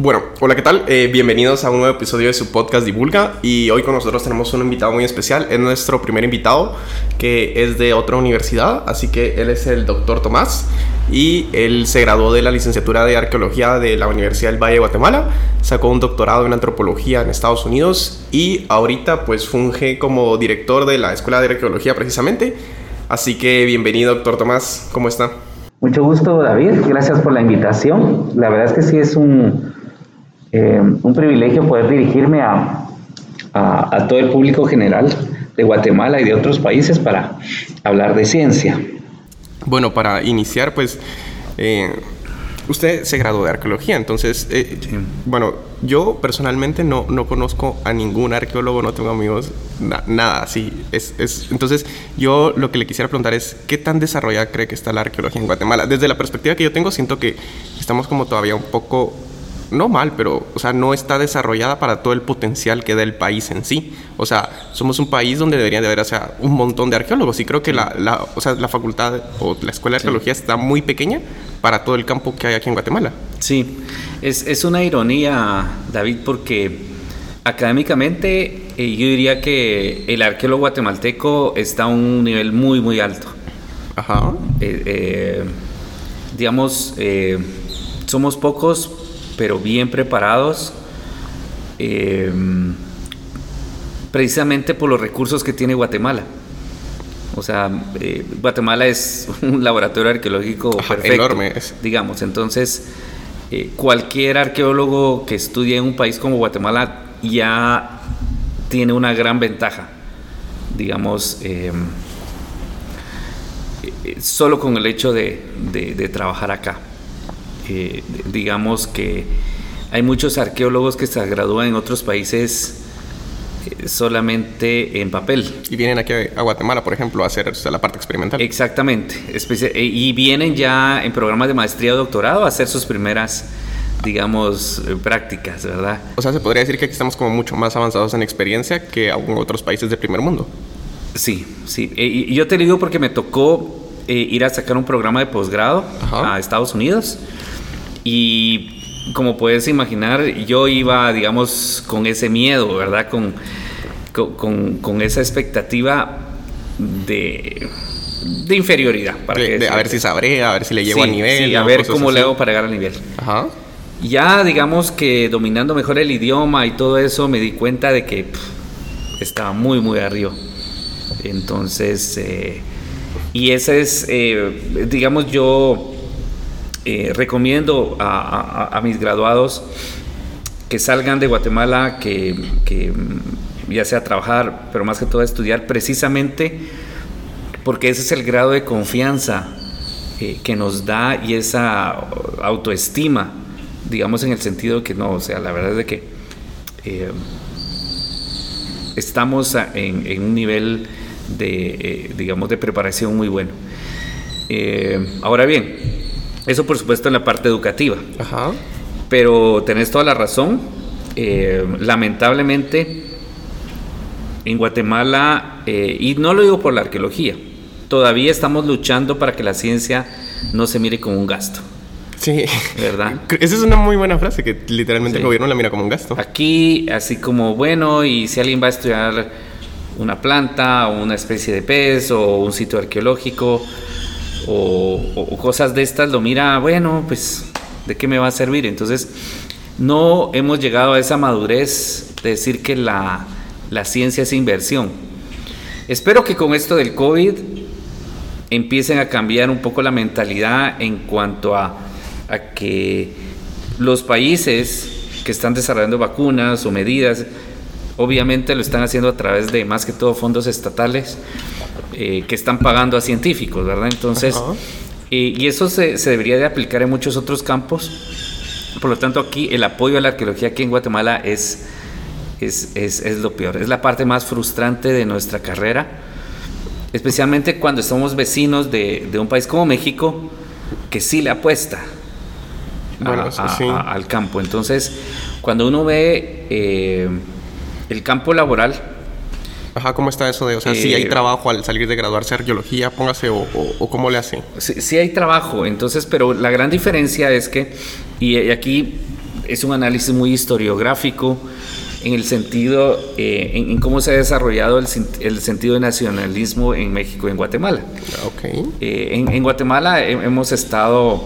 Bueno, hola, ¿qué tal? Eh, bienvenidos a un nuevo episodio de su podcast Divulga. Y hoy con nosotros tenemos un invitado muy especial, es nuestro primer invitado que es de otra universidad, así que él es el doctor Tomás. Y él se graduó de la licenciatura de arqueología de la Universidad del Valle de Guatemala, sacó un doctorado en antropología en Estados Unidos. Y ahorita pues funge como director de la Escuela de Arqueología precisamente, así que bienvenido doctor Tomás, ¿cómo está? Mucho gusto David, gracias por la invitación, la verdad es que sí es un eh, un privilegio poder dirigirme a, a, todo el público general de Guatemala y de otros países para hablar de ciencia. Bueno, para iniciar, pues, eh, usted se graduó de arqueología, entonces, eh, bueno, yo personalmente no, no conozco a ningún arqueólogo, no tengo amigos, nada así. Es, es, entonces, yo lo que le quisiera preguntar es, ¿qué tan desarrollada cree que está la arqueología en Guatemala? Desde la perspectiva que yo tengo, siento que estamos como todavía un poco no mal, pero, o sea, no está desarrollada para todo el potencial que da el país en sí. O sea, somos un país donde debería de haber, o sea, un montón de arqueólogos y creo que la, la, o sea, la facultad o la escuela de arqueología está muy pequeña para todo el campo que hay aquí en Guatemala. Sí, es, es una ironía, David, porque académicamente eh, yo diría que el arqueólogo guatemalteco está a un nivel muy, muy alto. Ajá. Eh, eh, digamos, somos pocos pero bien preparados, eh, precisamente por los recursos que tiene Guatemala. O sea, eh, Guatemala es un laboratorio arqueológico perfecto, enorme, digamos. Entonces, eh, cualquier arqueólogo que estudie en un país como Guatemala ya tiene una gran ventaja, digamos, solo con el hecho de trabajar acá digamos que hay muchos arqueólogos que se gradúan en otros países eh, solamente en papel. Y vienen aquí a Guatemala, por ejemplo, a hacer la parte experimental. Exactamente. Eh, y vienen ya en programas de maestría o doctorado a hacer sus primeras, digamos, eh, prácticas, ¿verdad? O sea, se podría decir que aquí estamos como mucho más avanzados en experiencia que en otros países del primer mundo. Sí, sí. Y yo te digo porque me tocó ir a sacar un programa de posgrado a Estados Unidos. Y como puedes imaginar, yo iba, digamos, con ese miedo, ¿verdad? Con, con, esa expectativa de, de inferioridad. Para a ver si sabré, a ver si le llego a nivel. Sí, a ver cómo le hago para llegar al nivel. Ajá. Ya, digamos que dominando mejor el idioma y todo eso, me di cuenta de que estaba muy, muy arriba. Entonces, eh, y ese es, eh, digamos, yo eh, recomiendo a, mis graduados que salgan de Guatemala, que, mm, ya sea trabajar, pero más que todo estudiar, precisamente porque ese es el grado de confianza eh, que nos da y esa autoestima, digamos en el sentido que no, o sea, la verdad es de que eh, estamos en, un nivel de, digamos, de preparación muy bueno. ahora bien, eso por supuesto en la parte educativa. Ajá. Pero tenés toda la razón. Eh, lamentablemente, en Guatemala, eh, y no lo digo por la arqueología, todavía estamos luchando para que la ciencia no se mire como un gasto. Sí. ¿Verdad? Esa es una muy buena frase, que literalmente el gobierno la mira como un gasto. Aquí, así como, bueno, y si alguien va a estudiar una planta o una especie de pez o un sitio arqueológico, o, cosas de estas, lo mira, bueno, pues, ¿de qué me va a servir? Entonces, no hemos llegado a esa madurez de decir que la, ciencia es inversión. Espero que con esto del COVID empiecen a cambiar un poco la mentalidad en cuanto a, a que los países que están desarrollando vacunas o medidas, obviamente lo están haciendo a través de más que todo fondos estatales, eh, que están pagando a científicos, ¿verdad? Entonces, y eso se, debería de aplicar en muchos otros campos. Por lo tanto, aquí el apoyo a la arqueología aquí en Guatemala es, es, es, es lo peor, es la parte más frustrante de nuestra carrera, especialmente cuando somos vecinos de, de un país como México, que sí le apuesta al campo. Entonces, cuando uno ve eh, el campo laboral, Ajá, ¿cómo está eso de, o sea, si hay eh, trabajo al salir de graduarse arqueología, póngase, o, cómo le hace? Sí, hay trabajo, entonces, pero la gran diferencia es que, y, aquí es un análisis muy historiográfico en el sentido, eh, en, cómo se ha desarrollado el, sentido de nacionalismo en México y en Guatemala. Okay. Eh, en, Guatemala hemos estado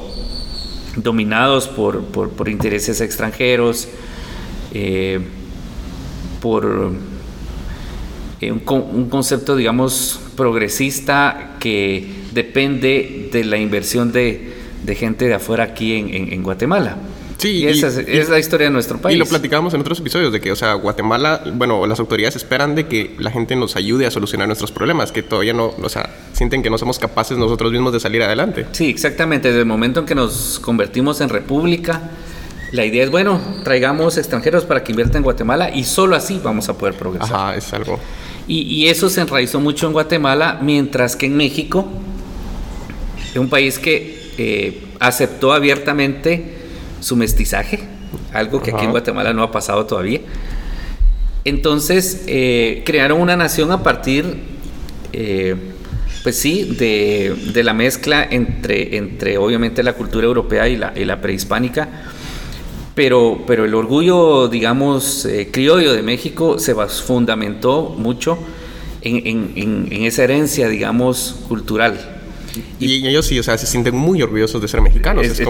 dominados por, por, intereses extranjeros, eh, por un, un, concepto, digamos, progresista que depende de la inversión de, de gente de afuera aquí en, en Guatemala. Sí, esa es, la historia de nuestro país. Y lo platicábamos en otros episodios de que, o sea, Guatemala, bueno, las autoridades esperan de que la gente nos ayude a solucionar nuestros problemas, que todavía no, o sea, sienten que no somos capaces nosotros mismos de salir adelante. Sí, exactamente. Desde el momento en que nos convertimos en república, la idea es, bueno, traigamos extranjeros para que inviertan en Guatemala y solo así vamos a poder progresar. Ajá, es algo. Y, eso se enraizó mucho en Guatemala, mientras que en México, un país que eh, aceptó abiertamente su mestizaje, algo que aquí en Guatemala no ha pasado todavía. Entonces, eh, crearon una nación a partir, eh, pues sí, de, de, la mezcla entre, entre obviamente la cultura europea y la, y la prehispánica, pero, pero el orgullo, digamos, eh, criollo de México se fundamentó mucho en, en, en esa herencia, digamos, cultural. Y, ellos sí, o sea, se sienten muy orgullosos de ser mexicanos. Es,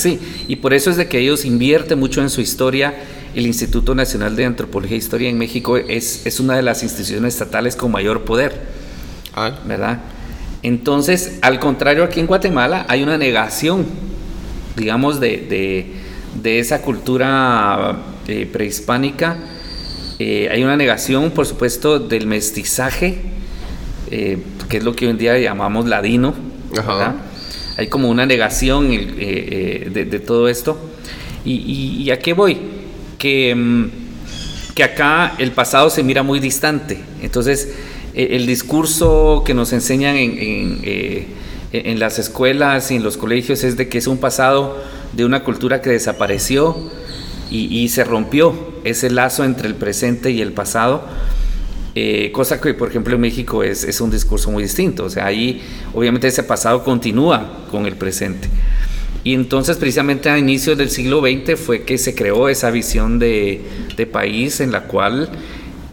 Sí, y por eso es de que ellos invierten mucho en su historia. El Instituto Nacional de Antropología e Historia en México es, es una de las instituciones estatales con mayor poder. Ah. ¿Verdad? Entonces, al contrario, aquí en Guatemala hay una negación, digamos, de, de, esa cultura eh, prehispánica. Eh, hay una negación, por supuesto, del mestizaje, eh, que es lo que hoy en día llamamos ladino. Hay como una negación eh, de, todo esto. Y, a qué voy? Que, mm, que acá el pasado se mira muy distante. Entonces, e, el discurso que nos enseñan en, en, las escuelas y en los colegios es de que es un pasado de una cultura que desapareció y, y se rompió ese lazo entre el presente y el pasado eh, cosa que, por ejemplo, en México es, es, un discurso muy distinto. O sea, ahí obviamente ese pasado continúa con el presente. Y entonces, precisamente a inicios del siglo XX fue que se creó esa visión de, de país en la cual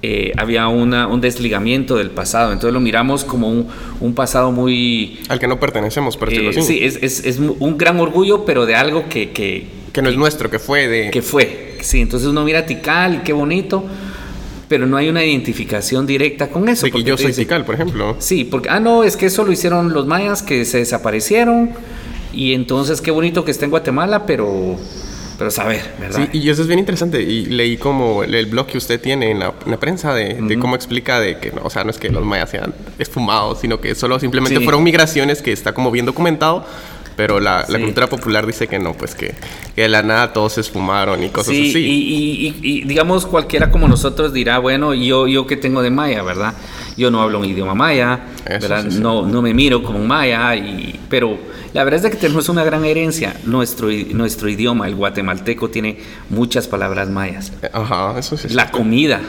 eh, había una, un desligamiento del pasado. Entonces lo miramos como un, un pasado muy... Al que no pertenecemos, por decirlo eh, Sí, es, es, es, un gran orgullo, pero de algo que... Que, que no es nuestro, que fue de... Que fue, sí. Entonces uno mira Tikal y qué bonito pero no hay una identificación directa con eso. Sí, y yo soy Tikal, por ejemplo. Sí, porque, ah, no, es que eso lo hicieron los mayas que se desaparecieron y entonces qué bonito que esté en Guatemala, pero pero saber, ¿verdad? Sí, y eso es bien interesante. Y leí como el, blog que usted tiene en la, prensa de, cómo explica de que, o sea, no es que los mayas sean esfumados, sino que solo simplemente fueron migraciones que está como bien documentado, pero la, cultura popular dice que no, pues que, de la nada todos se esfumaron y cosas así. Y, y, digamos cualquiera como nosotros dirá, bueno, yo, yo que tengo de maya, ¿verdad? Yo no hablo un idioma maya, ¿verdad? no, no me miro como un maya, y, pero la verdad es que tenemos una gran herencia. Nuestro, nuestro idioma, el guatemalteco, tiene muchas palabras mayas. Ajá, eso sí. La comida.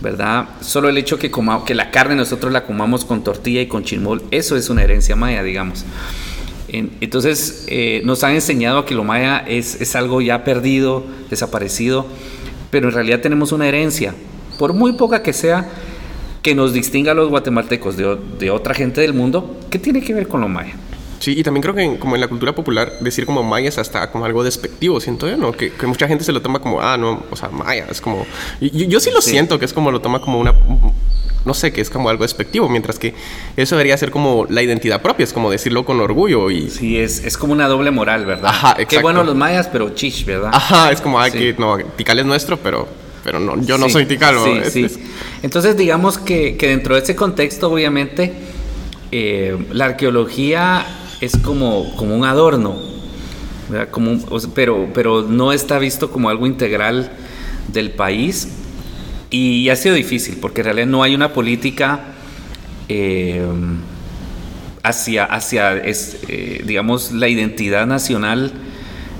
¿verdad? Solo el hecho que, coma, que la carne nosotros la comamos con tortilla y con chimol, eso es una herencia maya, digamos. Entonces eh, nos han enseñado que lo maya es, es, algo ya perdido, desaparecido, pero en realidad tenemos una herencia, por muy poca que sea, que nos distinga a los guatemaltecos de, de otra gente del mundo, que tiene que ver con lo maya. Sí, y también creo que como en la cultura popular decir como maya es hasta como algo despectivo, siento yo, ¿no? Que, que, mucha gente se lo toma como, ah, no, o sea, maya, es como... Yo, yo sí lo siento, que es como lo toma como una no sé, que es como algo despectivo, mientras que eso debería ser como la identidad propia, es como decirlo con orgullo y... Sí, es, es como una doble moral, ¿verdad? Ajá, exacto. Qué bueno los mayas, pero chish, ¿verdad? Ajá, es como, ay, que no, Tikal es nuestro, pero, pero no, yo no soy Tikal. Sí, sí. Entonces, digamos que, que, dentro de ese contexto, obviamente, eh, la arqueología es como, como un adorno, pero, pero no está visto como algo integral del país y ha sido difícil porque en realidad no hay una política eh, hacia, hacia eh, digamos, la identidad nacional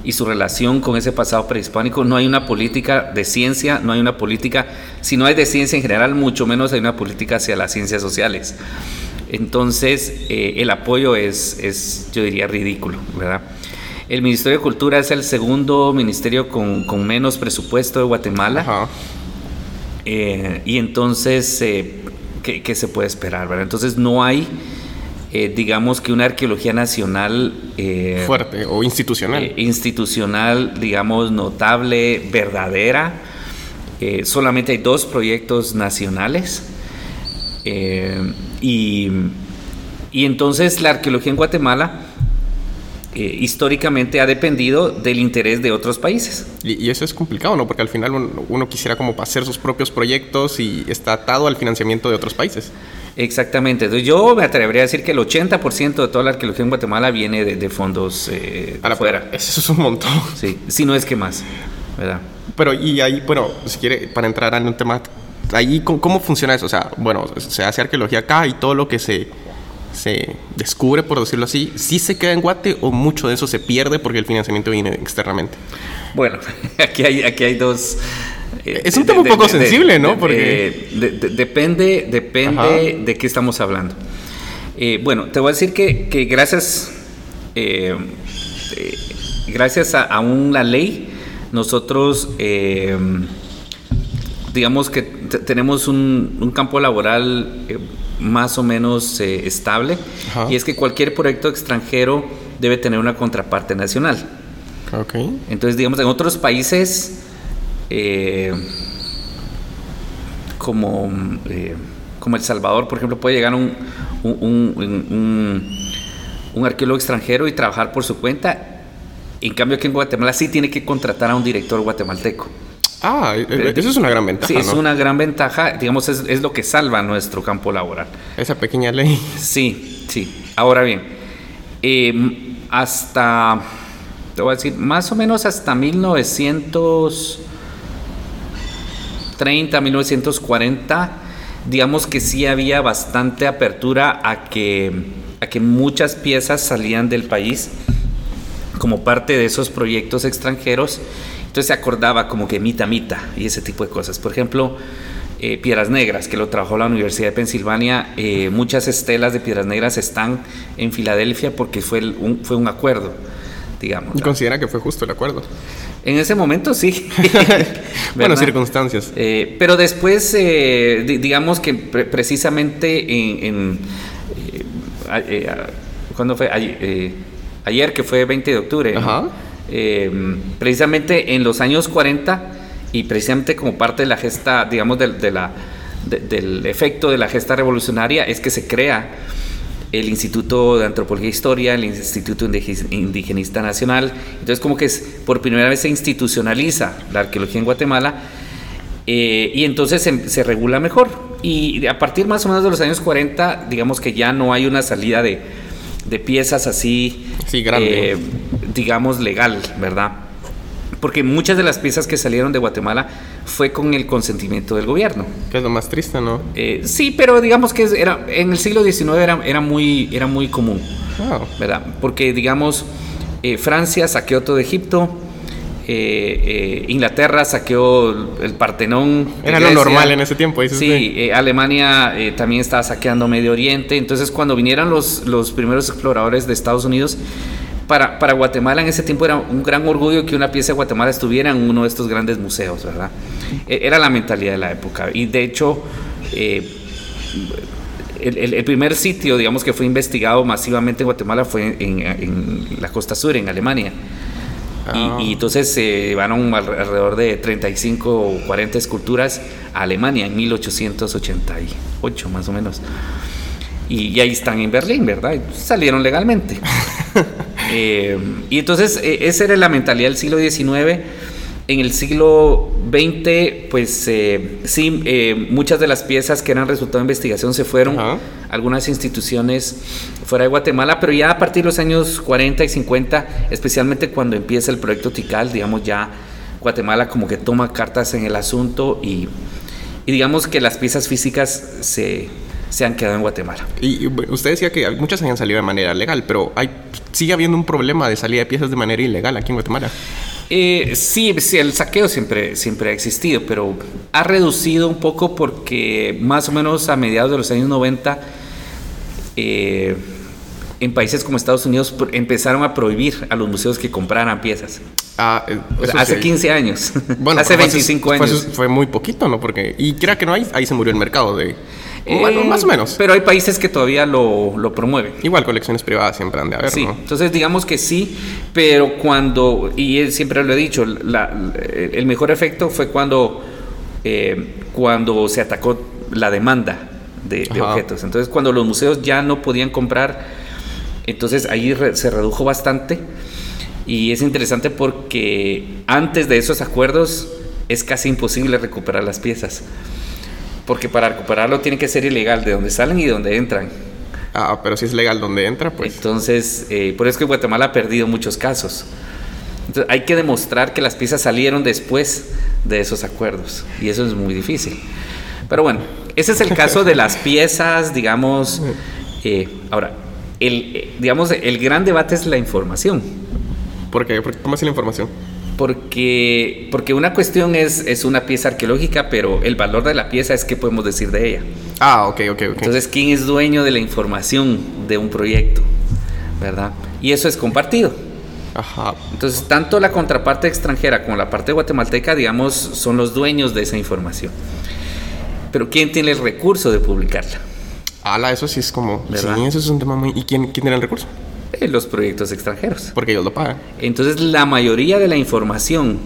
y su relación con ese pasado prehispánico. No hay una política de ciencia, no hay una política, si no hay de ciencia en general, mucho menos hay una política hacia las ciencias sociales. Entonces, eh, el apoyo es, es, yo diría, ridículo, ¿verdad? El Ministerio de Cultura es el segundo ministerio con, con menos presupuesto de Guatemala. Ajá. Eh, y entonces, eh, ¿qué, qué se puede esperar? ¿verdad? Entonces no hay, digamos que una arqueología nacional Fuerte o institucional. institucional, digamos, notable, verdadera. Solamente hay dos proyectos nacionales. Eh, y, y entonces la arqueología en Guatemala eh, históricamente ha dependido del interés de otros países. Y, y eso es complicado, ¿no? Porque al final uno, uno quisiera como hacer sus propios proyectos y está atado al financiamiento de otros países. Exactamente. Entonces yo me atrevería a decir que el 80% de toda la arqueología en Guatemala viene de, de fondos eh, de fuera. Eso es un montón. Sí, si no es que más, ¿verdad? Pero y ahí, bueno, si quiere, para entrar en un tema, ahí, ¿cómo, cómo funciona eso? O sea, bueno, se hace arqueología acá y todo lo que se, se descubre, por decirlo así, ¿sí se queda en Guate o mucho de eso se pierde porque el financiamiento viene externamente? Bueno, aquí hay, aquí hay dos... eh, Es un tema un poco sensible, ¿no? Porque- de- de- depende depende Ajá. de qué estamos hablando. Eh, bueno, te voy a decir que, que gracias, eh, gracias a, a una ley, nosotros, digamos que te- tenemos un, un campo laboral eh, más o menos eh, estable, Ajá. y es que cualquier proyecto extranjero debe tener una contraparte nacional. Entonces, digamos, en otros países, eh, como, como El Salvador, por ejemplo, puede llegar un- un arqueólogo extranjero y trabajar por su cuenta. En cambio, aquí en Guatemala sí tiene que contratar a un director guatemalteco. Ah, eh, eh, eso es una gran ventaja, Sí, es ¿no? una gran ventaja, digamos, es, es lo que salva nuestro campo laboral. Esa pequeña ley. Sí, sí. Ahora bien, eh, hasta, te voy a decir, más o menos hasta 1930, 1940, digamos que sí había bastante apertura a que, a que muchas piezas salían del país como parte de esos proyectos extranjeros. Entonces se acordaba como que mita mita y ese tipo de cosas. Por ejemplo, eh, Piedras Negras, que lo trabajó la Universidad de Pensilvania, eh, muchas estelas de Piedras Negras están en Filadelfia porque fue, el- un, fue un acuerdo, digamos. Y considera que fue justo el acuerdo. En ese momento sí. Bueno, circunstancias. Eh, pero después, eh, di- digamos que pre- precisamente en... ¿Cuándo fue? Ay- ayer, que fue 20 de octubre. ¿no? Eh, precisamente en los años 40 y precisamente como parte de la gesta, digamos, del, efecto de la gesta revolucionaria es que se crea el Instituto de Antropología e Historia, el Instituto Indigenista Nacional. Entonces, como que es, por primera vez se institucionaliza la arqueología en Guatemala eh, y entonces se, se regula mejor. Y a partir más o menos de los años 40, digamos que ya no hay una salida de, de piezas así, Sí, grande. eh, digamos, legal, ¿verdad? Porque muchas de las piezas que salieron de Guatemala fue con el consentimiento del gobierno. Que es lo más triste, ¿no? Eh, sí, pero digamos que era, en el siglo XIX era, era, muy, era muy común, Wow. ¿verdad? Porque, digamos, eh, Francia saqueó todo Egipto, eh, eh, Inglaterra saqueó el Partenón. Era lo Grecia. normal en ese tiempo, dices Sí, eh, Alemania eh, también estaba saqueando Medio Oriente. Entonces, cuando vinieron los, los primeros exploradores de Estados Unidos, para, para Guatemala en ese tiempo era un gran orgullo que una pieza de Guatemala estuviera en uno de estos grandes museos, ¿verdad? E- Era la mentalidad de la época. Y de hecho, eh, el, el- el primer sitio, digamos, que fue investigado masivamente en Guatemala fue en, en la costa sur, en Alemania. Y- Ah. Y, entonces se llevaron al- alrededor de 35 o 40 esculturas a Alemania en 1888, más o menos. Y, y ahí están en Berlín, ¿verdad? Y salieron legalmente. Eh, y entonces eh, esa era la mentalidad del siglo XIX. En el siglo XX, pues eh, sí, eh, muchas de las piezas que eran resultado de investigación se fueron a algunas instituciones fuera de Guatemala, pero ya a partir de los años 40 y 50, especialmente cuando empieza el proyecto Tikal, digamos ya Guatemala como que toma cartas en el asunto y, y digamos que las piezas físicas se, se han quedado en Guatemala. Y usted decía que muchas habían salido de manera legal, pero hay, sigue habiendo un problema de salida de piezas de manera ilegal aquí en Guatemala. Eh, sí, sí, el saqueo siempre, siempre ha existido, pero ha reducido un poco porque más o menos a mediados de los años 90 eh, en países como Estados Unidos empezaron a prohibir a los museos que compraran piezas. Ah, eh, hace 15 años. Bueno, hace 25 años. Fue, muy poquito, ¿no? Porque, y crea que no hay, ahí se murió el mercado de... bueno, más o menos. Pero hay países que todavía lo, lo, promueven. Igual colecciones privadas siempre han de haber, sí. Entonces digamos que sí, pero cuando, y siempre lo he dicho, el mejor efecto fue cuando, eh, cuando se atacó la demanda de, objetos. Entonces cuando los museos ya no podían comprar entonces ahí se redujo bastante y es interesante porque antes de esos acuerdos es casi imposible recuperar las piezas. Porque para recuperarlo tiene que ser ilegal de donde salen y de donde entran. Ah, pero si es legal donde entra, pues. Entonces, eh, por eso es que Guatemala ha perdido muchos casos. Entonces, hay que demostrar que las piezas salieron después de esos acuerdos. Y eso es muy difícil. Pero bueno, ese es el caso de las piezas, digamos. Eh, ahora, el, eh, digamos, el gran debate es la información. ¿Por qué? ¿Cómo es la información? Porque, porque una cuestión es, es una pieza arqueológica, pero el valor de la pieza es qué podemos decir de ella. Ah, ok, ok, ok. Entonces, ¿quién es dueño de la información de un proyecto? ¿Verdad? Y eso es compartido. Ajá. Entonces, tanto la contraparte extranjera como la parte guatemalteca, digamos, son los dueños de esa información. Pero ¿quién tiene el recurso de publicarla? Ala, eso sí es como. ¿verdad? Sí, eso es un tema muy. ¿Y quién, quién tiene el recurso? Eh, los proyectos extranjeros. Porque ellos lo pagan. Entonces, la mayoría de la información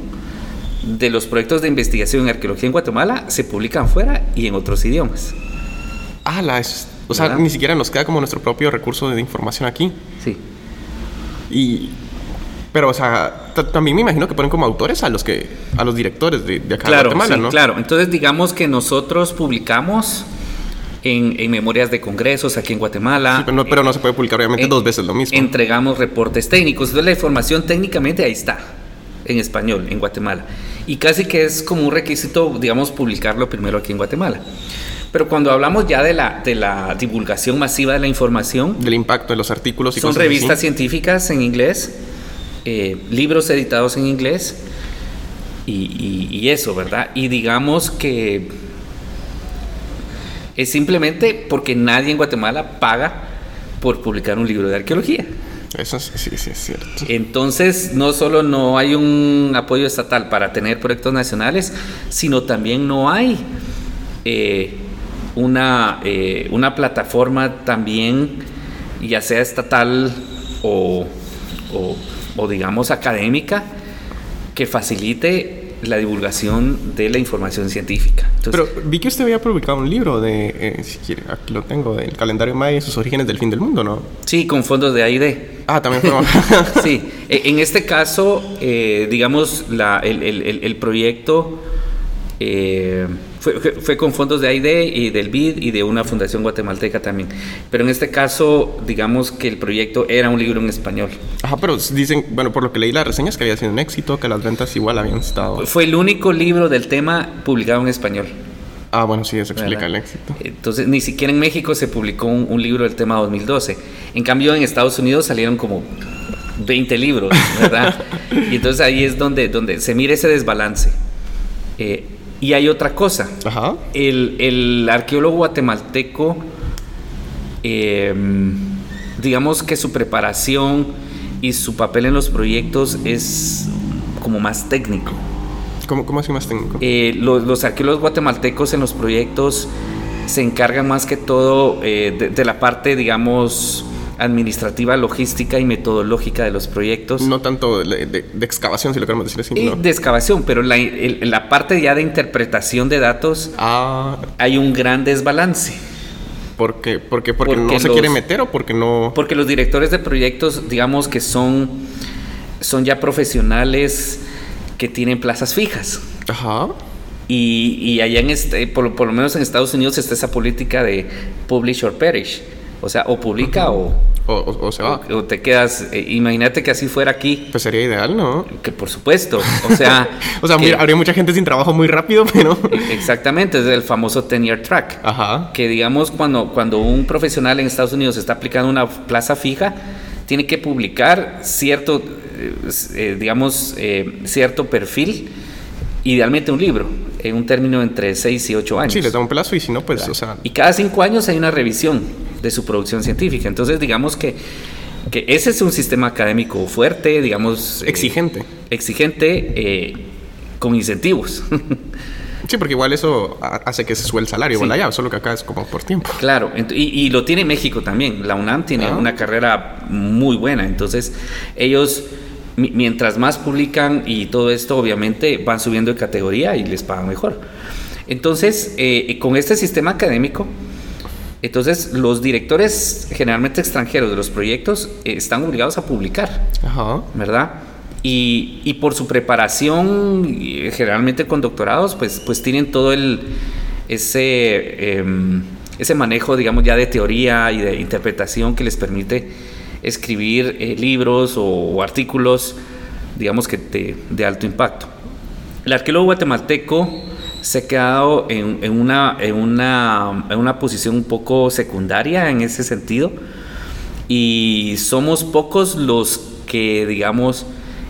de los proyectos de investigación en arqueología en Guatemala se publican fuera y en otros idiomas. Ala, es, o sea, ni siquiera nos queda como nuestro propio recurso de información aquí. Sí. Y. Pero, o sea, también me imagino que ponen como autores a los que a los directores de, acá claro, de Guatemala, sí, ¿no? Claro, entonces digamos que nosotros publicamos en, memorias de congresos aquí en Guatemala. pero, no, se puede publicar obviamente dos veces lo mismo. Entregamos reportes técnicos. Entonces la información técnicamente ahí está, en español, en Guatemala. Y casi que es como un requisito, digamos, publicarlo primero aquí en Guatemala. Pero cuando hablamos ya de la, de la divulgación masiva de la información... Del impacto de los artículos y Son revistas científicas en inglés, eh, libros editados en inglés y, y eso, ¿verdad? Y digamos que es simplemente porque nadie en Guatemala paga por publicar un libro de arqueología. Eso sí, sí, es cierto. Entonces, no solo no hay un apoyo estatal para tener proyectos nacionales, sino también no hay eh, una, eh, una plataforma también, ya sea estatal o, o digamos académica, que facilite la divulgación de la información científica. Pero vi que usted había publicado un libro de, eh, si quiere, aquí lo tengo, del calendario maya y sus orígenes del fin del mundo, ¿no? Sí, con fondos de AID. Ah, también fue. sí, e, en este caso, eh, digamos, la, el, el, el, proyecto eh, fue, fue, con fondos de AID y del BID y de una fundación guatemalteca también. Pero en este caso, digamos que el proyecto era un libro en español. Ajá, pero dicen, bueno, por lo que leí las reseñas, que había sido un éxito, que las ventas igual habían estado. Fue el único libro del tema publicado en español. Ah, bueno, sí, eso explica el éxito. Entonces, ni siquiera en México se publicó un, libro del tema 2012. En cambio, en Estados Unidos salieron como 20 libros, ¿verdad? y entonces ahí es donde, donde se mira ese desbalance. Eh, y hay otra cosa. El, arqueólogo guatemalteco, em, digamos que su preparación y su papel en los proyectos es como más técnico. ¿Cómo, cómo así más técnico? Eh, los, arqueólogos guatemaltecos en los proyectos se encargan más que todo eh, de, la parte, digamos, administrativa, logística y metodológica de los proyectos. No tanto de, excavación, si lo queremos decir así. De excavación, pero la, la, parte ya de interpretación de datos ah. hay un gran desbalance. ¿Por qué? ¿Porque, porque, no se quiere meter o porque no...? Porque los directores de proyectos, digamos que son, son ya profesionales que tienen plazas fijas. Ajá. Y, y allá en este, por, por, lo menos en Estados Unidos está esa política de publish or perish. O sea, o publica o, o, se va. O, te quedas. Eh, imagínate que así fuera aquí. Pues sería ideal, ¿no? Que por supuesto. O sea. o sea, habría mucha gente sin trabajo muy rápido, pero. exactamente, es el famoso 10-year track. Ajá. Que digamos, cuando, cuando un profesional en Estados Unidos está aplicando una plaza fija, tiene que publicar cierto, eh, eh, digamos, cierto perfil, idealmente un libro en un término entre 6 y 8 años. Sí, le da un plazo y si no, pues, o sea... Y cada 5 años hay una revisión de su producción científica. Entonces, digamos que, que ese es un sistema académico fuerte, digamos... eh, Exigente. exigente, eh, con incentivos. Sí, porque igual eso hace que se suba el salario Sí. igual allá, solo que acá es como por tiempo. Claro, y, y lo tiene México también. La UNAM tiene Ah. una carrera muy buena. Entonces, ellos, mi- mientras más publican y todo esto, obviamente van subiendo de categoría y les pagan mejor. Entonces, eh, con este sistema académico, entonces los directores generalmente extranjeros de los proyectos eh, están obligados a publicar. Ajá. ¿verdad? Y, y por su preparación, eh, generalmente con doctorados, pues, pues tienen todo el, ese, em, ese manejo, digamos, ya de teoría y de interpretación que les permite escribir eh, libros o, o artículos, digamos que de, de alto impacto. El arqueólogo guatemalteco se ha quedado en, una, en, una, en una posición un poco secundaria en ese sentido. Y somos pocos los que, digamos,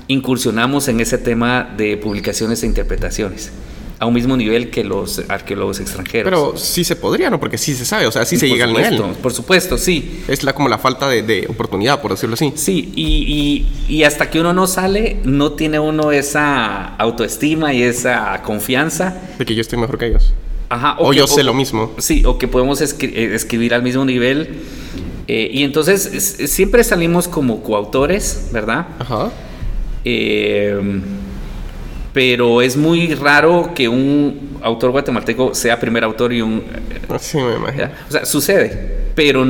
incursionamos en ese tema de publicaciones e interpretaciones, a un mismo nivel que los arqueólogos extranjeros. Pero sí se podría, ¿no? Porque sí se sabe, o sea, sí se Por llega al nivel. Por supuesto, sí. Es la, como la falta de, de oportunidad, por decirlo así. Sí, y, y- y hasta que uno no sale, no tiene uno esa autoestima y esa confianza. De que yo estoy mejor que ellos. Ajá, O que- yo sé lo mismo. Sí, o que podemos escri- eh, escribir al mismo nivel. eh, y entonces es- siempre salimos como coautores, ¿verdad? Ajá. Eh, pero es muy raro que un autor guatemalteco sea primer autor y un... Sí, me imagino. O sea, sucede, pero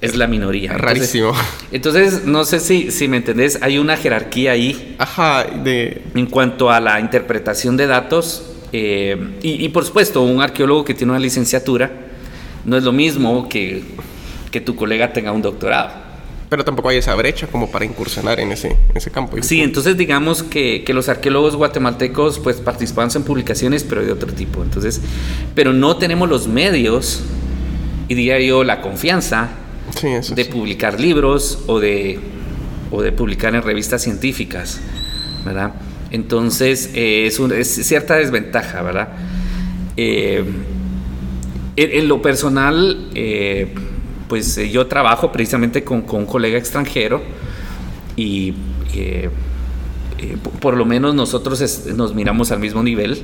es la minoría. Entonces- Rarísimo. Entonces, no sé si, si me entendés, hay una jerarquía ahí Ajá, de... en cuanto a la interpretación de datos. eh, y, y, por supuesto, un arqueólogo que tiene una licenciatura no es lo mismo que, que tu colega tenga un doctorado. Pero tampoco hay esa brecha como para incursionar en ese, en ese campo. Sí, entonces digamos que, que los arqueólogos guatemaltecos pues participamos en publicaciones, pero de otro tipo. Entonces, pero no tenemos los medios y diría yo la confianza Sí, eso de sí. publicar libros o de, o de publicar en revistas científicas, ¿verdad? Entonces eh, es, un- es cierta desventaja, ¿verdad? Eh, en, en lo personal, eh, pues eh, yo trabajo precisamente con, con un colega extranjero y eh, eh, por- lo menos nosotros es- nos miramos al mismo nivel.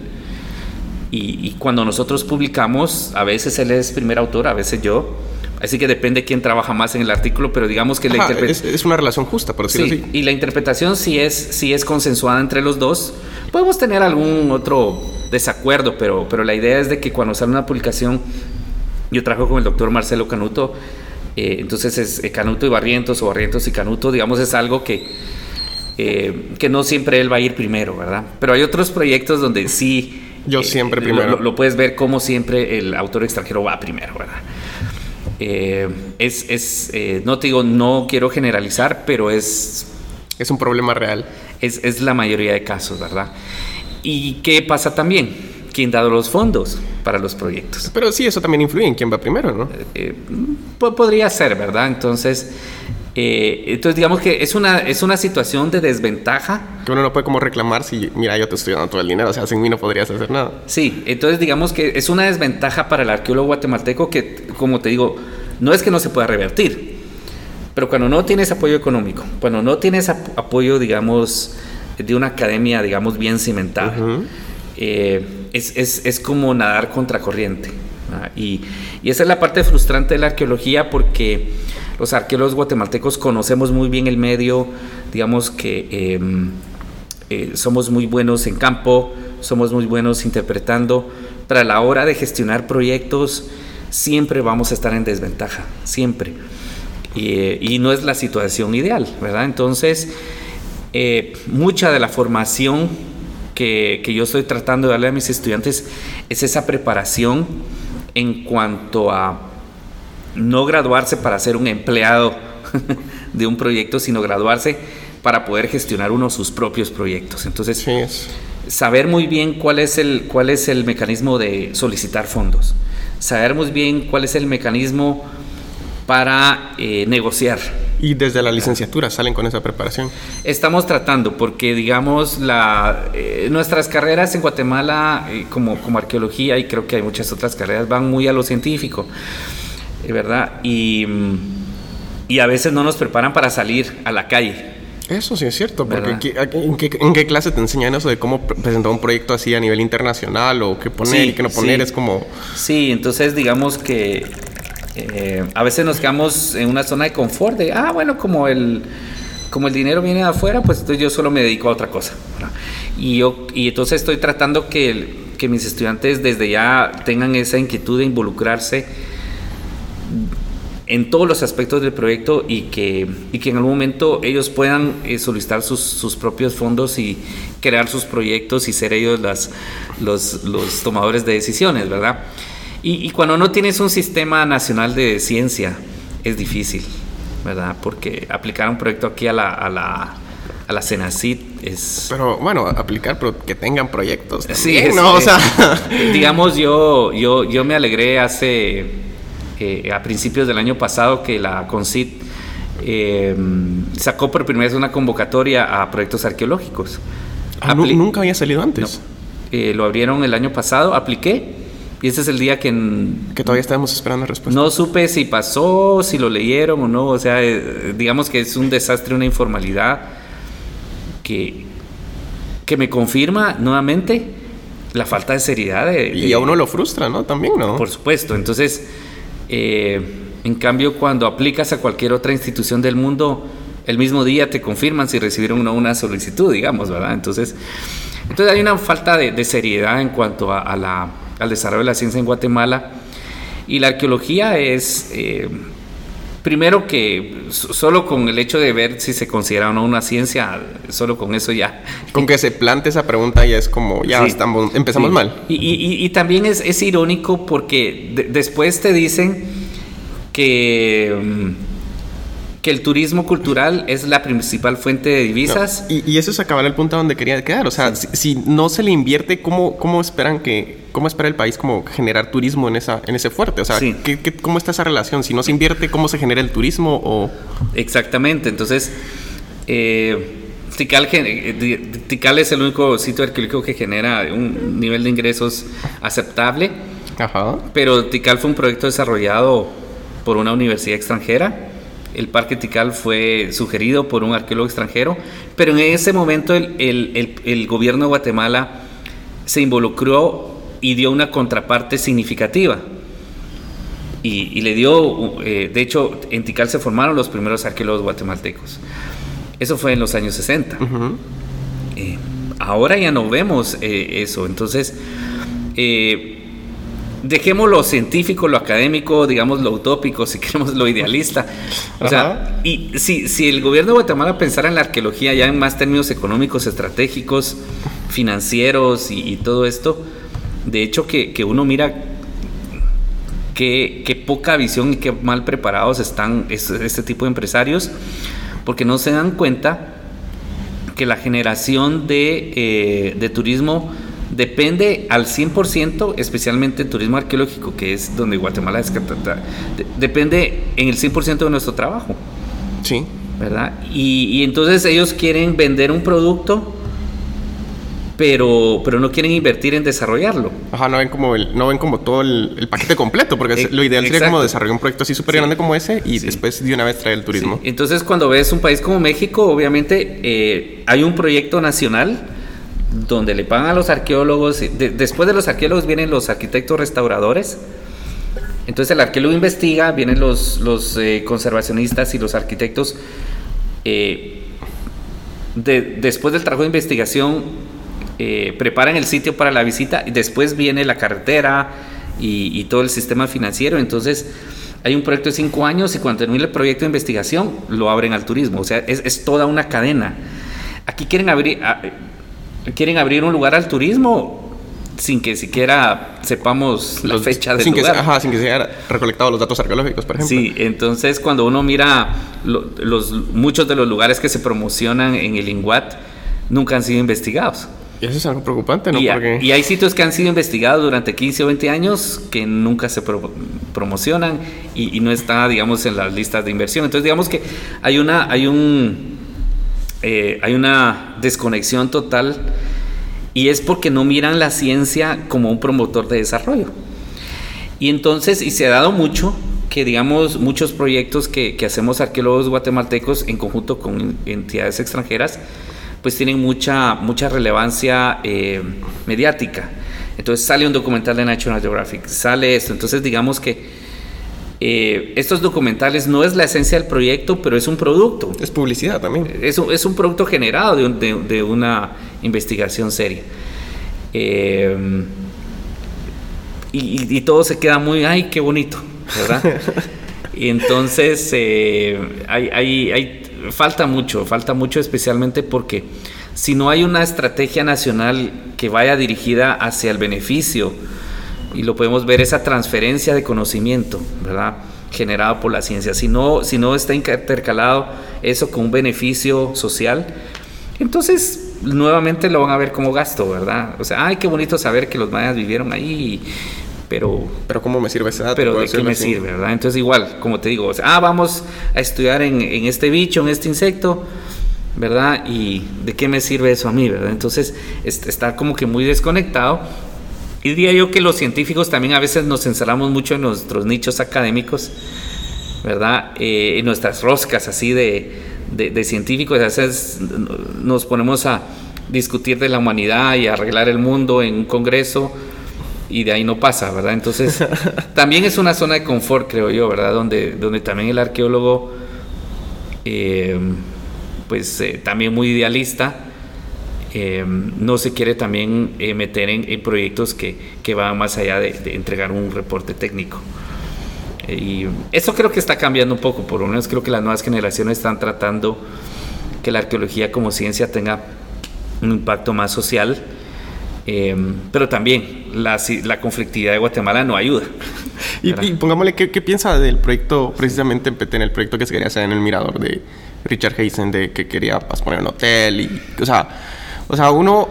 Y, y cuando nosotros publicamos, a veces él es primer autor, a veces yo. Así que depende quién trabaja más en el artículo, pero digamos que la Ajá, interpretación... es, es una relación justa, por decirlo Sí, así. y la interpretación sí es, sí es consensuada entre los dos. Podemos tener algún otro desacuerdo, pero, pero la idea es de que cuando sale una publicación, yo trabajo con el doctor Marcelo Canuto, eh, entonces es eh, Canuto y Barrientos o Barrientos y Canuto, digamos, es algo que, eh, que no siempre él va a ir primero, ¿verdad? Pero hay otros proyectos donde sí... Yo siempre primero. Lo, lo puedes ver como siempre el autor extranjero va primero, ¿verdad? Es, es no te digo, no quiero generalizar, pero es Es un problema real. es, es la mayoría de casos, ¿verdad? ¿Y qué pasa también? ¿Quién dado los fondos para los proyectos? Pero sí, eso también influye en quién va primero, ¿no? Eh, po- podría ser, ¿verdad? Entonces, eh, entonces digamos que es una, es una situación de desventaja. Que uno no puede como reclamar si, mira, yo te estoy dando todo el dinero, o sea, sin mí no podrías hacer nada. Sí, entonces digamos que es una desventaja para el arqueólogo guatemalteco que, como te digo, no es que no se pueda revertir, pero cuando no tienes apoyo económico, cuando no tienes ap- apoyo, digamos, de una academia, digamos, bien cimentada, Ujú. eh, es, es- es como nadar contracorriente. ¿verdad? Y, y esa es la parte frustrante de la arqueología porque los arqueólogos guatemaltecos conocemos muy bien el medio, digamos que eh, eh, somos muy buenos en campo, somos muy buenos interpretando, pero a la hora de gestionar proyectos siempre vamos a estar en desventaja, siempre. Y, eh, y no es la situación ideal, ¿verdad? Entonces, eh, mucha de la formación que, que yo estoy tratando de darle a mis estudiantes es esa preparación en cuanto a no graduarse para ser un empleado de un proyecto, sino graduarse para poder gestionar uno sus propios proyectos. Entonces, Sí, saber muy bien cuál es el, cuál es el mecanismo de solicitar fondos, saber muy bien cuál es el mecanismo para eh, negociar. Y desde la licenciatura salen con esa preparación. Estamos tratando, porque digamos, la, eh, nuestras carreras en Guatemala, eh, como, como arqueología, y creo que hay muchas otras carreras, van muy a lo científico. ¿verdad? Y, y a veces no nos preparan para salir a la calle. Eso sí es cierto, porque ¿en qué, clase te enseñan eso de cómo presentar un proyecto así a nivel internacional o qué poner y qué no poner? Es como... Sí, entonces digamos que eh, a veces nos quedamos en una zona de confort de, ah, bueno, como el, como el dinero viene de afuera, pues entonces yo solo me dedico a otra cosa. Y, yo, y entonces estoy tratando que, que mis estudiantes desde ya tengan esa inquietud de involucrarse en todos los aspectos del proyecto y que, y que en algún momento ellos puedan eh, solicitar sus, sus, propios fondos y crear sus proyectos y ser ellos las, los, los tomadores de decisiones, ¿verdad? Y, y, cuando no tienes un sistema nacional de ciencia, es difícil, ¿verdad? Porque aplicar un proyecto aquí a la, a la, a la Senacit es... Pero bueno, aplicar, pero que tengan proyectos. Sí, no, o sea... digamos, yo, yo, yo me alegré hace a principios del año pasado que la CONCIT eh, sacó por primera vez una convocatoria a proyectos arqueológicos. Ah, ¿Nunca había salido antes? Eh, lo abrieron el año pasado, apliqué y ese es el día que... que todavía estábamos esperando respuesta. No supe si pasó, si lo leyeron o no, o sea, eh, digamos que es un desastre, una informalidad que, que me confirma nuevamente la falta de seriedad. y a uno lo frustra, ¿no? También, ¿no? Por supuesto, entonces eh, en cambio, cuando aplicas a cualquier otra institución del mundo, el mismo día te confirman si recibieron o una solicitud, digamos, ¿verdad? Entonces, entonces hay una falta de, seriedad en cuanto a, la, al desarrollo de la ciencia en Guatemala. Y la arqueología es, eh, primero que solo con el hecho de ver si se considera o no una ciencia, solo con eso ya. Con que se plante esa pregunta ya es como, ya estamos, empezamos mal. Y, también es, es, irónico porque después te dicen que... Que el turismo cultural es la principal fuente de divisas. y, eso es acabar el punto donde quería quedar. O sea, si, no se le invierte, ¿cómo, cómo esperan que, cómo espera el país como generar turismo en esa, en ese fuerte? O sea, cómo está esa relación? Si no se invierte, ¿cómo se genera el turismo? O... Exactamente. Entonces, eh, Tikal, eh, Tikal, es el único sitio arqueológico que genera un nivel de ingresos aceptable. Ajá. Pero Tikal fue un proyecto desarrollado por una universidad extranjera el Parque Tikal fue sugerido por un arqueólogo extranjero, pero en ese momento el, gobierno de Guatemala se involucró y dio una contraparte significativa. Y, le dio, eh, de hecho, en Tikal se formaron los primeros arqueólogos guatemaltecos. Eso fue en los años 60. Eh, ahora ya no vemos eh, eso. Entonces, dejemos lo científico, lo académico, digamos lo utópico, si queremos lo idealista. O sea, y si, si el gobierno de Guatemala pensara en la arqueología ya en más términos económicos, estratégicos, financieros y, todo esto, de hecho que, uno mira qué, qué, poca visión y qué mal preparados están este, tipo de empresarios, porque no se dan cuenta que la generación de, eh, de turismo depende al 100%, especialmente el turismo arqueológico, que es donde Guatemala es depende en el 100% de nuestro trabajo. Sí. ¿Verdad? Y, entonces ellos quieren vender un producto, pero, pero no quieren invertir en desarrollarlo. Ajá, no ven como, el, no ven como todo el, paquete completo, porque lo ideal sería como desarrollar un proyecto así súper grande como ese y después de una vez traer el turismo. Entonces cuando ves un país como México, obviamente eh, hay un proyecto nacional donde le pagan a los arqueólogos, después de los arqueólogos vienen los arquitectos restauradores, entonces el arqueólogo investiga, vienen los, los eh, conservacionistas y los arquitectos, eh, después del trabajo de investigación eh, preparan el sitio para la visita y después viene la carretera y, todo el sistema financiero, entonces hay un proyecto de cinco años y cuando termine el proyecto de investigación lo abren al turismo, o sea, es, es toda una cadena. Aquí quieren abrir, quieren abrir un lugar al turismo sin que siquiera sepamos la fecha del sin lugar. Que, ajá, sin que se haya recolectado los datos arqueológicos, por ejemplo. Sí, entonces cuando uno mira los, muchos de los lugares que se promocionan en el INGUAT nunca han sido investigados. Y eso es algo preocupante, ¿no? Y, y hay sitios que han sido investigados durante 15 o 20 años que nunca se promocionan y, y, no está, digamos, en las listas de inversión. Entonces, digamos que hay una, hay un, eh, hay una desconexión total y es porque no miran la ciencia como un promotor de desarrollo. Y entonces, y se ha dado mucho que digamos muchos proyectos que, que hacemos arqueólogos guatemaltecos en conjunto con entidades extranjeras, pues tienen mucha, mucha relevancia eh, mediática. Entonces sale un documental de National Geographic, sale esto. Entonces digamos que eh, estos documentales no es la esencia del proyecto, pero es un producto. Es publicidad también. Es un, es un producto generado de, un- de- de una investigación seria. Eh, y todo se queda muy, ay, qué bonito, ¿verdad? y entonces eh, hay, hay- hay- falta mucho, falta mucho especialmente porque si no hay una estrategia nacional que vaya dirigida hacia el beneficio, y lo podemos ver esa transferencia de conocimiento, ¿verdad? Generado por la ciencia. Si no, si no está intercalado eso con un beneficio social, entonces nuevamente lo van a ver como gasto, ¿verdad? O sea, ay, qué bonito saber que los mayas vivieron ahí, pero Pero ¿cómo me sirve ese dato? pero de qué me así. sirve, ¿verdad? Entonces igual, como te digo, o sea, ah, vamos a estudiar en, en este bicho, en este insecto, ¿verdad? Y de qué me sirve eso a mí, ¿verdad? Entonces est- está como que muy desconectado. Y diría yo que los científicos también a veces nos encerramos mucho en nuestros nichos académicos, ¿verdad? Eh, en nuestras roscas así de, de, de científicos, a veces nos ponemos a discutir de la humanidad y arreglar el mundo en un congreso y de ahí no pasa, ¿verdad? Entonces, también es una zona de confort, creo yo, ¿verdad? Donde, donde también el arqueólogo, eh, pues eh, también muy idealista, eh, no se quiere también eh, meter en, en proyectos que, que van más allá de, de entregar un reporte técnico. Eh, y eso creo que está cambiando un poco, por lo menos creo que las nuevas generaciones están tratando que la arqueología como ciencia tenga un impacto más social, pero también la, la conflictividad de Guatemala no ayuda. Y, y pongámosle, ¿qué, qué piensa del proyecto, precisamente en el proyecto que se quería hacer en el Mirador de Richard Hazen, de que quería pues, poner un hotel? Y, o sea, o sea, uno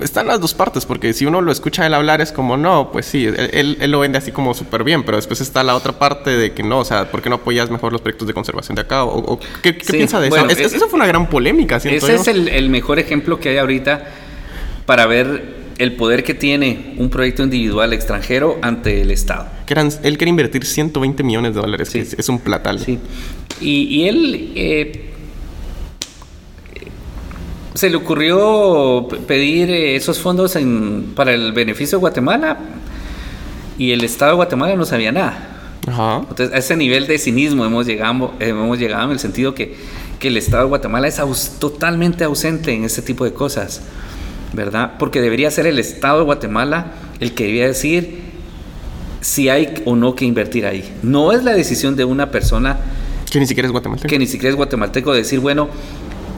está en las dos partes, porque si uno lo escucha él hablar es como, no, pues sí, él, él- él lo vende así como súper bien, pero después está la otra parte de que no, o sea, ¿por qué no apoyas mejor los proyectos de conservación de acá? ¿O, o ¿Qué, qué Sí, piensa de bueno, eso? Es- es- eso fue una gran polémica, siento Ese yo. es el, el mejor ejemplo que hay ahorita para ver el poder que tiene un proyecto individual extranjero ante el Estado. Él quería invertir 120 millones de dólares, Sí. que es, es un platal. Sí. Y, y él eh, se le ocurrió pedir eh, esos fondos en- para el beneficio de Guatemala y el Estado de Guatemala no sabía nada. Ajá. Entonces, a ese nivel de cinismo hemos llegado, hemos llegado en el sentido que, que el Estado de Guatemala es aus- totalmente ausente en este tipo de cosas, ¿verdad? Porque debería ser el Estado de Guatemala el que debería decir si hay o no que invertir ahí. No es la decisión de una persona Que ni siquiera es guatemalteco. que ni siquiera es guatemalteco decir, bueno,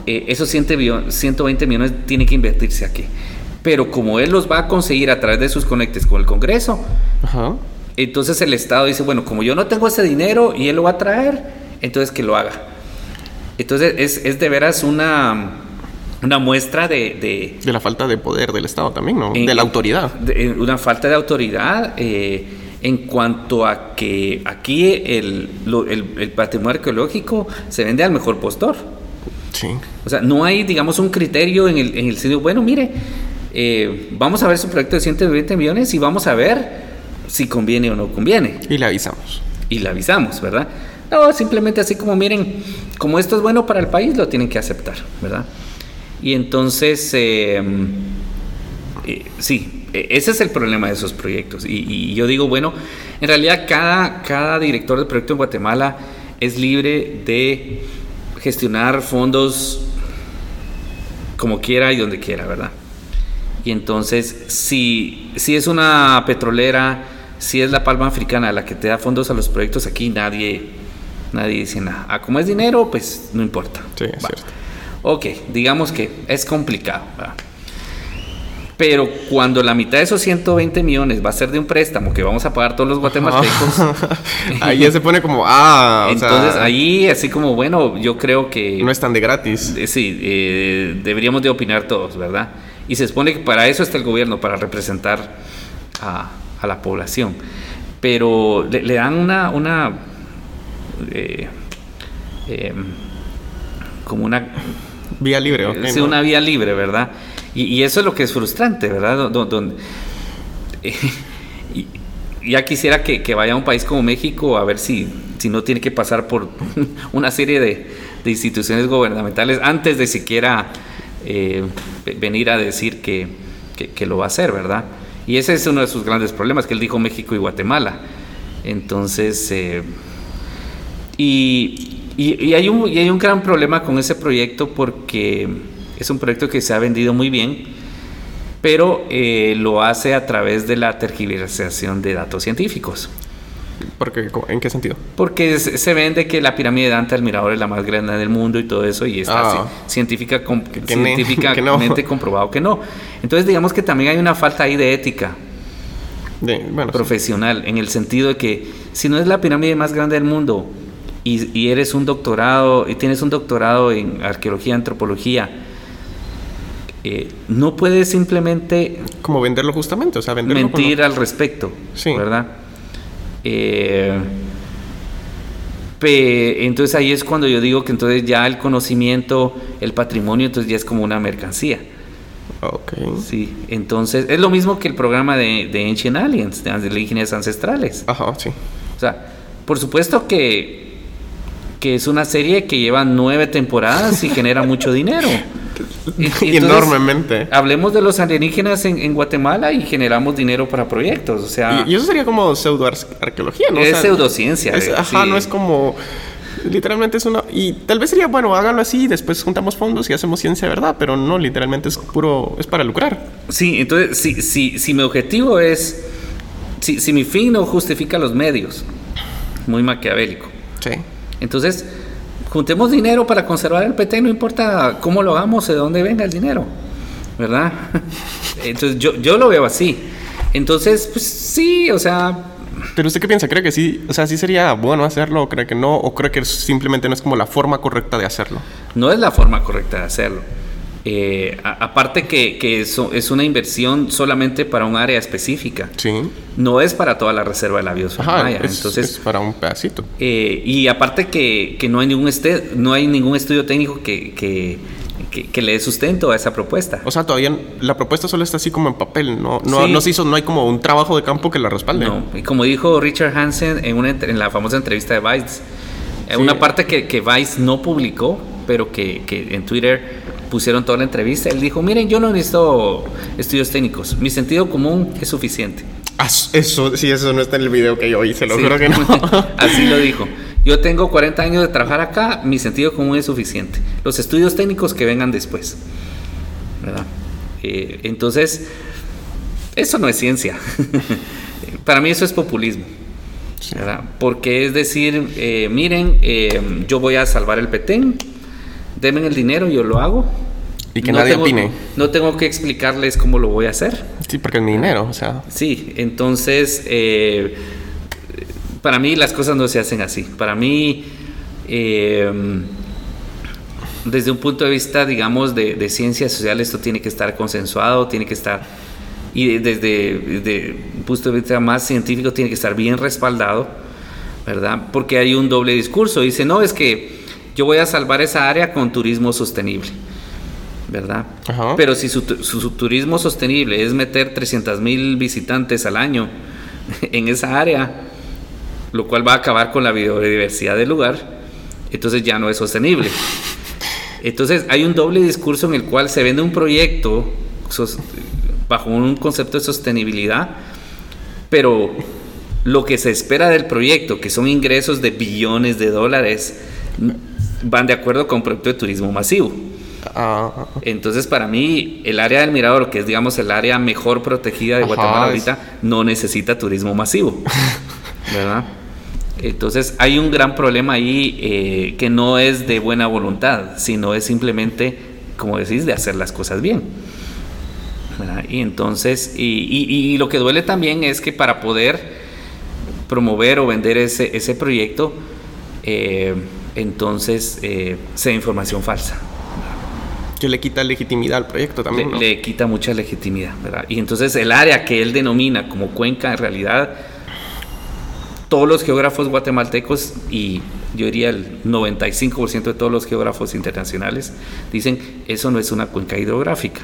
eh, esos 100 bio- 120 millones tiene que invertirse aquí. Pero como él los va a conseguir a través de sus conectes con el Congreso, Ajá. entonces el Estado dice, bueno, como yo no tengo ese dinero y él lo va a traer, entonces que lo haga. Entonces es, es de veras una, una muestra de, de- De la falta de poder del Estado también, ¿no? en- de la autoridad. de- una falta de autoridad eh, en cuanto a que aquí el, lo- el- el patrimonio arqueológico se vende al mejor postor. Sí. O sea, no hay, digamos, un criterio en el, en el sentido, bueno, mire, eh, vamos a ver su proyecto de 120 millones y vamos a ver si conviene o no conviene. Y le avisamos. Y le avisamos, ¿verdad? No, simplemente así como, miren, como esto es bueno para el país, lo tienen que aceptar, ¿verdad? Y entonces, eh, eh, sí, e- ese es el problema de esos proyectos. Y, y yo digo, bueno, en realidad cada, cada director de proyecto en Guatemala es libre de gestionar fondos como quiera y donde quiera, ¿verdad? Y entonces, si, si es una petrolera, si es la palma africana la que te da fondos a los proyectos, aquí nadie, nadie dice nada. Ah, como es dinero, pues no importa. Sí, es Va. cierto. Ok, digamos que es complicado. ¿verdad? Pero cuando la mitad de esos 120 millones va a ser de un préstamo que vamos a pagar todos los guatemaltecos, Ahí ya se pone como, ah, o entonces sea, ahí así como, bueno, yo creo que... no es tan de gratis. Eh, Sí, eh, deberíamos de opinar todos, ¿verdad? Y se supone que para eso está el gobierno, para representar a, a la población. Pero le, le dan una, una eh, em, como una, Vía libre, ok. sí, ¿no? una vía libre, ¿verdad? Y, eso es lo que es frustrante, ¿verdad? Y, ya quisiera que, que, vaya a un país como México a ver si, si no tiene que pasar por una serie de, de instituciones gubernamentales antes de siquiera eh, venir a decir que, que, lo va a hacer, ¿verdad? Y ese es uno de sus grandes problemas, que él dijo México y Guatemala. Entonces, eh, y, y, hay un, y hay un gran problema con ese proyecto porque es un proyecto que se ha vendido muy bien, pero eh, lo hace a través de la tergiversación de datos científicos. Porque, ¿En qué sentido? Porque se vende que la pirámide de Dante del Mirador es la más grande del mundo y todo eso, y está ah, científica, que, científicamente que no. comprobado que no. Entonces, digamos que también hay una falta ahí de ética de, bueno, profesional, sí. en el sentido de que si no es la pirámide más grande del mundo y, y eres un doctorado, y tienes un doctorado en arqueología, antropología, eh, no puedes simplemente... Como venderlo justamente, o sea, venderlo mentir al respecto, sí. ¿verdad? Eh, pe, entonces ahí es cuando yo digo que entonces ya el conocimiento, el patrimonio, entonces ya es como una mercancía. Okay. Sí, entonces es lo mismo que el programa de, de Ancient Aliens, de alienígenas ancestrales. Ajá, sí. O sea, por supuesto que, que es una serie que lleva nueve temporadas y genera mucho dinero. Entonces, enormemente. Hablemos de los alienígenas en, en, Guatemala y generamos dinero para proyectos, o sea... Y, y eso sería como pseudoarqueología, ¿no? Es o sea, pseudociencia. Es, ajá, sí. no es como... Literalmente es una... Y tal vez sería, bueno, háganlo así y después juntamos fondos y hacemos ciencia de verdad, pero no, literalmente es puro... es para lucrar. Sí, entonces, si, si, si mi objetivo es... Si, si mi fin no justifica los medios, muy maquiavélico. Sí. Entonces juntemos dinero para conservar el PT, no importa cómo lo hagamos, de dónde venga el dinero, ¿verdad? Entonces yo, yo lo veo así. Entonces, pues sí, o sea... Pero usted qué piensa? ¿Cree que sí? O sea, sí sería bueno hacerlo o cree que no? ¿O cree que simplemente no es como la forma correcta de hacerlo? No es la forma correcta de hacerlo. Eh, a, aparte que, que eso es una inversión solamente para un área específica. Sí. No es para toda la reserva de la biosfera Ajá, maya. es, Entonces, es para un pedacito. Eh, y aparte que, que, no hay ningún este, no hay ningún estudio técnico que, que, que, que, le dé sustento a esa propuesta. O sea, todavía la propuesta solo está así como en papel, no, no, sí. no se hizo, no hay como un trabajo de campo que la respalde. No, y como dijo Richard Hansen en, una, en la famosa entrevista de Vice, sí. una parte que, que Vice no publicó, pero que, que en Twitter pusieron toda la entrevista. Él dijo, miren, yo no necesito estudios técnicos, mi sentido común es suficiente. Ah, eso, sí, eso no está en el video que yo hice, lo sí. juro que no. Así lo dijo. Yo tengo 40 años de trabajar acá, mi sentido común es suficiente. Los estudios técnicos que vengan después. ¿Verdad? Eh, entonces, eso no es ciencia. Para mí eso es populismo. ¿verdad? Porque es decir, eh, miren, eh, yo voy a salvar el Petén, denme el dinero, yo lo hago. Y que no nadie tengo, opine. No tengo que explicarles cómo lo voy a hacer. Sí, porque es mi dinero, o sea. Sí, entonces, eh, para mí las cosas no se hacen así. Para mí, eh, desde un punto de vista, digamos, de, de, ciencias sociales, esto tiene que estar consensuado, tiene que estar, y desde, desde un punto de vista más científico, tiene que estar bien respaldado, ¿verdad? Porque hay un doble discurso. Dice, no, es que yo voy a salvar esa área con turismo sostenible. ¿verdad? Ajá. Pero si su, su, su, turismo sostenible es meter 300 mil visitantes al año en esa área, lo cual va a acabar con la biodiversidad del lugar, entonces ya no es sostenible. Entonces hay un doble discurso en el cual se vende un proyecto bajo un concepto de sostenibilidad, pero lo que se espera del proyecto, que son ingresos de billones de dólares, van de acuerdo con proyecto de turismo masivo. Uh, Entonces, para mí, el área del Mirador, que es, digamos, el área mejor protegida de Ajá, Guatemala es... ahorita, no necesita turismo masivo. ¿Verdad? Entonces, hay un gran problema ahí eh, que no es de buena voluntad, sino es simplemente, como decís, de hacer las cosas bien. ¿verdad? Y entonces, y, y, y, lo que duele también es que para poder promover o vender ese, ese proyecto, eh, entonces eh, sea información falsa que le quita legitimidad al proyecto también. Le, ¿no? le, quita mucha legitimidad, ¿verdad? Y entonces el área que él denomina como cuenca, en realidad, todos los geógrafos guatemaltecos y yo diría el 95% de todos los geógrafos internacionales dicen eso no es una cuenca hidrográfica.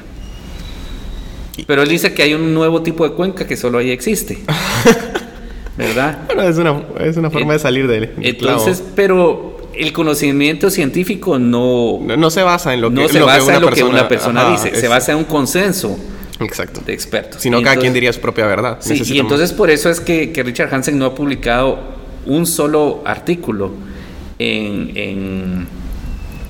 Pero él dice que hay un nuevo tipo de cuenca que solo ahí existe. ¿verdad? Bueno, es una, es una forma de salir de él. Entonces, pero el conocimiento científico no, no, se basa en lo que, no se basa en lo que una persona dice, se basa en un consenso. Exacto. de expertos. Sino cada quien diría su propia verdad. Sí, y entonces por eso es que, que, Richard Hansen no ha publicado un solo artículo en, en,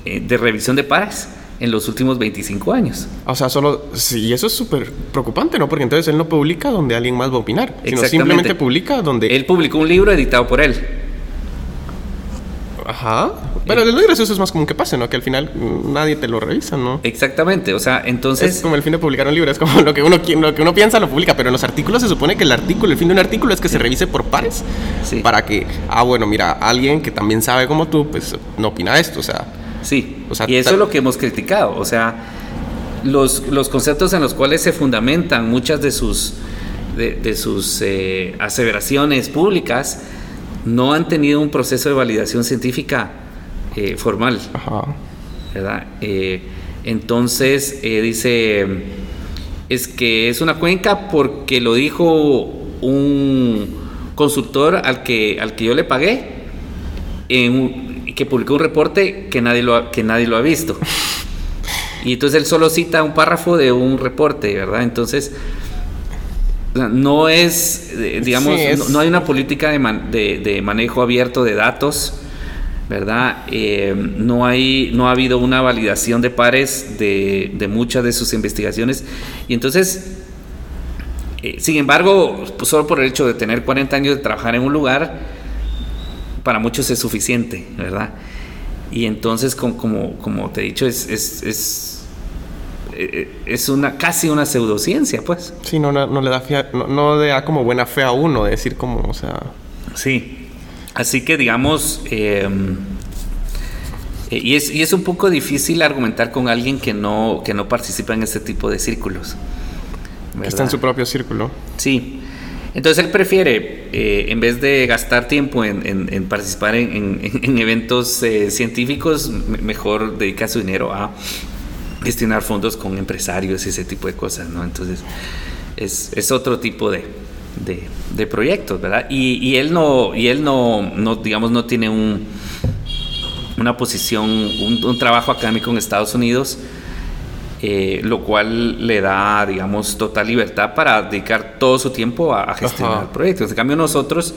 eh, de revisión de pares en los últimos 25 años. O sea, solo... Sí, y eso es súper preocupante, ¿no? Porque entonces él no publica donde alguien más va a opinar, sino simplemente publica donde... Él publicó un libro editado por él. Ajá. Pero lo gracioso es más común que pase, ¿no? Que al final nadie te lo revisa, ¿no? Exactamente, o sea, entonces... Es como el fin de publicar un libro, es como lo que uno, lo que uno piensa lo publica, pero en los artículos se supone que el artículo, el fin de un artículo es que se revise por pares. Sí. Para que, ah, bueno, mira, alguien que también sabe como tú, pues no opina esto, o sea... Sí, o sea, y eso es lo que hemos criticado, o sea, los, los conceptos en los cuales se fundamentan muchas de sus, de, sus eh, aseveraciones públicas no han tenido un proceso de validación científica eh, formal. ¿verdad? Eh, entonces dice, es que es una cuenca porque lo dijo un consultor al que, al que yo le pagué en que publicó un reporte que nadie lo ha, que nadie lo ha visto. Y entonces él solo cita un párrafo de un reporte, ¿verdad? Entonces, no es, eh, digamos, No, hay una política de, de, manejo abierto de datos, ¿verdad? Eh, no, hay, no ha habido una validación de pares de, de muchas de sus investigaciones. Y entonces, eh, sin embargo, pues solo por el hecho de tener 40 años de trabajar en un lugar, para muchos es suficiente, ¿verdad? Y entonces, como, como, te he dicho, es, es, es, es, una casi una pseudociencia, pues. Sí, no, no, le da no, no, da como buena fe a uno, decir como, o sea... Sí, así que digamos, em, eh, y, es, y es un poco difícil argumentar con alguien que no, que no participa en este tipo de círculos. Que está en su propio círculo. Sí, entonces él prefiere, eh, en vez de gastar tiempo en, participar en, eventos eh, científicos, mejor dedica su dinero a gestionar fondos con empresarios y ese tipo de cosas, ¿no? Entonces es, otro tipo de, proyectos, ¿verdad? Y, él no, y él no, no, digamos, no tiene un, una posición, un trabajo académico en Estados Unidos eh, lo cual le da, digamos, total libertad para dedicar todo su tiempo a, gestionar proyectos. En cambio, nosotros,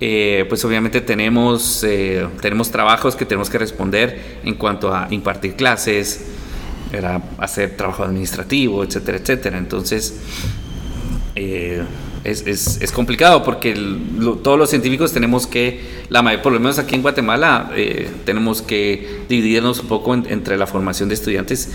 eh, pues obviamente tenemos, eh, tenemos trabajos que tenemos que responder en cuanto a impartir clases, era hacer trabajo administrativo, etcétera, etcétera. Entonces, es, complicado porque todos los científicos tenemos que, la, por lo menos aquí en Guatemala, tenemos que dividirnos un poco entre la formación de estudiantes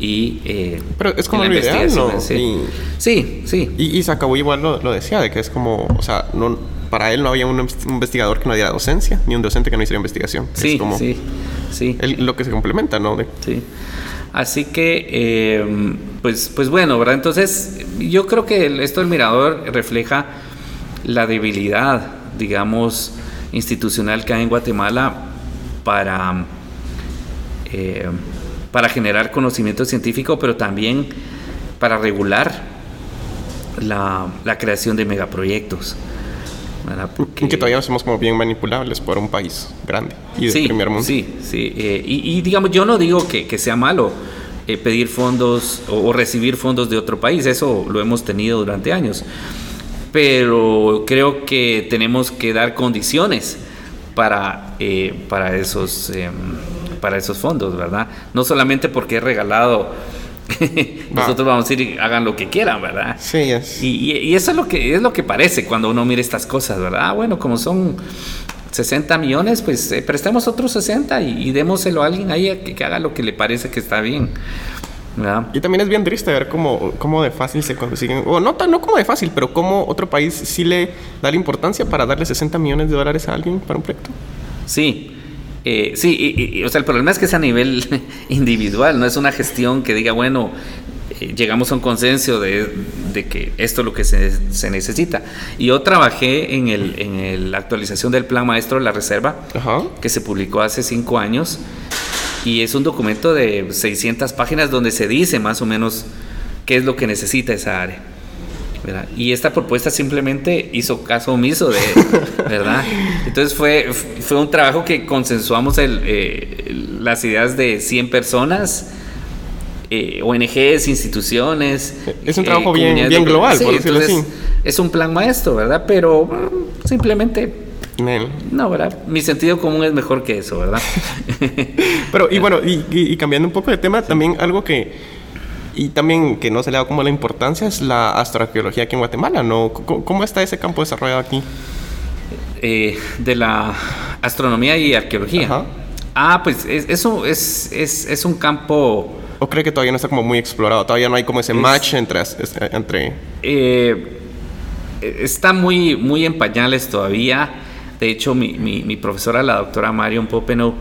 y eh, pero es como lo ideal no sí. Sí, sí. Y, y igual lo, decía de que es como o sea no para él no había un investigador que no diera docencia ni un docente que no hiciera investigación. Sí es como sí sí. lo que se complementa no sí así que eh, pues pues bueno verdad entonces yo creo que esto del mirador refleja la debilidad digamos institucional que hay en Guatemala para eh, para generar conocimiento científico, pero también para regular la, creación de megaproyectos. Porque... Que todavía somos como bien manipulables por un país grande y de primer mundo. Sí, sí. Eh, y, digamos, yo no digo que, sea malo eh, pedir fondos o, recibir fondos de otro país, eso lo hemos tenido durante años. Pero creo que tenemos que dar condiciones para, eh, para esos em, para esos fondos, ¿verdad? No solamente porque es regalado, nosotros vamos a decir hagan lo que quieran, ¿verdad? Sí, es. Y, eso es lo que es lo que parece cuando uno mira estas cosas, ¿verdad? Ah, bueno, como son 60 millones, pues eh, prestemos otros 60 y, démoselo a alguien ahí que, haga lo que le parece que está bien. ¿verdad? Y también es bien triste ver cómo, cómo de fácil se consiguen, o no, no como de fácil, pero cómo otro país sí le da la importancia para darle 60 millones de dólares a alguien para un proyecto. Sí, eh, sí, y, o sea, el problema es que es a nivel individual, no es una gestión que diga, bueno, eh, llegamos a un consenso de, que esto es lo que se, necesita. Y yo trabajé en, el, en la actualización del Plan Maestro de la Reserva, que se publicó hace cinco años, y es un documento de 600 páginas donde se dice más o menos qué es lo que necesita esa área. Y esta propuesta simplemente hizo caso omiso de, ¿verdad? Entonces fue, fue un trabajo que consensuamos el, eh, las ideas de 100 personas, eh, ONGs, instituciones. Es un trabajo bien, bien global, por decirlo así. Es un plan maestro, ¿verdad? Pero mm, simplemente no, ¿verdad? Mi sentido común es mejor que eso, ¿verdad? Pero, y bueno, y, cambiando un poco de tema, también algo que, y también que no se le da como la importancia es la astroarqueología aquí en Guatemala, ¿no? ¿Cómo, está ese campo desarrollado aquí? Eh, de la astronomía y arqueología. Ah, pues eso es, es, es, un campo... ¿O cree que todavía no está como muy explorado? Todavía no hay como ese match entre... entre... Eh, está muy, muy en pañales todavía. De hecho, mi, mi, profesora, la doctora Marion Popenow,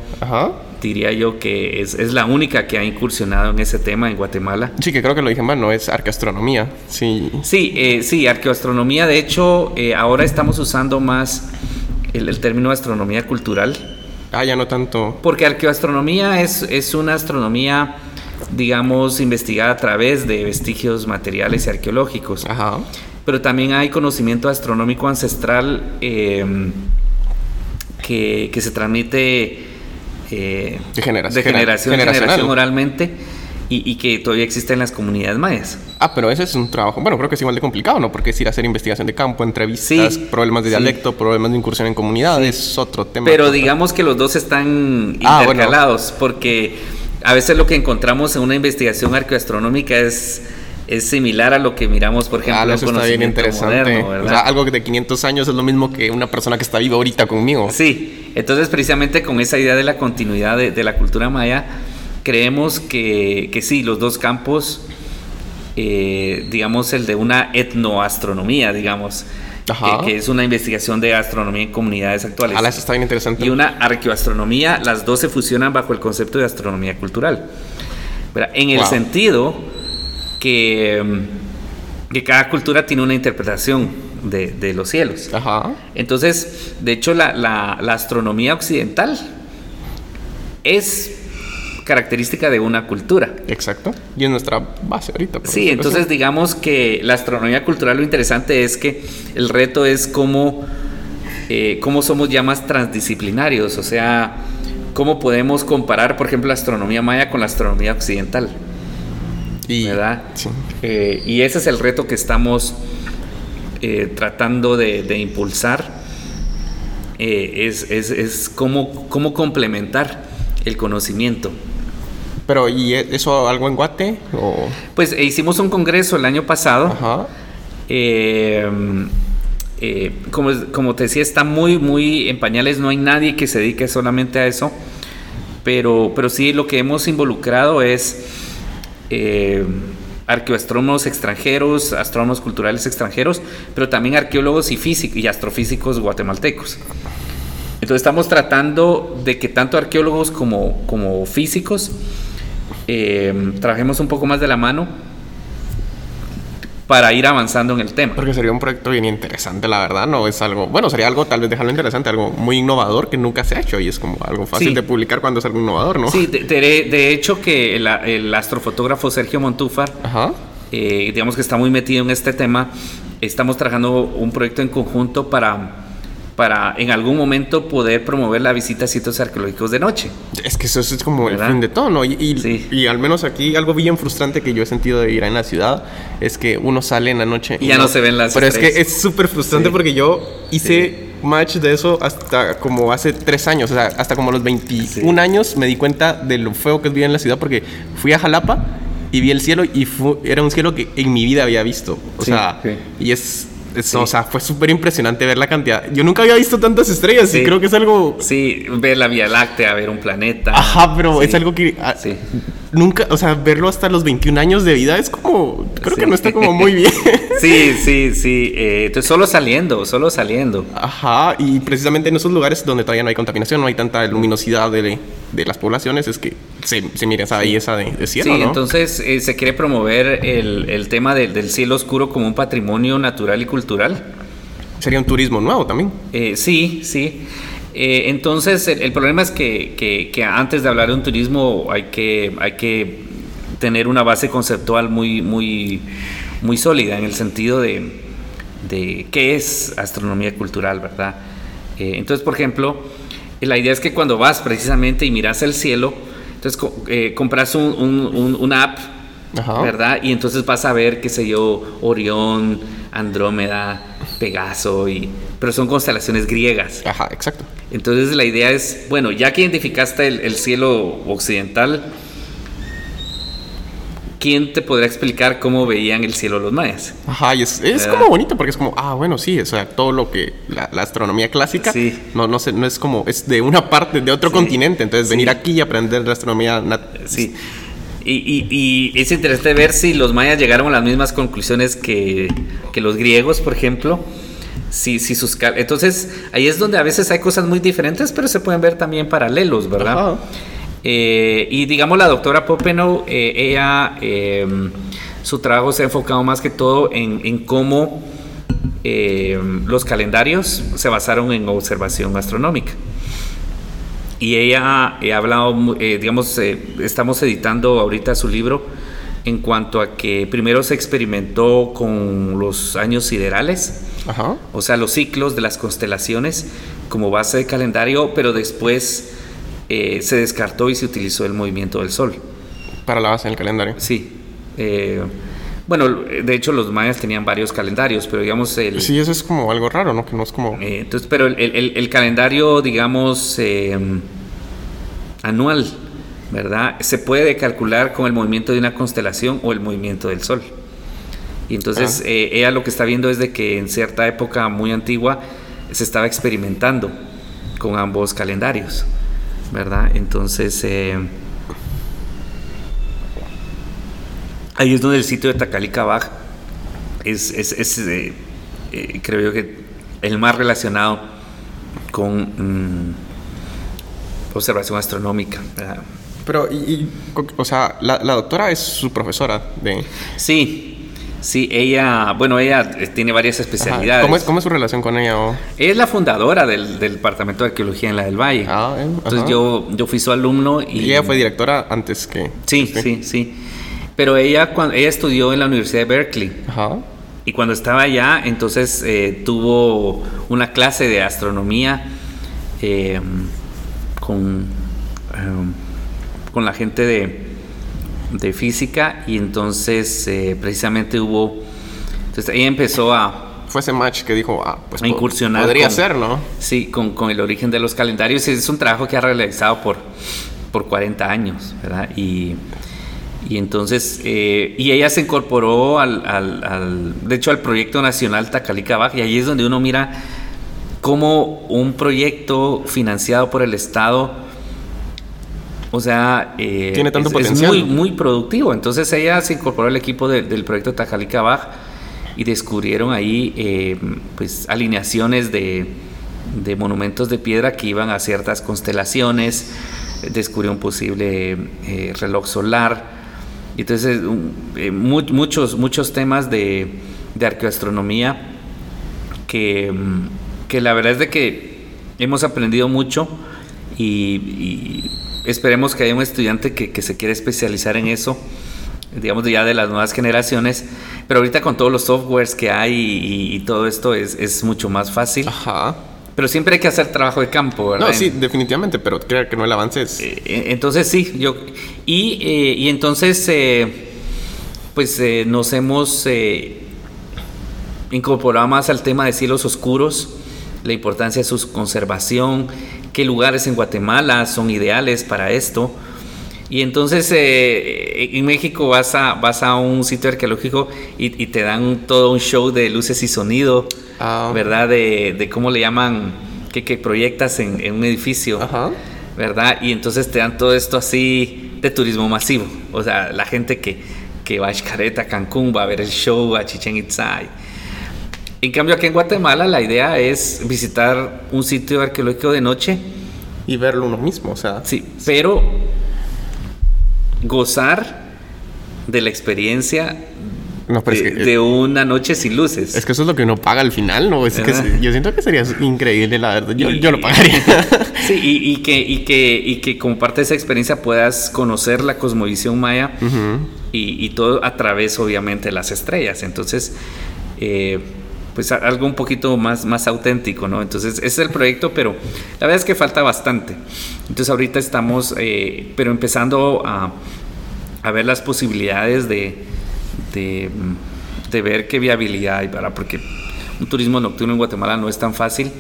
diría yo que es, es, la única que ha incursionado en ese tema en Guatemala. Sí, que creo que lo dije mal, no es arqueoastronomía. Sí, sí, eh, sí arqueoastronomía. De hecho, eh, ahora estamos usando más el, el, término astronomía cultural. Ah, ya no tanto. Porque arqueoastronomía es, es una astronomía digamos, investigada a través de vestigios materiales y arqueológicos. Ajá. Pero también hay conocimiento astronómico ancestral eh, que, se transmite eh, de, generación, generación, generación oralmente y, que todavía existe en las comunidades mayas. Ah, pero ese es un trabajo, bueno, creo que es igual de complicado, ¿no? Porque es ir a hacer investigación de campo, entrevistas, problemas de dialecto, problemas de incursión en comunidades, es otro tema. Pero digamos que los dos están ah, intercalados, porque a veces lo que encontramos en una investigación arqueoastronómica es es similar a lo que miramos, por ejemplo, ah, eso está bien interesante. o sea, algo de 500 años es lo mismo que una persona que está viva ahorita conmigo. Sí, entonces precisamente con esa idea de la continuidad de, la cultura maya, creemos que, que sí, los dos campos, eh, digamos el de una etnoastronomía, digamos, Que, es una investigación de astronomía en comunidades actuales. Ah, eso está bien interesante. Y una arqueoastronomía, las dos se fusionan bajo el concepto de astronomía cultural. En el sentido que, que cada cultura tiene una interpretación de, los cielos. Entonces, de hecho, la, astronomía occidental es característica de una cultura. Exacto. Y es nuestra base ahorita. Sí, entonces digamos que la astronomía cultural lo interesante es que el reto es cómo, eh, cómo somos ya más transdisciplinarios, o sea, cómo podemos comparar, por ejemplo, la astronomía maya con la astronomía occidental. Y, ¿verdad? Eh, y ese es el reto que estamos eh, tratando de, impulsar. Eh, es, es, es cómo, cómo, complementar el conocimiento. Pero, ¿y e, eso algo en Guate? O? Pues hicimos un congreso el año pasado. Ajá. como, como te decía, está muy, muy en pañales. No hay nadie que se dedique solamente a eso. Pero, pero sí, lo que hemos involucrado es eh, arqueoastrónomos extranjeros, astrónomos culturales extranjeros, pero también arqueólogos y, físicos, y astrofísicos guatemaltecos. Entonces estamos tratando de que tanto arqueólogos como, físicos eh, trabajemos un poco más de la mano para ir avanzando en el tema. Porque sería un proyecto bien interesante, la verdad, ¿no? Es algo, bueno, sería algo tal vez dejarlo interesante, algo muy innovador que nunca se ha hecho y es como algo fácil de publicar cuando es algo innovador, ¿no? Sí, de, hecho que el, astrofotógrafo Sergio Montúfar, eh, digamos que está muy metido en este tema, estamos trabajando un proyecto en conjunto para para en algún momento poder promover la visita a sitios arqueológicos de noche. Es que eso es como el fin de todo, ¿no? Y, y, al menos aquí algo bien frustrante que yo he sentido de ir en la ciudad es que uno sale en la noche y, ya no, se ven las Pero es que es súper frustrante porque yo hice match de eso hasta como hace tres años, o sea, hasta como los 21 años me di cuenta de lo feo que es vivir en la ciudad porque fui a Jalapa y vi el cielo y era un cielo que en mi vida había visto. O sea, y es o sea, fue súper impresionante ver la cantidad. Yo nunca había visto tantas estrellas y creo que es algo... Sí, ver la Vía Láctea, ver un planeta. Ajá, pero es algo que... Ah, sí. Nunca, o sea, verlo hasta los 21 años de vida es como... Creo que no está como muy bien. sí, sí, sí. Eh, entonces, solo saliendo, solo saliendo. Ajá, y precisamente en esos lugares donde todavía no hay contaminación, no hay tanta luminosidad de, de las poblaciones, es que se, se mira esa belleza de, cielo, sí, entonces eh, se quiere promover el, el tema del cielo oscuro como un patrimonio natural y cultural. Sería un turismo nuevo también. Eh, sí, sí. Eh, entonces, el, problema es que, que, que, antes de hablar de un turismo hay que, hay que tener una base conceptual muy, muy, muy sólida en el sentido de, de qué es astronomía cultural, ¿verdad? Eh, entonces, por ejemplo, la idea es que cuando vas precisamente y miras el cielo, entonces eh, compras un, un, una app, ¿verdad? Y entonces vas a ver, qué sé yo, Orión, Andrómeda, Pegaso, y, pero son constelaciones griegas. Ajá, exacto. Entonces la idea es, bueno, ya que identificaste el, el cielo occidental, ¿quién te podrá explicar cómo veían el cielo los mayas? Ajá, y es, es como bonito porque es como, ah, bueno, sí, o sea, todo lo que la, astronomía clásica sí. no, no, no es como, es de una parte, de otro continente, entonces venir aquí y aprender la astronomía. Sí. Y, y, y, es interesante ver si los mayas llegaron a las mismas conclusiones que, que los griegos, por ejemplo. Si, si sus, entonces, ahí es donde a veces hay cosas muy diferentes, pero se pueden ver también paralelos, ¿verdad? Ajá. Eh, y digamos la doctora Popenow, eh, ella, em, su trabajo se ha enfocado más que todo en, cómo em, los calendarios se basaron en observación astronómica. Y ella ha hablado, eh, digamos, estamos editando ahorita su libro en cuanto a que primero se experimentó con los años siderales, o sea, los ciclos de las constelaciones como base de calendario, pero después eh, se descartó y se utilizó el movimiento del Sol. Para la base del calendario. Sí. Eh, bueno, de hecho los mayas tenían varios calendarios, pero digamos el... Sí, eso es como algo raro, ¿no? Que no es como... Eh, entonces, pero el, calendario, digamos, anual, ¿verdad? Se puede calcular con el movimiento de una constelación o el movimiento del Sol. Y entonces ah. ella lo que está viendo es de que en cierta época muy antigua se estaba experimentando con ambos calendarios. ¿Verdad? Entonces, eh, ahí es donde el sitio de Tacalica es, es, eh, eh, creo yo que el más relacionado con mm, observación astronómica. Pero, y, o sea, la, la, doctora es su profesora de... Sí, Sí, ella, bueno, ella tiene varias especialidades. ¿Cómo es, ¿Cómo es, su relación con ella? Es la fundadora del, Departamento de Arqueología en la del Valle. Ah, Entonces yo, yo fui su alumno y... y... ella fue directora antes que... Sí, sí, sí. Pero ella, cuando, ella estudió en la Universidad de Berkeley. Ajá. Y cuando estaba allá, entonces eh, tuvo una clase de astronomía eh, con, eh, con la gente de de física y entonces eh, precisamente hubo, entonces ella empezó a... Fue ese match que dijo, ah, pues a incursionar. Podría ser, ¿no? Sí, con, con, el origen de los calendarios. Es un trabajo que ha realizado por, por 40 años, ¿verdad? Y, y entonces, eh, y ella se incorporó al, al, al, de hecho, al proyecto nacional Tacalica y ahí es donde uno mira cómo un proyecto financiado por el Estado o sea, eh, tiene tanto es, potencial. muy, muy productivo. Entonces ella se incorporó al equipo del proyecto Tajalica Baj y descubrieron ahí eh, pues alineaciones de, monumentos de piedra que iban a ciertas constelaciones. Descubrió un posible eh, reloj solar. Entonces, muchos, muchos temas de, arqueoastronomía que, que la verdad es de que hemos aprendido mucho y esperemos que haya un estudiante que, se quiera especializar en eso, digamos ya de las nuevas generaciones, pero ahorita con todos los softwares que hay y, todo esto es, mucho más fácil. Ajá. Pero siempre hay que hacer trabajo de campo, ¿verdad? No, sí, definitivamente, pero creo que no el avance es... Eh, eh, entonces sí, yo... Y, eh, y entonces, pues nos hemos incorporado más al tema de cielos oscuros, la importancia de su conservación, qué lugares en Guatemala son ideales para esto. Y entonces eh, en México vas a, vas a un sitio arqueológico y, te dan todo un show de luces y sonido, ah. ¿verdad? De, cómo le llaman, que, que proyectas en, un edificio, ¿verdad? Y entonces te dan todo esto así de turismo masivo. O sea, la gente que, que va a Xcaret, Cancún, va a ver el show, a Chichen Itza. En cambio, aquí en Guatemala la idea es visitar un sitio arqueológico de noche. Y verlo uno mismo, o sea. Sí, pero gozar de la experiencia No, de, es que, de una noche sin luces. es que eso es lo que uno paga al final, ¿no? Es que yo siento que sería increíble, la verdad. Yo, Y- yo lo pagaría. Sí, y, y que, y, que, y que como parte de esa experiencia puedas conocer la cosmovisión maya Ujú. y, y todo a través, obviamente, de las estrellas. Entonces, eh, pues algo un poquito más, más auténtico, ¿no? Entonces, ese es el proyecto, pero la verdad es que falta bastante. Entonces, ahorita estamos, eh, pero empezando a, a ver las posibilidades de, de, mm, de ver qué viabilidad hay para, porque un turismo nocturno en Guatemala no es tan fácil.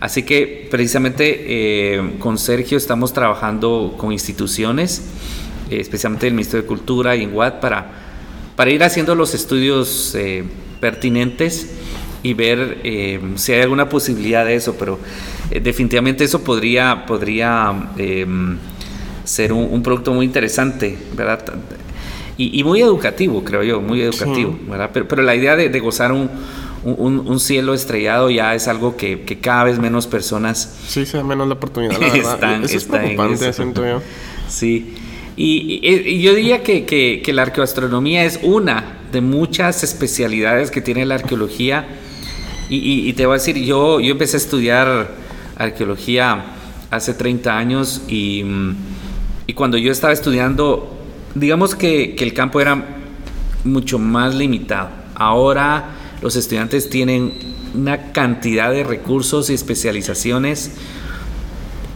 Así que precisamente eh, con Sergio estamos trabajando con instituciones, eh, especialmente el Ministerio de Cultura y en para, para ir haciendo los estudios eh, pertinentes y ver eh, si hay alguna posibilidad de eso, pero eh, definitivamente eso podría, podría eh, ser un, un producto muy interesante, ¿verdad? Y, y muy educativo, creo yo, muy educativo, ¿verdad? Pero, pero la idea de, de gozar un, un, un cielo estrellado ya es algo que, que cada vez menos personas Sí, se da menos la oportunidad, la verdad. están, eso es están preocupante, siento yo. Sí. Y, y- y yo diría que, que- que la arqueoastronomía es una de muchas especialidades que tiene la arqueología. Y, te voy a decir, yo, yo empecé a estudiar arqueología hace 30 años y, y cuando yo estaba estudiando, digamos que, que el campo era mucho más limitado. Ahora los estudiantes tienen una cantidad de recursos y especializaciones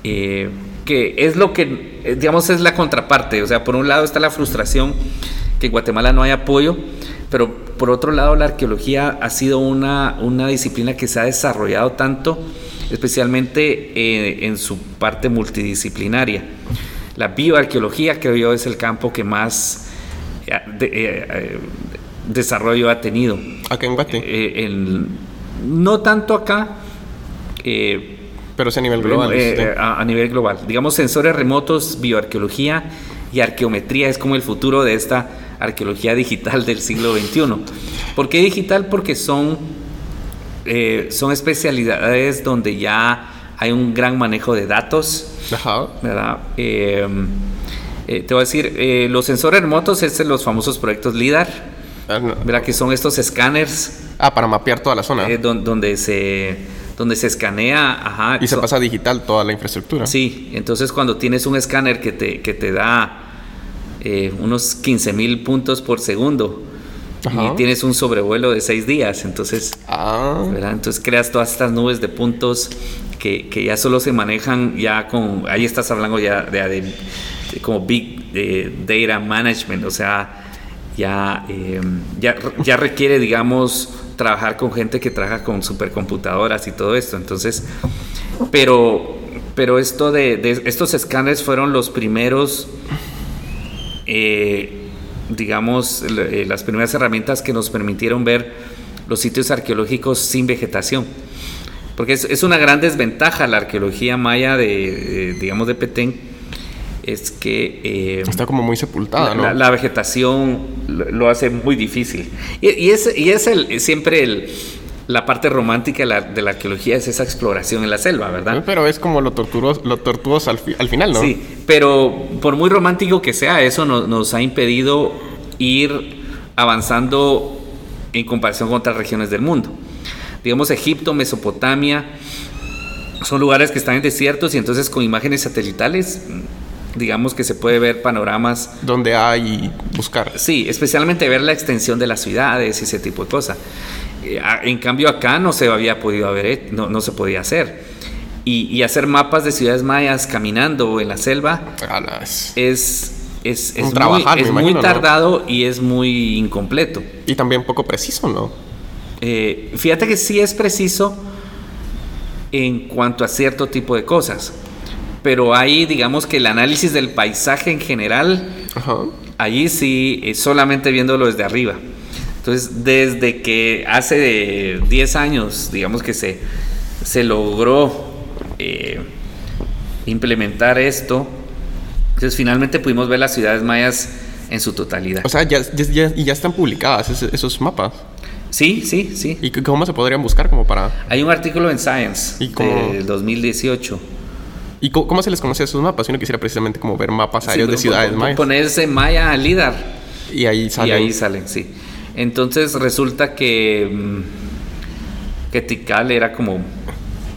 eh, que es lo que, eh, digamos, es la contraparte. O sea, por un lado está la frustración que en Guatemala no hay apoyo, pero por otro lado la arqueología ha sido una, una disciplina que se ha desarrollado tanto, especialmente eh, en su parte multidisciplinaria. La bioarqueología, creo yo, es el campo que más eh, de- eh, eh, desarrollo ha tenido. Acá en Guate. En- no tanto acá, eh, pero es a nivel global. eh, sí. eh, a, a nivel global. Digamos, sensores remotos, bioarqueología y arqueometría es como el futuro de esta arqueología digital del siglo XXI. ¿Por qué digital? Porque son, eh, son especialidades donde ya hay un gran manejo de datos, Ajá. ¿verdad? Eh, eh, te voy a decir, eh, los sensores remotos es los famosos proyectos LIDAR, Ah. ¿verdad? Que son estos escáneres Ah, para mapear toda la zona. eh, don- donde, se, donde se escanea, ajá, y se so- pasa digital toda la infraestructura. Sí, entonces cuando tienes un escáner que te, que te da eh, unos 15 mil puntos por segundo Ajá. y tienes un sobrevuelo de 6 días, entonces, Ah. ¿verdad? entonces creas todas estas nubes de puntos que, que ya solo se manejan ya con, ahí estás hablando ya de, de- de como Big eh, Data Management, o sea, ya, eh, ya, ya requiere, digamos, trabajar con gente que trabaja con supercomputadoras y todo esto, entonces, pero, pero esto de, de- estos escáneres fueron los primeros, eh, digamos, eh, las primeras herramientas que nos permitieron ver los sitios arqueológicos sin vegetación. Porque es, una gran desventaja la arqueología maya de, eh, digamos, de Petén, es que... eh, Está como muy sepultada, la, ¿no? la- la vegetación lo, lo hace muy difícil. Y, y es, y es el, siempre el, la parte romántica de la, de la arqueología, es esa exploración en la selva, ¿verdad? Pero es como lo tortuoso, lo tortuoso al, fi- al final, ¿no? Sí, pero por muy romántico que sea, eso no- nos ha impedido ir avanzando en comparación con otras regiones del mundo. Digamos, Egipto, Mesopotamia, son lugares que están en desiertos y entonces con imágenes satelitales, digamos que se puede ver panoramas Donde hay buscar. Sí, especialmente ver la extensión de las ciudades y ese tipo de cosas. Eh, En cambio acá no se había podido haber, no, no se podía hacer. Y, y hacer mapas de ciudades mayas caminando en la selva es- es, es, muy, tardado y es muy incompleto. Y también poco preciso, ¿no? Eh, fíjate que sí es preciso en cuanto a cierto tipo de cosas, pero ahí digamos que el análisis del paisaje en general Ajá. Allí sí, eh, solamente viéndolo desde arriba. Entonces, desde que hace de 10 años, digamos que se, se logró eh, implementar esto, entonces finalmente pudimos ver las ciudades mayas en su totalidad. O sea, ya, ya, ya- y ya están publicadas esos mapas. Sí, sí, sí. ¿Y cómo se podrían buscar como para...? Hay un artículo en Science ¿Y del 2018. ¿Y cómo se les conoce a esos mapas? Si uno quisiera precisamente como ver mapas Sí, aéreos de po- ciudades mayas. Ponerse maya a LIDAR. Y ahí Y sale... ahí salen, sí. Entonces resulta que, mm, que Tikal era como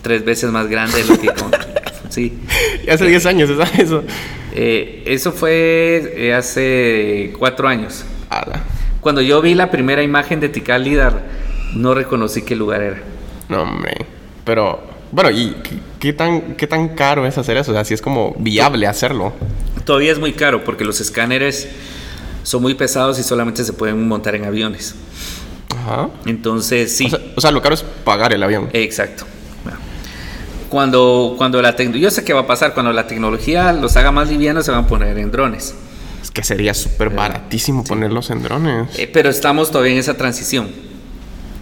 tres veces más grande de lo que... con- sí. Y hace 10 años, ¿sabes eso? Eh, eso fue eh, hace cuatro años. Ala. Cuando yo vi la primera imagen de Tikal Lidar, no reconocí qué lugar era. No, hombre. Pero, bueno, ¿y qué, qué tan, qué tan caro es hacer eso? O sea, si es como viable hacerlo. Todavía es muy caro porque los escáneres son muy pesados y solamente se pueden montar en aviones. Ajá. Entonces, sí. O sea, o sea, lo caro es pagar el avión. Exacto. Cuando, cuando la tecnología, yo sé qué va a pasar, cuando la tecnología los haga más livianos se van a poner en drones. Es que sería súper baratísimo ponerlos en drones. Eh, pero estamos todavía en esa transición.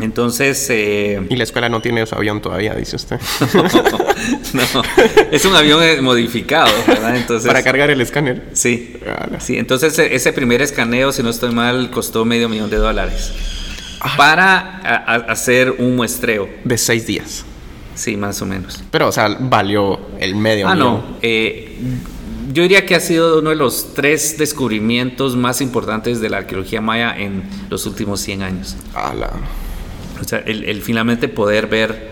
Entonces, eh, Y la escuela no tiene su avión todavía, dice usted. no, es un avión eh, modificado, ¿verdad? Entonces, Para cargar el escáner. Sí, sí. Entonces e- ese primer escaneo, si no estoy mal, costó medio millón de dólares Ah. para a- a- hacer un muestreo. De seis días. Sí, más o menos. Pero, o sea, valió el medio Ah, millón. no. eh, yo diría que ha sido uno de los tres descubrimientos más importantes de la arqueología maya en los últimos 100 años. Ala. O sea, el, el finalmente poder ver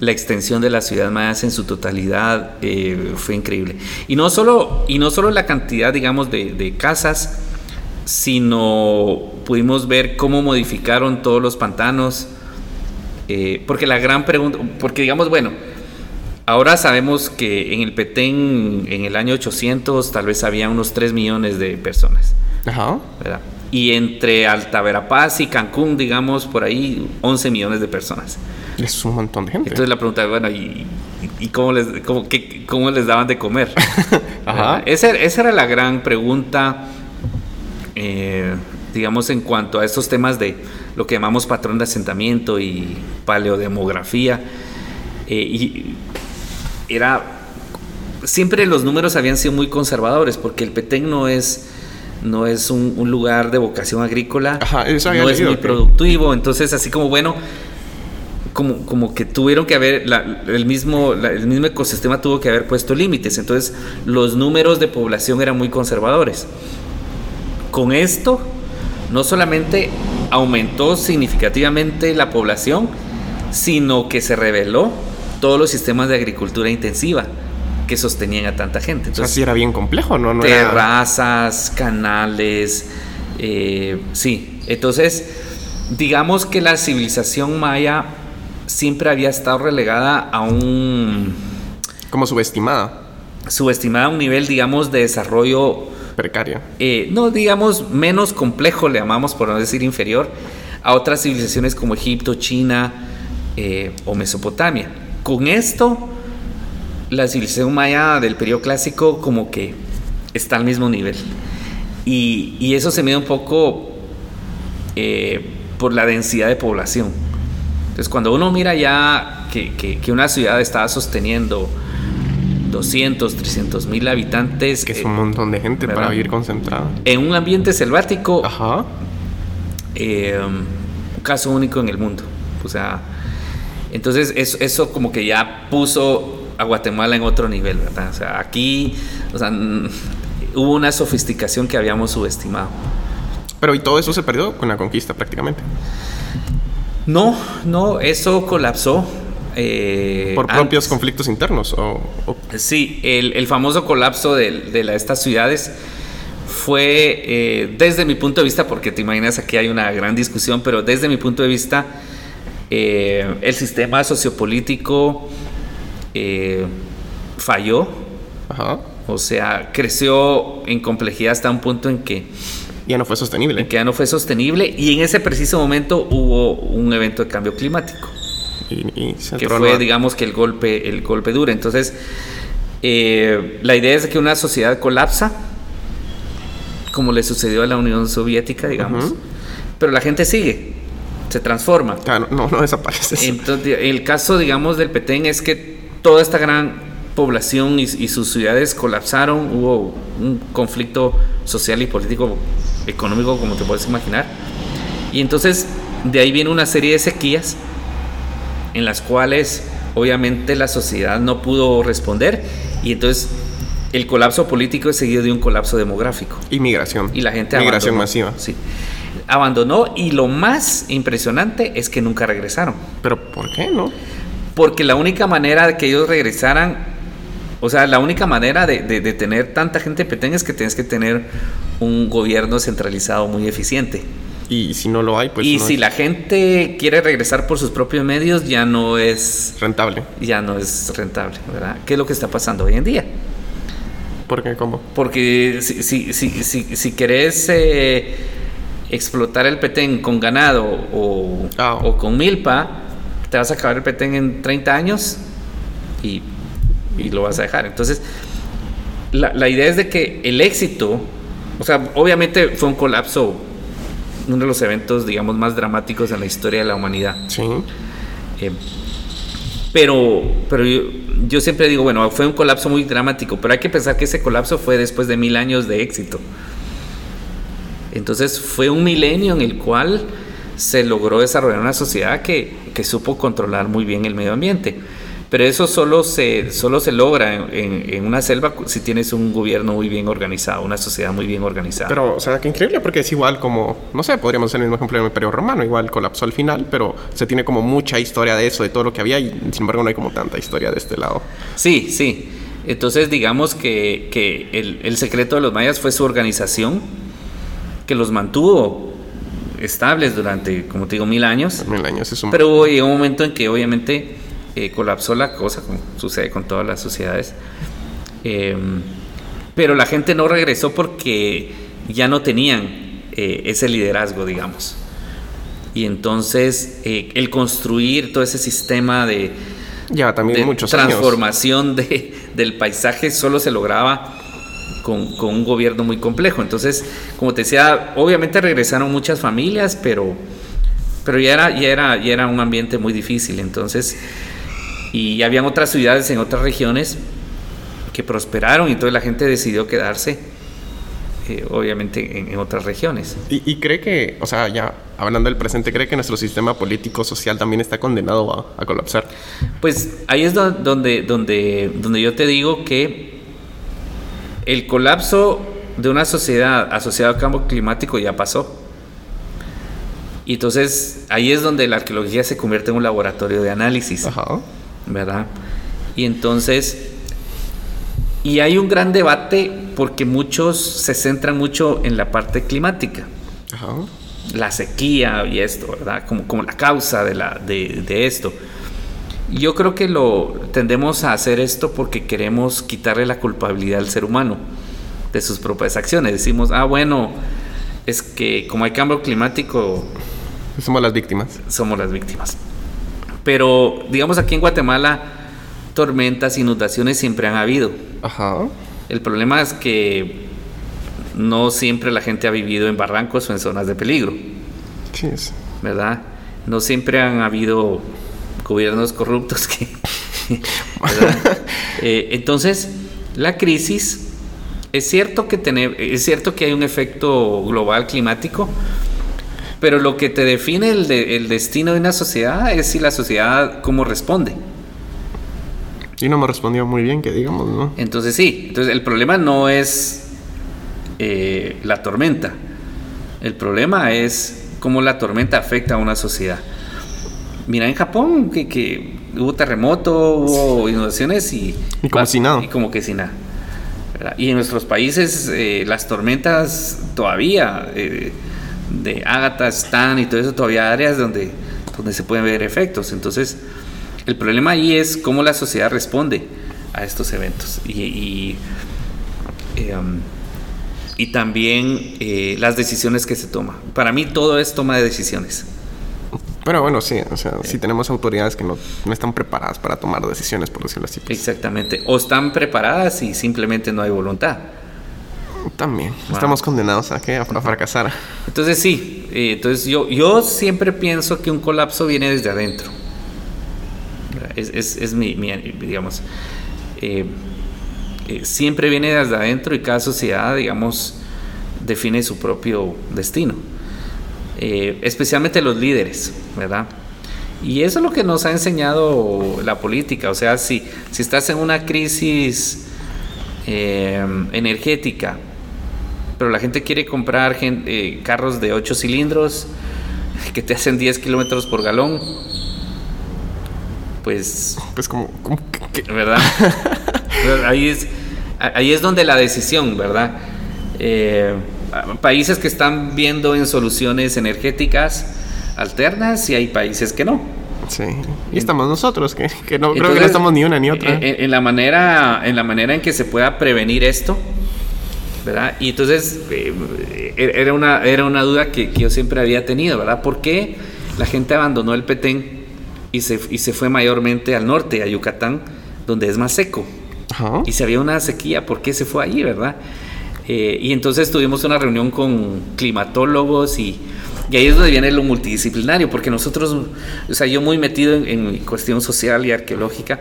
la extensión de la ciudad mayas en su totalidad eh, fue increíble. Y no solo, y no solo la cantidad, digamos, de, de casas, sino pudimos ver cómo modificaron todos los pantanos. eh, porque la gran pregunta, porque digamos, bueno, ahora sabemos que en el Petén, en el año 800, tal vez había unos 3 millones de personas. Ajá. ¿verdad? Y entre Alta Verapaz y Cancún, digamos, por ahí 11 millones de personas. Es un montón de gente. Entonces la pregunta es, bueno, ¿y, cómo, les, cómo, qué- cómo les daban de comer? Ajá. ¿Verdad? Esa, esa era la gran pregunta, eh, digamos, en cuanto a estos temas de lo que llamamos patrón de asentamiento y paleodemografía. Eh, y era siempre los números habían sido muy conservadores porque el Petén no es no es un, un lugar de vocación agrícola Ajá, eso no es muy productivo entonces así como bueno como, como que tuvieron que haber la- el mismo la- el mismo ecosistema tuvo que haber puesto límites entonces los números de población eran muy conservadores. Con esto no solamente aumentó significativamente la población sino que se reveló todos los sistemas de agricultura intensiva que sostenían a tanta gente O sea, entonces sí era bien complejo, ¿no? no era- terrazas, canales, eh, sí. Entonces, digamos que la civilización maya siempre había estado relegada a un como subestimada, subestimada a un nivel, digamos, de desarrollo, precaria. eh, no digamos menos complejo, le llamamos por no decir inferior, a otras civilizaciones como Egipto, China eh, o Mesopotamia. Con esto, la civilización maya del periodo clásico como que está al mismo nivel. Y, y eso se mide un poco eh, por la densidad de población. Entonces, cuando uno mira ya que, que- que una ciudad está sosteniendo 200, 300 mil habitantes Que es eh, un montón de gente para vivir concentrada. en un ambiente selvático, Ajá. eh, un caso único en el mundo. O sea, entonces eso, eso como que ya puso a Guatemala en otro nivel, ¿verdad? O sea, aquí, o sea, hubo una sofisticación que habíamos subestimado. Pero y todo eso se perdió con la conquista prácticamente. No, no, eso colapsó. eh, Por antes. propios conflictos internos. O, o- Sí, el, el famoso colapso de, de la- estas ciudades fue, eh, desde mi punto de vista, porque te imaginas aquí hay una gran discusión, pero desde mi punto de vista, eh, el sistema sociopolítico eh, falló, ajá. o sea, creció en complejidad hasta un punto en que, Ya no fue sostenible. en que ya no fue sostenible y en ese preciso momento hubo un evento de cambio climático Y, y se que fue, digamos, que el golpe, el golpe duro. Entonces, eh, la idea es que una sociedad colapsa, como le sucedió a la Unión Soviética, digamos, pero la gente sigue, se transforma. Claro, no, no desaparece. Entonces, el caso, digamos, del Petén es que toda esta gran población y, y sus ciudades colapsaron, hubo un conflicto social y político, económico, como te puedes imaginar. Y entonces, de ahí viene una serie de sequías en las cuales obviamente la sociedad no pudo responder y entonces el colapso político es seguido de un colapso demográfico Inmigración. y la gente Migración abandonó. masiva. Sí. abandonó y lo más impresionante es que nunca regresaron. ¿Pero por qué no? Porque la única manera de que ellos regresaran, o sea, la única manera de, de- de tener tanta gente en Petén es que tienes que tener un gobierno centralizado muy eficiente. Y si no lo hay, pues y no si es la gente quiere regresar por sus propios medios, ya no es rentable. ya no es rentable, ¿verdad? ¿Qué es lo que está pasando hoy en día? ¿Por qué? ¿Cómo? Porque si, si, si, si, si querés eh, explotar el petén con ganado o, Ah. o con milpa, te vas a acabar el petén en 30 años y, y lo vas a dejar. Entonces, la, la idea es de que el éxito, o sea, obviamente fue un colapso, uno de los eventos, digamos, más dramáticos en la historia de la humanidad. Sí. Eh, pero pero yo, yo siempre digo, bueno, fue un colapso muy dramático, pero hay que pensar que ese colapso fue después de mil años de éxito. Entonces fue un milenio en el cual se logró desarrollar una sociedad que, que supo controlar muy bien el medio ambiente. Pero eso solo se, solo se logra en, en- en una selva si tienes un gobierno muy bien organizado, una sociedad muy bien organizada. Pero, o sea, qué increíble porque es igual como, no sé, podríamos hacer el mismo ejemplo del Imperio Romano, igual colapsó al final, pero se tiene como mucha historia de eso, de todo lo que había, y sin embargo no hay como tanta historia de este lado. Sí, sí. Entonces digamos que, que el, el secreto de los mayas fue su organización, que los mantuvo estables durante, como te digo, mil años. Mil años es un... Pero llegó un momento en que obviamente eh, colapsó la cosa, como sucede con todas las sociedades. Eh, pero la gente no regresó porque ya no tenían eh, ese liderazgo, digamos. Y entonces eh, el construir todo ese sistema de, ya también de muchos años. transformación de, del paisaje solo se lograba con, con un gobierno muy complejo. Entonces, como te decía, obviamente regresaron muchas familias, pero, pero ya, era, ya, era, ya era un ambiente muy difícil. Entonces, y habían otras ciudades en otras regiones que prosperaron y entonces la gente decidió quedarse, eh, obviamente, en, en otras regiones. Y, y cree que, o sea, ya hablando del presente, cree que nuestro sistema político social también está condenado a, a colapsar. Pues ahí es do- donde, donde, donde yo te digo que el colapso de una sociedad asociada al cambio climático ya pasó. Y entonces ahí es donde la arqueología se convierte en un laboratorio de análisis, Ajá. ¿verdad? Y entonces, y hay un gran debate porque muchos se centran mucho en la parte climática Ajá. la sequía y esto, ¿verdad? Como, como la causa de, la, de, de esto. Yo creo que lo tendemos a hacer esto porque queremos quitarle la culpabilidad al ser humano de sus propias acciones. Decimos, ah, bueno, es que como hay cambio climático, Somos las víctimas. somos las víctimas. Pero, digamos, aquí en Guatemala, tormentas, inundaciones siempre han habido. Ajá. El problema es que no siempre la gente ha vivido en barrancos o en zonas de peligro. Sí. ¿verdad? No siempre han habido gobiernos corruptos que... Eh, entonces, la crisis, es cierto, que tener, es cierto que hay un efecto global climático, pero lo que te define el, de- el destino de una sociedad es si la sociedad cómo responde. Y no me respondió muy bien, que digamos, ¿no? Entonces sí, entonces el problema no es eh, la tormenta, el problema es cómo la tormenta afecta a una sociedad. Mira en Japón que, que hubo terremoto, hubo inundaciones y... Y como si nada. Y como que sin nada. ¿verdad? Y en nuestros países eh, las tormentas todavía eh, de Ágata están y todo eso, todavía áreas donde, donde se pueden ver efectos. Entonces, el problema ahí es cómo la sociedad responde a estos eventos. Y, y, eh, y también eh, las decisiones que se toman. Para mí todo es toma de decisiones. Pero bueno, sí, o sea, sí tenemos autoridades que no, no están preparadas para tomar decisiones, por decirlo así. pues. Exactamente. O están preparadas y simplemente no hay voluntad. También. Wow. Estamos condenados a, ¿qué? a, a fracasar. Entonces sí, eh, entonces yo, yo siempre pienso que un colapso viene desde adentro. Es, es, es mi, mi, digamos, eh, eh, siempre viene desde adentro y cada sociedad, digamos, define su propio destino. Eh, especialmente los líderes, ¿verdad? Y eso es lo que nos ha enseñado la política. O sea, si, si estás en una crisis eh, energética pero la gente quiere comprar eh, carros de 8 cilindros que te hacen 10 kilómetros por galón. Pues. Pues como. ¿Verdad? ahí, es, ahí es donde la decisión, ¿verdad? Eh, países que están viendo en soluciones energéticas alternas y hay países que no. Sí. Y estamos nosotros, que, no creo que no estamos ni una ni otra. En, la manera, en la manera en que se pueda prevenir esto, ¿verdad? Y entonces eh, era, una, era una duda que, yo siempre había tenido, ¿verdad? ¿Por qué la gente abandonó el Petén y se, y se fue mayormente al norte, a Yucatán, donde es más seco? Y si había una sequía, ¿por qué se fue allí, verdad? Eh, y entonces tuvimos una reunión con climatólogos y, y, ahí es donde viene lo multidisciplinario, porque nosotros, o sea, yo muy metido en, cuestión social y arqueológica,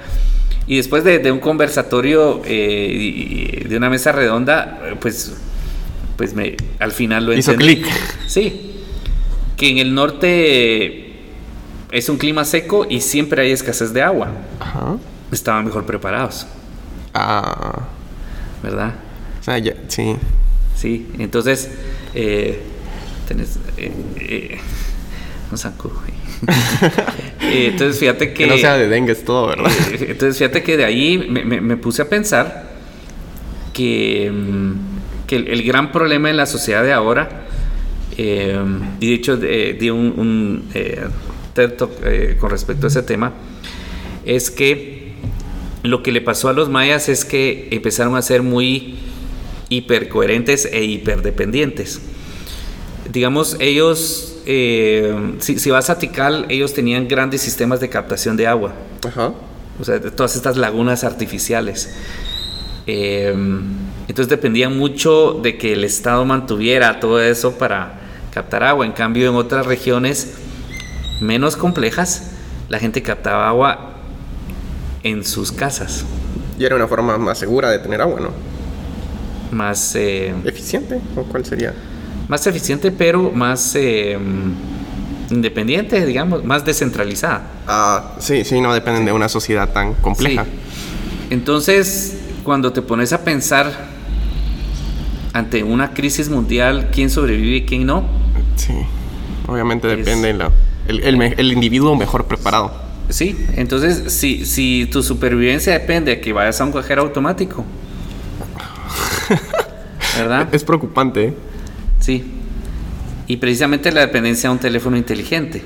y después de, un conversatorio, eh, de una mesa redonda, pues, pues me, al final lo entendí. Hizo clic. Sí, que en el norte es un clima seco y siempre hay escasez de agua. Ajá. Estaban mejor preparados. Ah. ¿Verdad? Ah, ya, sí. Sí, entonces, eh, tenés, eh, eh, un eh, entonces, fíjate que... Que no sea de dengue es todo, ¿verdad? Eh, entonces, fíjate que de ahí me, me, puse a pensar que, mm, que el, gran problema en la sociedad de ahora, y de hecho di un, un TED Talk con respecto a ese tema, es que lo que le pasó a los mayas es que empezaron a ser muy hipercoherentes e hiperdependientes. Digamos, ellos, eh, si, vas a Tikal, ellos tenían grandes sistemas de captación de agua. O sea, todas estas lagunas artificiales. Eh, entonces dependían mucho de que el Estado mantuviera todo eso para captar agua. En cambio, en otras regiones menos complejas, la gente captaba agua en sus casas. Y era una forma más segura de tener agua, ¿no? Más... Eh, ¿Eficiente? ¿O cuál sería? Más eficiente, pero más eh, independiente, digamos, más descentralizada. Ah, sí, sí, no dependen de una sociedad tan compleja. Entonces, cuando te pones a pensar ante una crisis mundial, quién sobrevive y quién no. Sí, obviamente depende el, el, el, individuo mejor preparado. Sí, entonces si, si tu supervivencia depende de que vayas a un cajero automático, ¿Verdad? Es preocupante. Sí. Y precisamente la dependencia de un teléfono inteligente.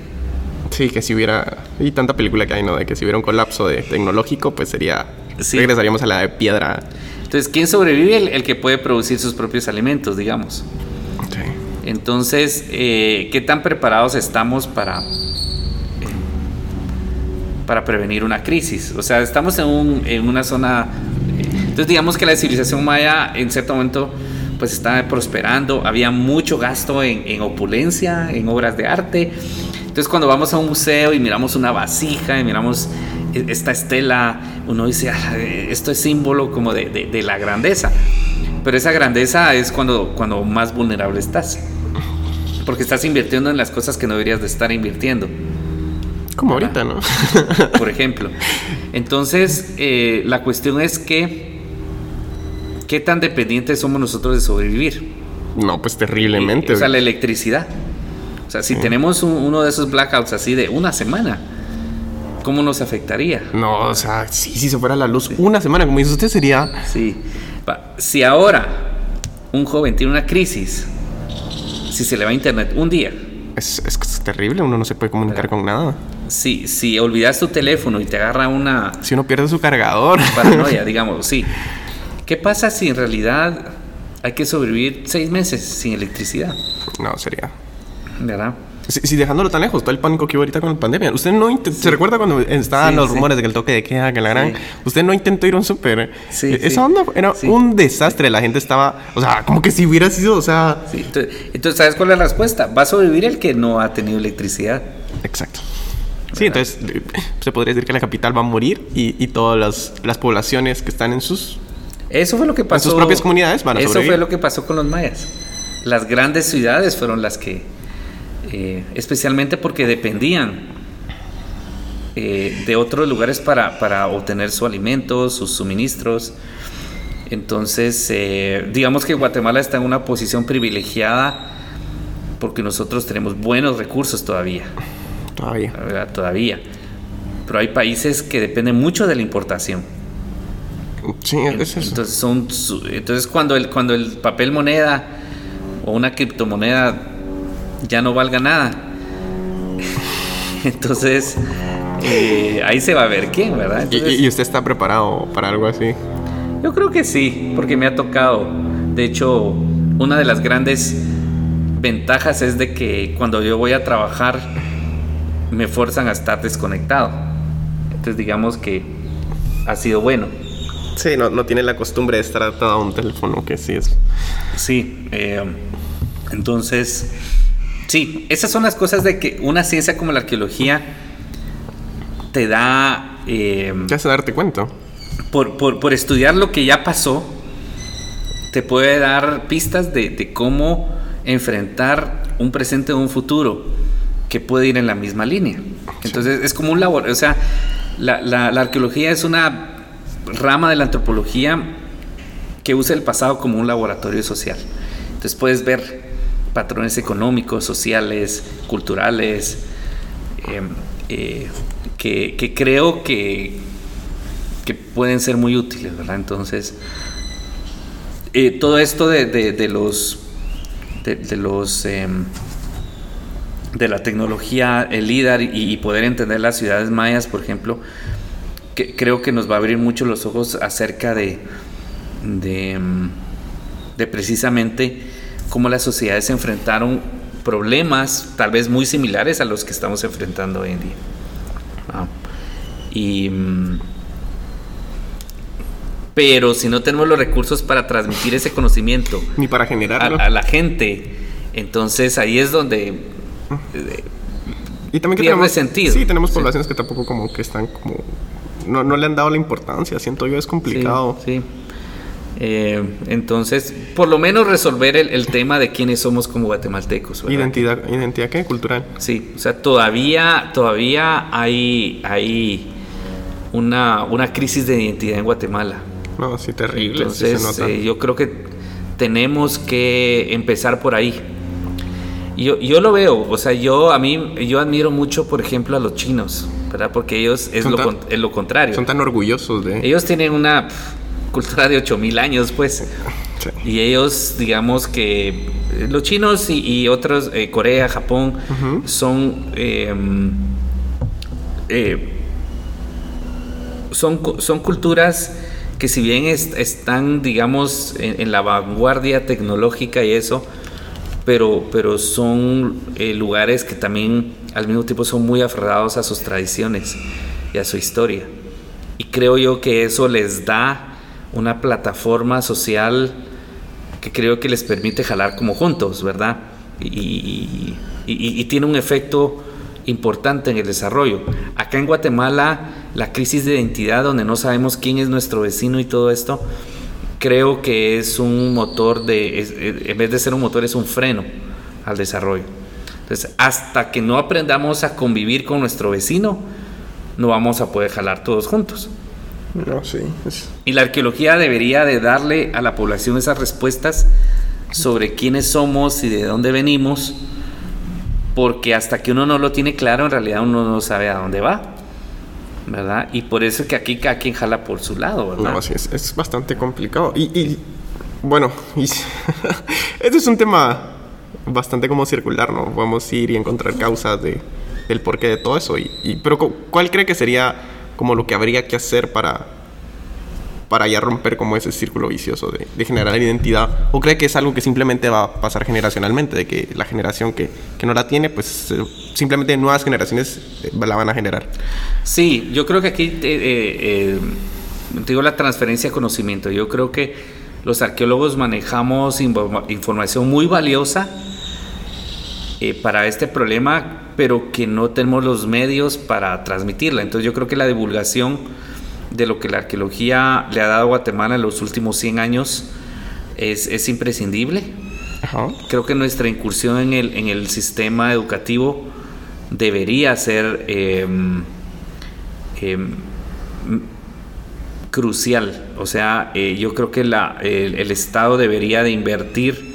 Sí, que si hubiera. Y tanta película que hay, ¿no? De que si hubiera un colapso de tecnológico, pues sería. Regresaríamos a la de piedra. Entonces, ¿quién sobrevive? El, que puede producir sus propios alimentos, digamos. Sí. Entonces, eh, ¿qué tan preparados estamos para. Eh, para prevenir una crisis? O sea, estamos en, un, en una zona entonces digamos que la civilización maya en cierto momento pues estaba prosperando, había mucho gasto en, opulencia, en obras de arte. Entonces cuando vamos a un museo y miramos una vasija y miramos e, esta estela, uno dice, ah, esto es símbolo como de, la grandeza. Pero esa grandeza es cuando, cuando más vulnerable estás. Porque estás invirtiendo en las cosas que no deberías de estar invirtiendo. Como ahorita, ¿no? Por ejemplo. Entonces, eh, la cuestión es que ¿qué tan dependientes somos nosotros de sobrevivir? No, pues terriblemente. o sea, la electricidad. O sea, si tenemos uno de esos blackouts así de una semana, ¿cómo nos afectaría? No, o sea, sí, si se fuera la luz una semana, como dice usted, sería... Sí. Si ahora un joven tiene una crisis, si se le va a internet un día... Es, es, terrible, uno no se puede comunicar con nada. Si, si olvidas tu teléfono y te agarra una... Si uno pierde su cargador. Paranoia, digamos, sí. ¿Qué pasa si en realidad hay que sobrevivir seis meses sin electricidad? No, sería. ¿Verdad? Si, dejándolo tan lejos, todo el pánico que hubo ahorita con la pandemia. ¿Usted no se recuerda cuando estaban los rumores de que el toque de queda, que la gran. ¿Usted no intentó ir a un súper? Sí. E-, esa onda era un desastre. La gente estaba. O sea, como que si hubiera sido. O sea. Entonces, ¿sabes cuál es la respuesta? Va a sobrevivir el que no ha tenido electricidad. Exacto. Sí, entonces se podría decir que la capital va a morir y, y todas las, las poblaciones que están en sus eso fue lo que pasó. En sus propias comunidades van a Eso fue lo que pasó con los mayas. Las grandes ciudades fueron las que, eh, especialmente porque dependían eh, de otros lugares para, obtener su alimento, sus suministros. Entonces, eh, digamos que Guatemala está en una posición privilegiada porque nosotros tenemos buenos recursos todavía. Todavía. Todavía. Pero hay países que dependen mucho de la importación. Sí, es eso. Entonces, son, entonces cuando, el, cuando el papel moneda o una criptomoneda ya no valga nada, entonces eh, ahí se va a ver quién, ¿verdad? ¿Y, usted está preparado para algo así? Yo creo que sí, porque me ha tocado. De hecho, una de las grandes ventajas es de que cuando yo voy a trabajar me fuerzan a estar desconectado. Entonces digamos que ha sido bueno. Sí, no, no tiene la costumbre de estar atado a un teléfono, que sí es. Sí, eh, entonces, sí, esas son las cosas de que una ciencia como la arqueología te da... Eh, te hace darte cuenta. Por, por, estudiar lo que ya pasó, te puede dar pistas de, cómo enfrentar un presente o un futuro que puede ir en la misma línea. Entonces es como un labor, o sea, la, la, arqueología es una rama de la antropología que usa el pasado como un laboratorio social. Entonces puedes ver patrones económicos, sociales, culturales, em, eh, que, creo que, que pueden ser muy útiles, ¿verdad? Entonces, eh, todo esto de, los de, los em, de la tecnología, el LIDAR y, poder entender las ciudades mayas, por ejemplo, que creo que nos va a abrir mucho los ojos acerca de, de, de precisamente cómo las sociedades enfrentaron problemas tal vez muy similares a los que estamos enfrentando hoy en día. Y, mm, pero si no tenemos los recursos para transmitir ese conocimiento ni para generarlo a, la gente, entonces ahí es donde eh, y también tenemos, sentido. Sí, tenemos poblaciones que tampoco como que están como no, no, le han dado la importancia, siento yo es complicado. Sí. Eh, entonces, por lo menos resolver el, tema de quiénes somos como guatemaltecos. Identidad, identidad qué cultural. Sí, o sea, todavía, todavía hay, hay una, una crisis de identidad en Guatemala. No, sí, terrible. Entonces, eh, yo creo que tenemos que empezar por ahí. Yo, yo lo veo, o sea, yo a mí, yo admiro mucho, por ejemplo, a los chinos, ¿verdad? Porque ellos es, lo, lo, contrario. Son tan orgullosos de... Ellos tienen una cultura de 8000 años, pues. Y ellos, digamos que los chinos y, otros, eh, Corea, Japón, son... Eh, son, son culturas que si bien están, digamos, en, la vanguardia tecnológica y eso, pero, pero son eh, lugares que también al mismo tiempo son muy aferrados a sus tradiciones y a su historia. Y creo yo que eso les da una plataforma social que creo que les permite jalar como juntos, ¿verdad? Y, tiene un efecto importante en el desarrollo. Acá en Guatemala, la crisis de identidad, donde no sabemos quién es nuestro vecino y todo esto, creo que es un motor de, en vez de ser un motor, es un freno al desarrollo. Entonces, hasta que no aprendamos a convivir con nuestro vecino, no vamos a poder jalar todos juntos. No, sí. Y la arqueología debería de darle a la población esas respuestas sobre quiénes somos y de dónde venimos porque hasta que uno no lo tiene claro, en realidad uno no sabe a dónde va. ¿Verdad? Y por eso es que aquí cada quien jala por su lado, ¿verdad? No, sí, es, bastante complicado. Y, bueno, este es un tema bastante como circular, ¿no? Vamos a ir y encontrar causas de, del porqué de todo eso. y, pero, ¿cuál cree que sería como lo que habría que hacer para para ya romper como ese círculo vicioso de, generar identidad? ¿O cree que es algo que simplemente va a pasar generacionalmente, de que la generación que, que no la tiene, pues eh, simplemente nuevas generaciones eh, la van a generar? Sí, yo creo que aquí eh, digo la transferencia de conocimiento. Yo creo que los arqueólogos manejamos información muy valiosa para este problema, pero que no tenemos los medios para transmitirla. Entonces yo creo que la divulgación de lo que la arqueología le ha dado a Guatemala en los últimos 100 años es, imprescindible. Creo que nuestra incursión en el, en el sistema educativo debería ser em, em, crucial. O sea, eh, yo creo que la, el, el Estado debería de invertir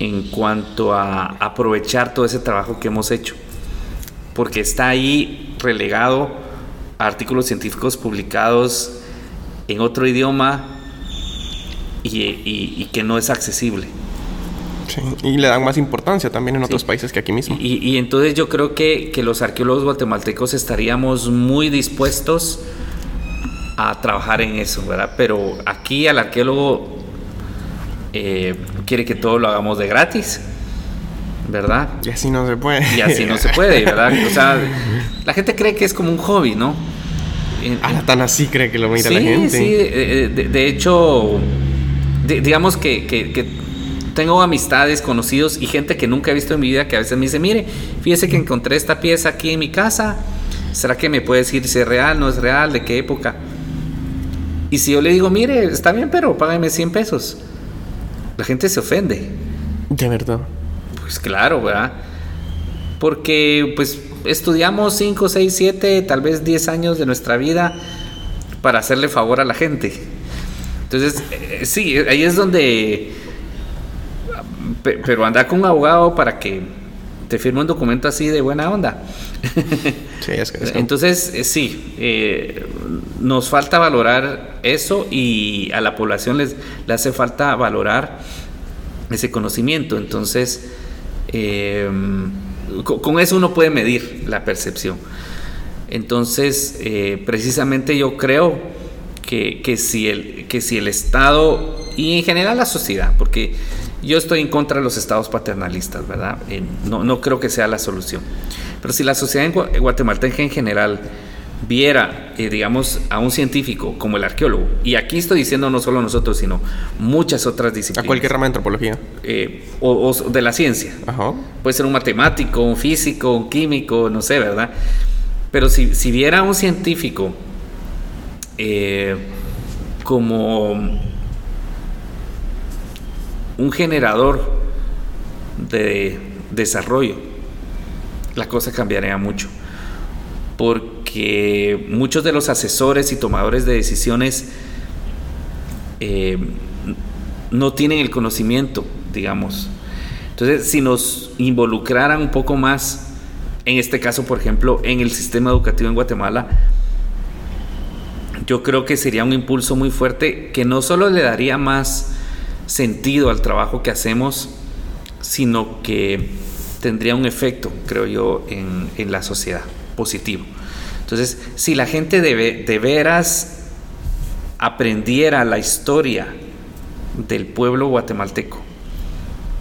en cuanto a aprovechar todo ese trabajo que hemos hecho. Porque está ahí relegado a artículos científicos publicados en otro idioma y, y- y que no es accesible. Sí, Y le dan más importancia también en otros países que aquí mismo. Y, y entonces yo creo que, que los arqueólogos guatemaltecos estaríamos muy dispuestos a trabajar en eso, ¿verdad? Pero aquí al arqueólogo eh, quiere que todo lo hagamos de gratis, ¿verdad? Y así no se puede. Y así no se puede, ¿verdad? O sea, la gente cree que es como un hobby, ¿no? Ah, tan así cree que lo mira sí, la gente. Sí, eh, de, de hecho, di- digamos que, que- que tengo amistades, conocidos y gente que nunca he visto en mi vida que a veces me dice, mire, fíjese que encontré esta pieza aquí en mi casa, ¿será que me puede decir si es real, no es real, de qué época? Y si yo le digo, mire, está bien, pero págame 100 pesos, la gente se ofende. De verdad. Pues claro, ¿verdad? Porque pues estudiamos 5, 6, 7, tal vez 10 años de nuestra vida para hacerle favor a la gente. Entonces, eh, sí, ahí es donde... pe- Pero anda con un abogado para que te firme un documento así de buena onda. Sí, es que es que- Entonces, eh, sí, eh, nos falta valorar eso y a la población les, le hace falta valorar ese conocimiento. Entonces, eh, co- con, eso uno puede medir la percepción. Entonces, precisamente yo creo que, que si el, que si el Estado y en general la sociedad, porque yo estoy en contra de los estados paternalistas, ¿verdad? Eh, no, no creo que sea la solución. Pero si la sociedad en Gua- guatemalteca en general viera, eh, digamos, a un científico como el arqueólogo, y aquí estoy diciendo no solo nosotros, sino muchas otras a disciplinas, cualquier rama de antropología. eh, o, o de la ciencia, Ajá. Puede ser un matemático, un físico, un químico, no sé, ¿verdad? Pero si, si viera a un científico eh, como un generador de desarrollo, la cosa cambiaría mucho. Porque muchos de los asesores y tomadores de decisiones eh, no tienen el conocimiento, digamos. Entonces, si nos involucraran un poco más, en este caso, por ejemplo, en el sistema educativo en Guatemala, yo creo que sería un impulso muy fuerte que no solo le daría más sentido al trabajo que hacemos, sino que tendría un efecto, creo yo, en, en la sociedad positivo. Entonces, si la gente de, ve- de veras aprendiera la historia del pueblo guatemalteco,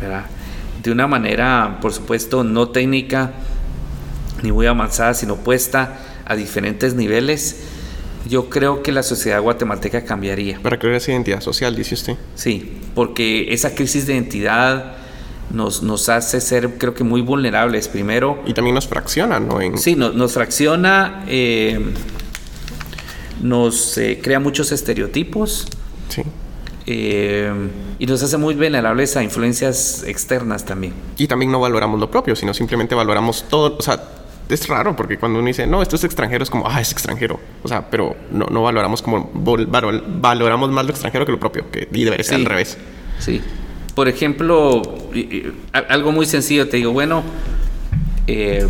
¿verdad? de una manera, por supuesto, no técnica ni muy avanzada, sino puesta a diferentes niveles, yo creo que la sociedad guatemalteca cambiaría. Para crear esa identidad social, dice usted. Sí, porque esa crisis de identidad nos, nos hace ser, creo que, muy vulnerables. Primero, Y también nos fracciona, ¿no? En, sí, no- nos fracciona, eh, nos eh, crea muchos estereotipos Sí. eh, y nos hace muy vulnerables a influencias externas también. Y también no valoramos lo propio, sino simplemente valoramos todo. O sea, es raro porque cuando uno dice, no, esto es extranjero, es como, ah, es extranjero. O sea, pero no, no valoramos como, valor- valoramos más lo extranjero que lo propio, que y debería ser Sí. al revés. Sí. Por ejemplo, algo muy sencillo, te digo, bueno, eh,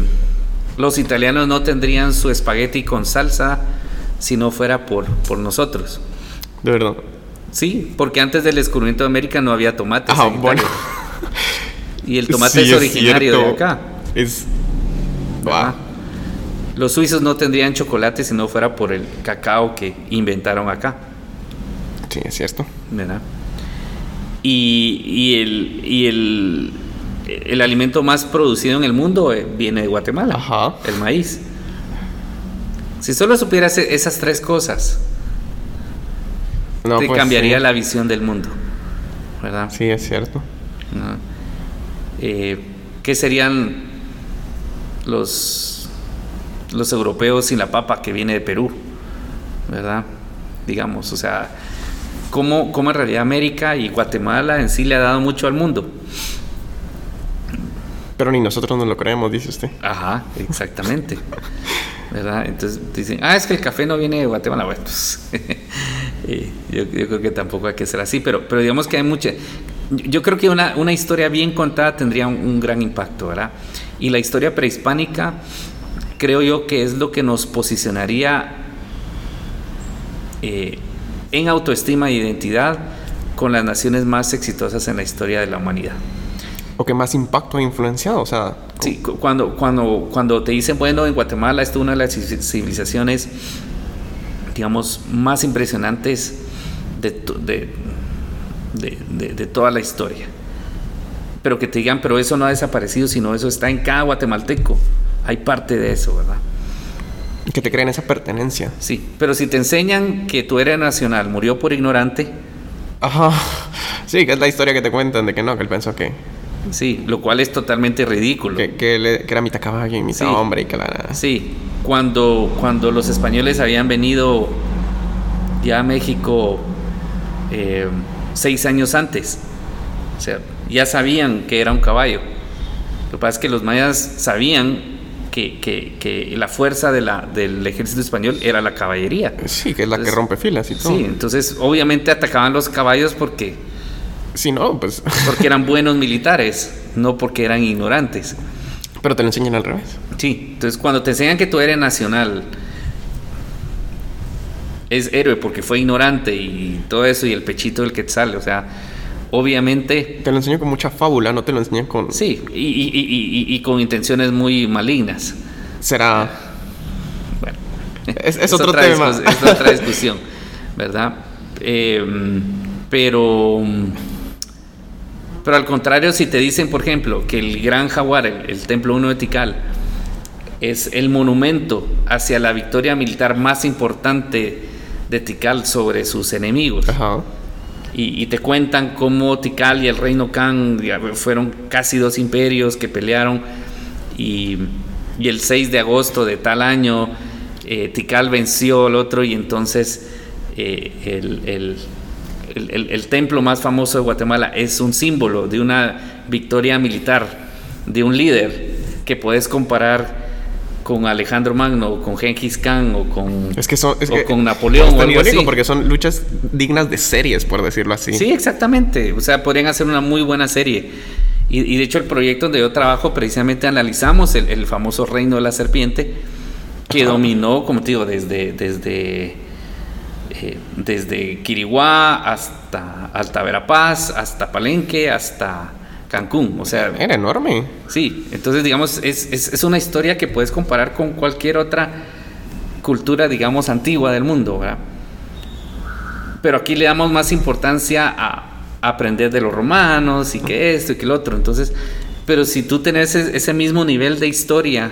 los italianos no tendrían su espagueti con salsa si no fuera por, por nosotros. De verdad. Sí, porque antes del descubrimiento de América no había tomates. Ah, en bueno. Y el tomate Sí, es originario de acá. Es. Los suizos no tendrían chocolate si no fuera por el cacao que inventaron acá. Sí, es cierto. ¿verdad? Y, y el, y el, el alimento más producido en el mundo eh, viene de Guatemala, Ajá. el maíz. Si solo supieras e- esas tres cosas, No, te pues, cambiaría sí. la visión del mundo, ¿verdad? Sí, es cierto. ¿No? Eh, ¿Qué serían los, los europeos sin la papa que viene de Perú? ¿Verdad? Digamos, o sea, ¿cómo, cómo en realidad América y Guatemala en sí le ha dado mucho al mundo? Pero ni nosotros nos lo creemos, dice usted. Ajá, exactamente. ¿verdad? Entonces dicen, ah, es que el café no viene de Guatemala. Bueno, pues, yo, creo que tampoco hay que ser así, pero, pero digamos que hay mucha... Yo creo que una, una historia bien contada tendría un, gran impacto, ¿verdad? Y la historia prehispánica creo yo que es lo que nos posicionaría eh, en autoestima e identidad con las naciones más exitosas en la historia de la humanidad. ¿O que más impacto ha influenciado? O sea, Sí, cuando, cuando, cuando te dicen, bueno, en Guatemala es una de las civilizaciones, digamos, más impresionantes de, de, toda la historia. Pero que te digan, pero eso no ha desaparecido, sino eso está en cada guatemalteco. Hay parte de eso, ¿verdad? Que te creen esa pertenencia. Sí, pero si te enseñan que tú eres nacional, murió por ignorante. Ajá. Sí, que es la historia que te cuentan de que no, que él pensó que Sí, lo cual es totalmente ridículo. Que, era mitad caballo y mitad hombre y que Sí, cuando, cuando los españoles habían venido ya a México eh, seis años antes, sea, ya sabían que era un caballo. Lo que pasa es que los mayas sabían que, que, la fuerza de la, del ejército español era la caballería. Sí, que es la que rompe filas y todo. Sí, entonces obviamente atacaban los caballos porque si no, pues. Porque eran buenos militares, no porque eran ignorantes. Pero te lo enseñan al revés. Sí, entonces cuando te enseñan que tú eres nacional, es héroe porque fue ignorante y todo eso, y el pechito del quetzal, o sea, obviamente. Te lo enseñan con mucha fábula, no te lo enseñan con. Sí, y, con intenciones muy malignas. Será. Bueno, es, otro tema. Es otra discusión, ¿verdad? Eh, pero pero al contrario, si te dicen, por ejemplo, que el Gran Jaguar, el, Templo Uno de Tikal, es el monumento hacia la victoria militar más importante de Tikal sobre sus enemigos. Y, te cuentan cómo Tikal y el reino Khan fueron casi dos imperios que pelearon y, el 6 de agosto de tal año eh, Tikal venció al otro y entonces eh, el el, templo más famoso de Guatemala es un símbolo de una victoria militar, de un líder que puedes comparar con Alejandro Magno, o con Genghis Khan o con, es que son, con Napoleón. o algo así. porque son luchas dignas de series, por decirlo así. Sí, exactamente. O sea, podrían hacer una muy buena serie. Y, de hecho el proyecto donde yo trabajo precisamente analizamos el, famoso reino de la serpiente que dominó, como te digo, desde, desde eh, desde Quiriguá hasta Alta Verapaz, hasta Palenque, hasta Cancún. O sea, era enorme. Sí, entonces digamos, es, es, una historia que puedes comparar con cualquier otra cultura, digamos, antigua del mundo, ¿verdad? Pero aquí le damos más importancia a, aprender de los romanos y que esto y que lo otro. Entonces, pero si tú tenés ese mismo nivel de historia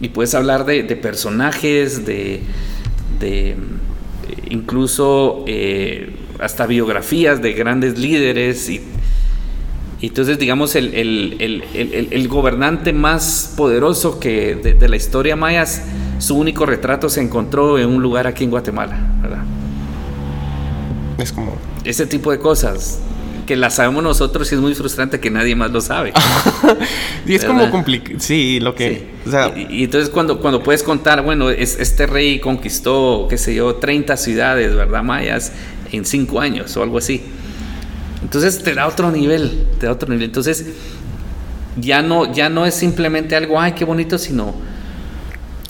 y puedes hablar de, personajes, de, de incluso eh, hasta biografías de grandes líderes y, entonces digamos el, gobernante más poderoso que de, la historia maya su único retrato se encontró en un lugar aquí en Guatemala ¿verdad? es como ese tipo de cosas que las sabemos nosotros y es muy frustrante que nadie más lo sabe. y es como complicado. Sí, lo que. y, entonces, cuando, cuando puedes contar, bueno, este rey conquistó, qué sé yo, 30 ciudades, ¿verdad? Mayas, en 5 años o algo así. Entonces te da otro nivel, te da otro nivel. Entonces, ya no, ya no es simplemente algo, ay, qué bonito, sino.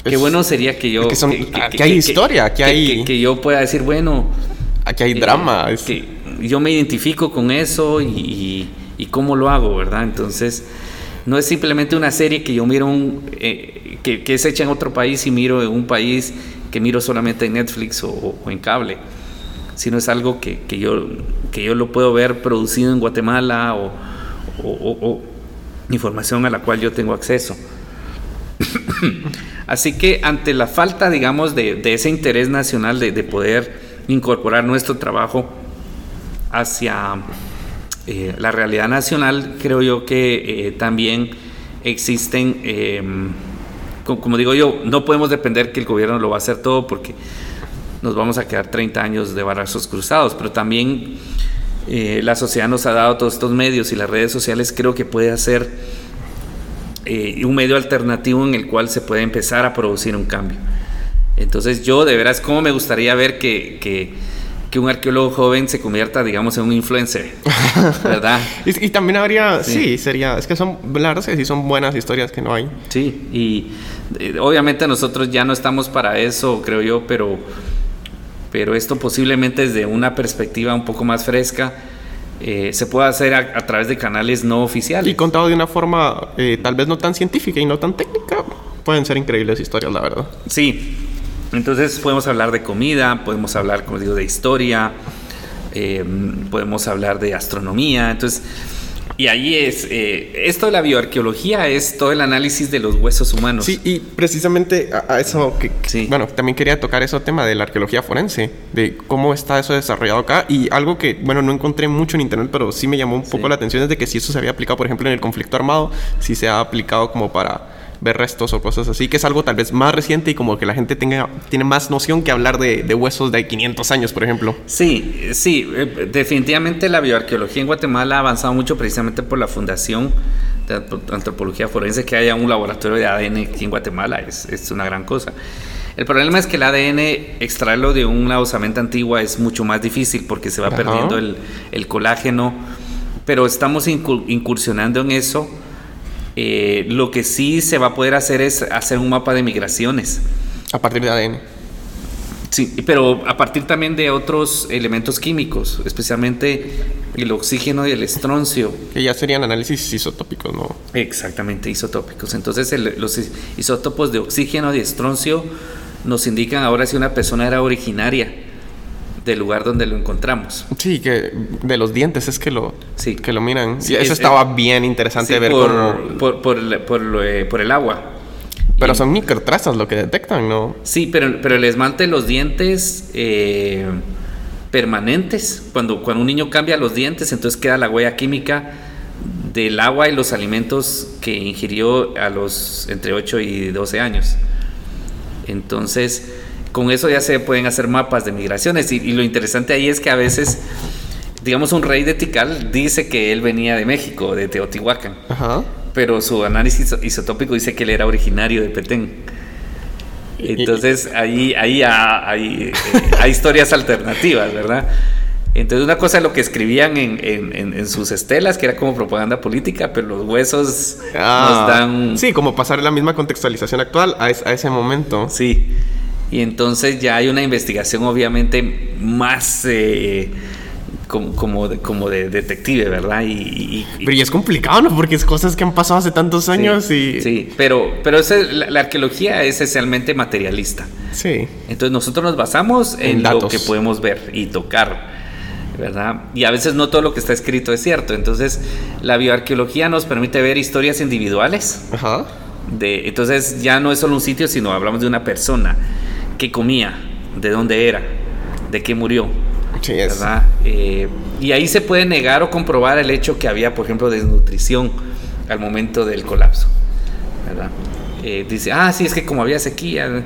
Qué bueno sería que yo. Que, hay historia, que, hay. Que, yo pueda decir, bueno. Aquí hay drama. Que, yo me identifico con eso y, cómo lo hago, ¿verdad? Entonces, no es simplemente una serie que yo miro, un, eh, que, que, es hecha en otro país y miro en un país que miro solamente en Netflix o, en cable, sino es algo que, yo, que yo lo puedo ver producido en Guatemala o, información a la cual yo tengo acceso. Así que ante la falta, digamos, de, ese interés nacional de, de poder incorporar nuestro trabajo hacia eh, la realidad nacional, creo yo que eh, también existen, em, como, digo yo, no podemos depender que el gobierno lo va a hacer todo porque nos vamos a quedar 30 años de brazos cruzados, pero también eh, la sociedad nos ha dado todos estos medios y las redes sociales creo que puede hacer eh, un medio alternativo en el cual se puede empezar a producir un cambio. Entonces yo de veras, ¿cómo me gustaría ver que, que, que un arqueólogo joven se convierta, digamos, en un influencer? ¿Verdad? y, y, también habría, sí. sería, es que son, la verdad es que sí son buenas historias que no hay. Sí, y eh, obviamente nosotros ya no estamos para eso, creo yo, pero, pero esto posiblemente desde una perspectiva un poco más fresca. Eh, se puede hacer a, a, través de canales no oficiales. Y contado de una forma eh, tal vez no tan científica y no tan técnica, pueden ser increíbles historias, la verdad. Sí, entonces podemos hablar de comida, podemos hablar, como digo, de historia, eh, podemos hablar de astronomía. Entonces, y ahí es, eh, esto de la bioarqueología es todo el análisis de los huesos humanos. Sí, y precisamente a, a eso, que, sí. bueno, también quería tocar ese tema de la arqueología forense, de cómo está eso desarrollado acá. Y algo que, bueno, no encontré mucho en internet, pero sí me llamó un poco sí. la atención es de que si eso se había aplicado, por ejemplo, en el conflicto armado, si se ha aplicado como para ver restos o cosas así, que es algo tal vez más reciente y como que la gente tenga, tiene más noción que hablar de, de huesos de 500 años, por ejemplo. Sí, sí, eh, definitivamente la bioarqueología en Guatemala ha avanzado mucho precisamente por la Fundación de Antropología Forense, que haya un laboratorio de ADN aquí en Guatemala, es, es una gran cosa. El problema es que el ADN, extraerlo de una osamenta antigua es mucho más difícil porque se va Ajá. perdiendo el, el, colágeno, pero estamos incursionando en eso eh, lo que sí se va a poder hacer es hacer un mapa de migraciones. A partir de ADN. Sí, pero a partir también de otros elementos químicos, especialmente el oxígeno y el estroncio. Que ya serían análisis isotópicos, ¿no? Exactamente, isotópicos. Entonces el, los isótopos de oxígeno y estroncio nos indican ahora si una persona era originaria del lugar donde lo encontramos. Sí, que de los dientes es que lo, sí. que lo miran. Sí, eso es, estaba bien interesante sí, ver por, cómo... por, por, por, eh, por, el agua. Pero son microtrazas lo que detectan, ¿no? Sí, pero, pero el esmalte de los dientes eh, permanentes, cuando, cuando un niño cambia los dientes, entonces queda la huella química del agua y los alimentos que ingirió a los entre 8 y 12 años. Entonces, con eso ya se pueden hacer mapas de migraciones. Y, y, lo interesante ahí es que a veces, digamos, un rey de Tikal dice que él venía de México, de Teotihuacán. Ajá. Pero su análisis isotópico dice que él era originario de Petén. Entonces ahí, ahí hay, hay, hay historias alternativas, ¿verdad? Entonces una cosa es lo que escribían en, en, en, sus estelas, que era como propaganda política, pero los huesos ah, nos dan... Sí, como pasar la misma contextualización actual a, es, a ese momento. Sí. Y entonces ya hay una investigación obviamente más eh, como, como, de, como de detective, ¿verdad? Y, y, pero y es complicado, ¿no? Porque es cosas que han pasado hace tantos años sí, y... Sí, pero, pero ese, la, la, arqueología es esencialmente materialista. Sí. Entonces nosotros nos basamos en, en lo que podemos ver y tocar. ¿verdad? Y a veces no todo lo que está escrito es cierto. Entonces, la bioarqueología nos permite ver historias individuales. Ajá. De, entonces, ya no es solo un sitio, sino hablamos de una persona qué comía, de dónde era, de qué murió. Sí. Eh, y ahí se puede negar o comprobar el hecho que había, por ejemplo, desnutrición al momento del colapso. ¿verdad? Eh, dice, ah, sí, es que como había sequía.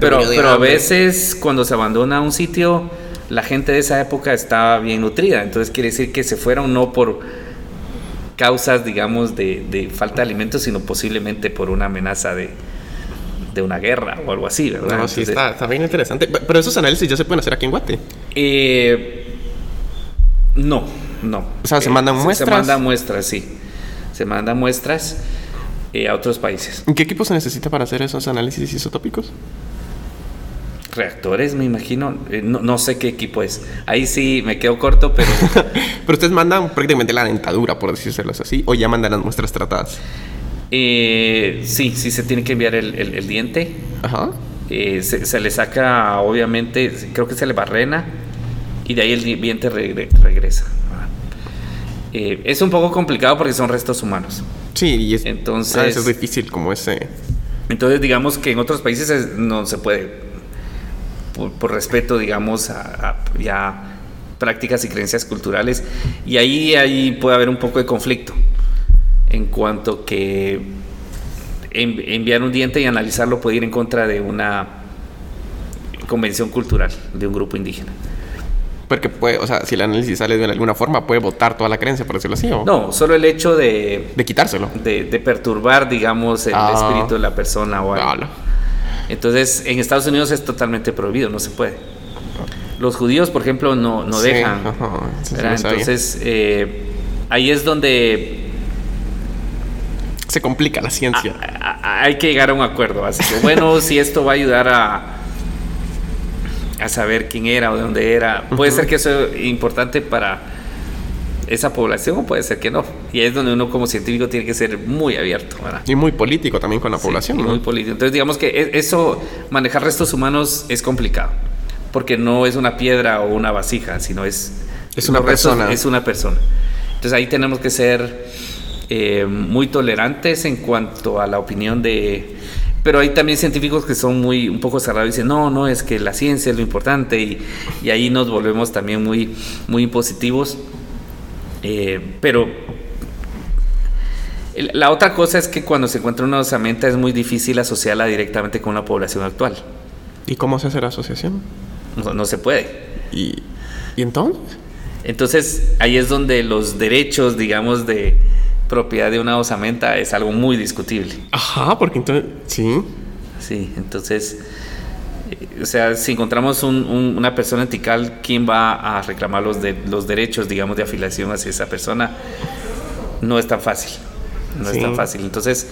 pero, pero a veces cuando se abandona un sitio, la gente de esa época estaba bien nutrida. Entonces quiere decir que se fueron no por causas, digamos, de, de falta de alimentos, sino posiblemente por una amenaza de, de una guerra o algo así, ¿verdad? No, sí, Entonces, está, está, bien interesante. Pero esos análisis ya se pueden hacer aquí en Guate. Eh, no, no. O sea, se mandan eh, muestras. Se mandan muestras, sí. Se mandan muestras eh, a otros países. ¿En qué equipo se necesita para hacer esos análisis isotópicos? Reactores, me imagino. Eh, no, no, sé qué equipo es. Ahí sí me quedo corto, pero. pero ustedes mandan prácticamente la dentadura, por decirlo así, o ya mandan las muestras tratadas. Eh, sí, sí se tiene que enviar el, el, el diente. Ajá. Eh, se, se, le saca, obviamente, creo que se le barrena y de ahí el diente regre, regresa. Eh, es un poco complicado porque son restos humanos. Sí, y es, entonces, ah, es difícil como ese. Entonces, digamos que en otros países no se puede, por, por respeto, digamos, a, a, ya prácticas y creencias culturales, y ahí, ahí puede haber un poco de conflicto en cuanto que enviar un diente y analizarlo puede ir en contra de una convención cultural de un grupo indígena. Porque puede, o sea, si el análisis sale de alguna forma, puede votar toda la creencia, por decirlo así. ¿o? No, solo el hecho de... De quitárselo. De, de perturbar, digamos, el Ah. espíritu de la persona o algo. Entonces, en Estados Unidos es totalmente prohibido, no se puede. Los judíos, por ejemplo, no, no Sí, dejan. Entonces, eh, ahí es donde Se complica la ciencia. a- a- hay que llegar a un acuerdo. Así que, bueno, si esto va a ayudar a, a saber quién era o de dónde era, puede ser que eso es importante para esa población o puede ser que no. Y es donde uno como científico tiene que ser muy abierto. ¿verdad? Y muy político también con la población, Sí, ¿no? muy político. Entonces, digamos que e- eso, manejar restos humanos es complicado. Porque no es una piedra o una vasija, sino es. Es una los restos- persona. Es una persona. Entonces, ahí tenemos que ser eh, muy tolerantes en cuanto a la opinión de. Pero hay también científicos que son muy un poco cerrados y dicen, no, no, es que la ciencia es lo importante y, y ahí nos volvemos también muy, muy impositivos. Eh, pero la otra cosa es que cuando se encuentra una osamenta es muy difícil asociarla directamente con la población actual. ¿Y cómo se hace la asociación? No, no se puede. ¿Y, ¿y entonces? Entonces ahí es donde los derechos, digamos, de propiedad de una osamenta es algo muy discutible. Ajá, porque entonces. Sí. Sí, entonces, eh, o sea, si encontramos un- un- una persona etical, ¿quién va a reclamar los, de- los derechos, digamos, de afiliación hacia esa persona? No es tan fácil. No Sí. es tan fácil. Entonces,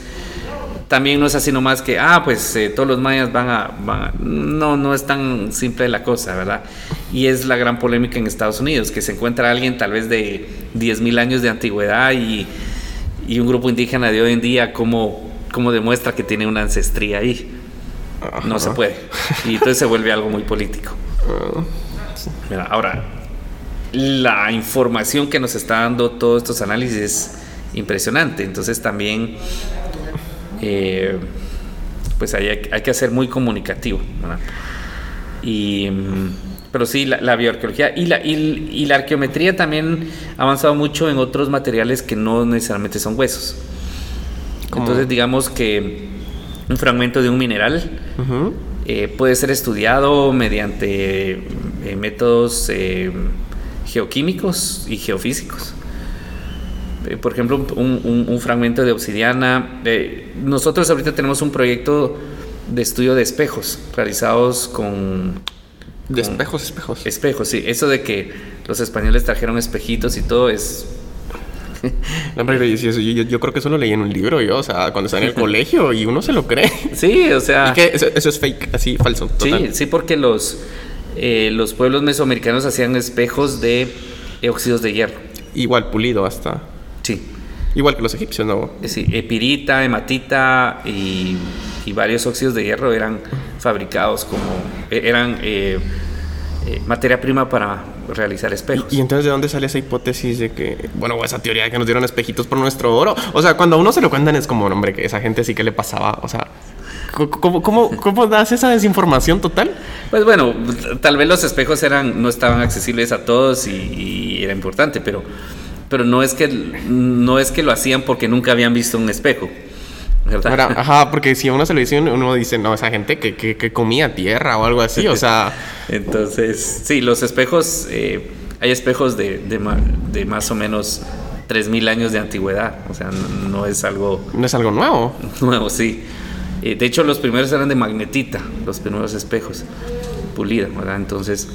también no es así nomás que, ah, pues eh, todos los mayas van a, van a- No, no es tan simple la cosa, ¿verdad? Y es la gran polémica en Estados Unidos, que se encuentra alguien tal vez de 10.000 años de antigüedad y, y un grupo indígena de hoy en día, ¿cómo, cómo demuestra que tiene una ancestría ahí? No se puede. Y entonces se vuelve algo muy político. Ah, Mira, ahora, la información que nos está dando todos estos análisis es impresionante. Entonces también, eh, pues hay, hay que ser muy comunicativo. ¿verdad? Y, mm, pero sí, la, la bioarqueología y la, y, y la arqueometría también ha avanzado mucho en otros materiales que no necesariamente son huesos. ¿Cómo? Entonces digamos que un fragmento de un mineral eh, puede ser estudiado mediante eh, métodos eh, geoquímicos y geofísicos. Por ejemplo, un, un- un fragmento de obsidiana. nosotros ahorita tenemos un proyecto de estudio de espejos realizados con De espejos, espejos. espejos. Sí, eso de que los españoles trajeron espejitos y todo es No, hombre, yo, yo- yo- yo creo que eso lo leí en un libro yo, o sea, cuando está en el colegio y uno se lo cree. sí, o sea, ¿Y qué? Eso, eso es fake, así, falso. Total. Sí, sí, porque los, eh, los pueblos mesoamericanos hacían espejos de eh, óxidos de hierro. Igual pulido hasta. Sí. Igual que los egipcios, ¿no? Sí, epirita, hematita y, y varios óxidos de hierro eran fabricados como. eh, eran eh, eh, materia prima para realizar espejos. Y, y entonces, ¿de dónde sale esa hipótesis de que, bueno, esa teoría de que nos dieron espejitos por nuestro oro? O sea, cuando a uno se lo cuentan es como, hombre, que esa gente sí que le pasaba, o sea, ¿cómo, cómo, cómo, cómo das esa desinformación total? Pues bueno, tal vez los espejos eran, no estaban accesibles a todos y, y era importante, pero, pero no, es que, no es que lo hacían porque nunca habían visto un espejo. ajá, porque si a uno se lo dice, uno dice, no, esa gente que, que, que comía tierra o algo así, o sea, Entonces, sí, los espejos, eh, hay espejos de, de, de más o menos 3.000 años de antigüedad, o sea, no, no es algo no es algo nuevo. nuevo, sí. Eh, de hecho, los primeros eran de magnetita, los primeros espejos, pulida, ¿verdad? Entonces,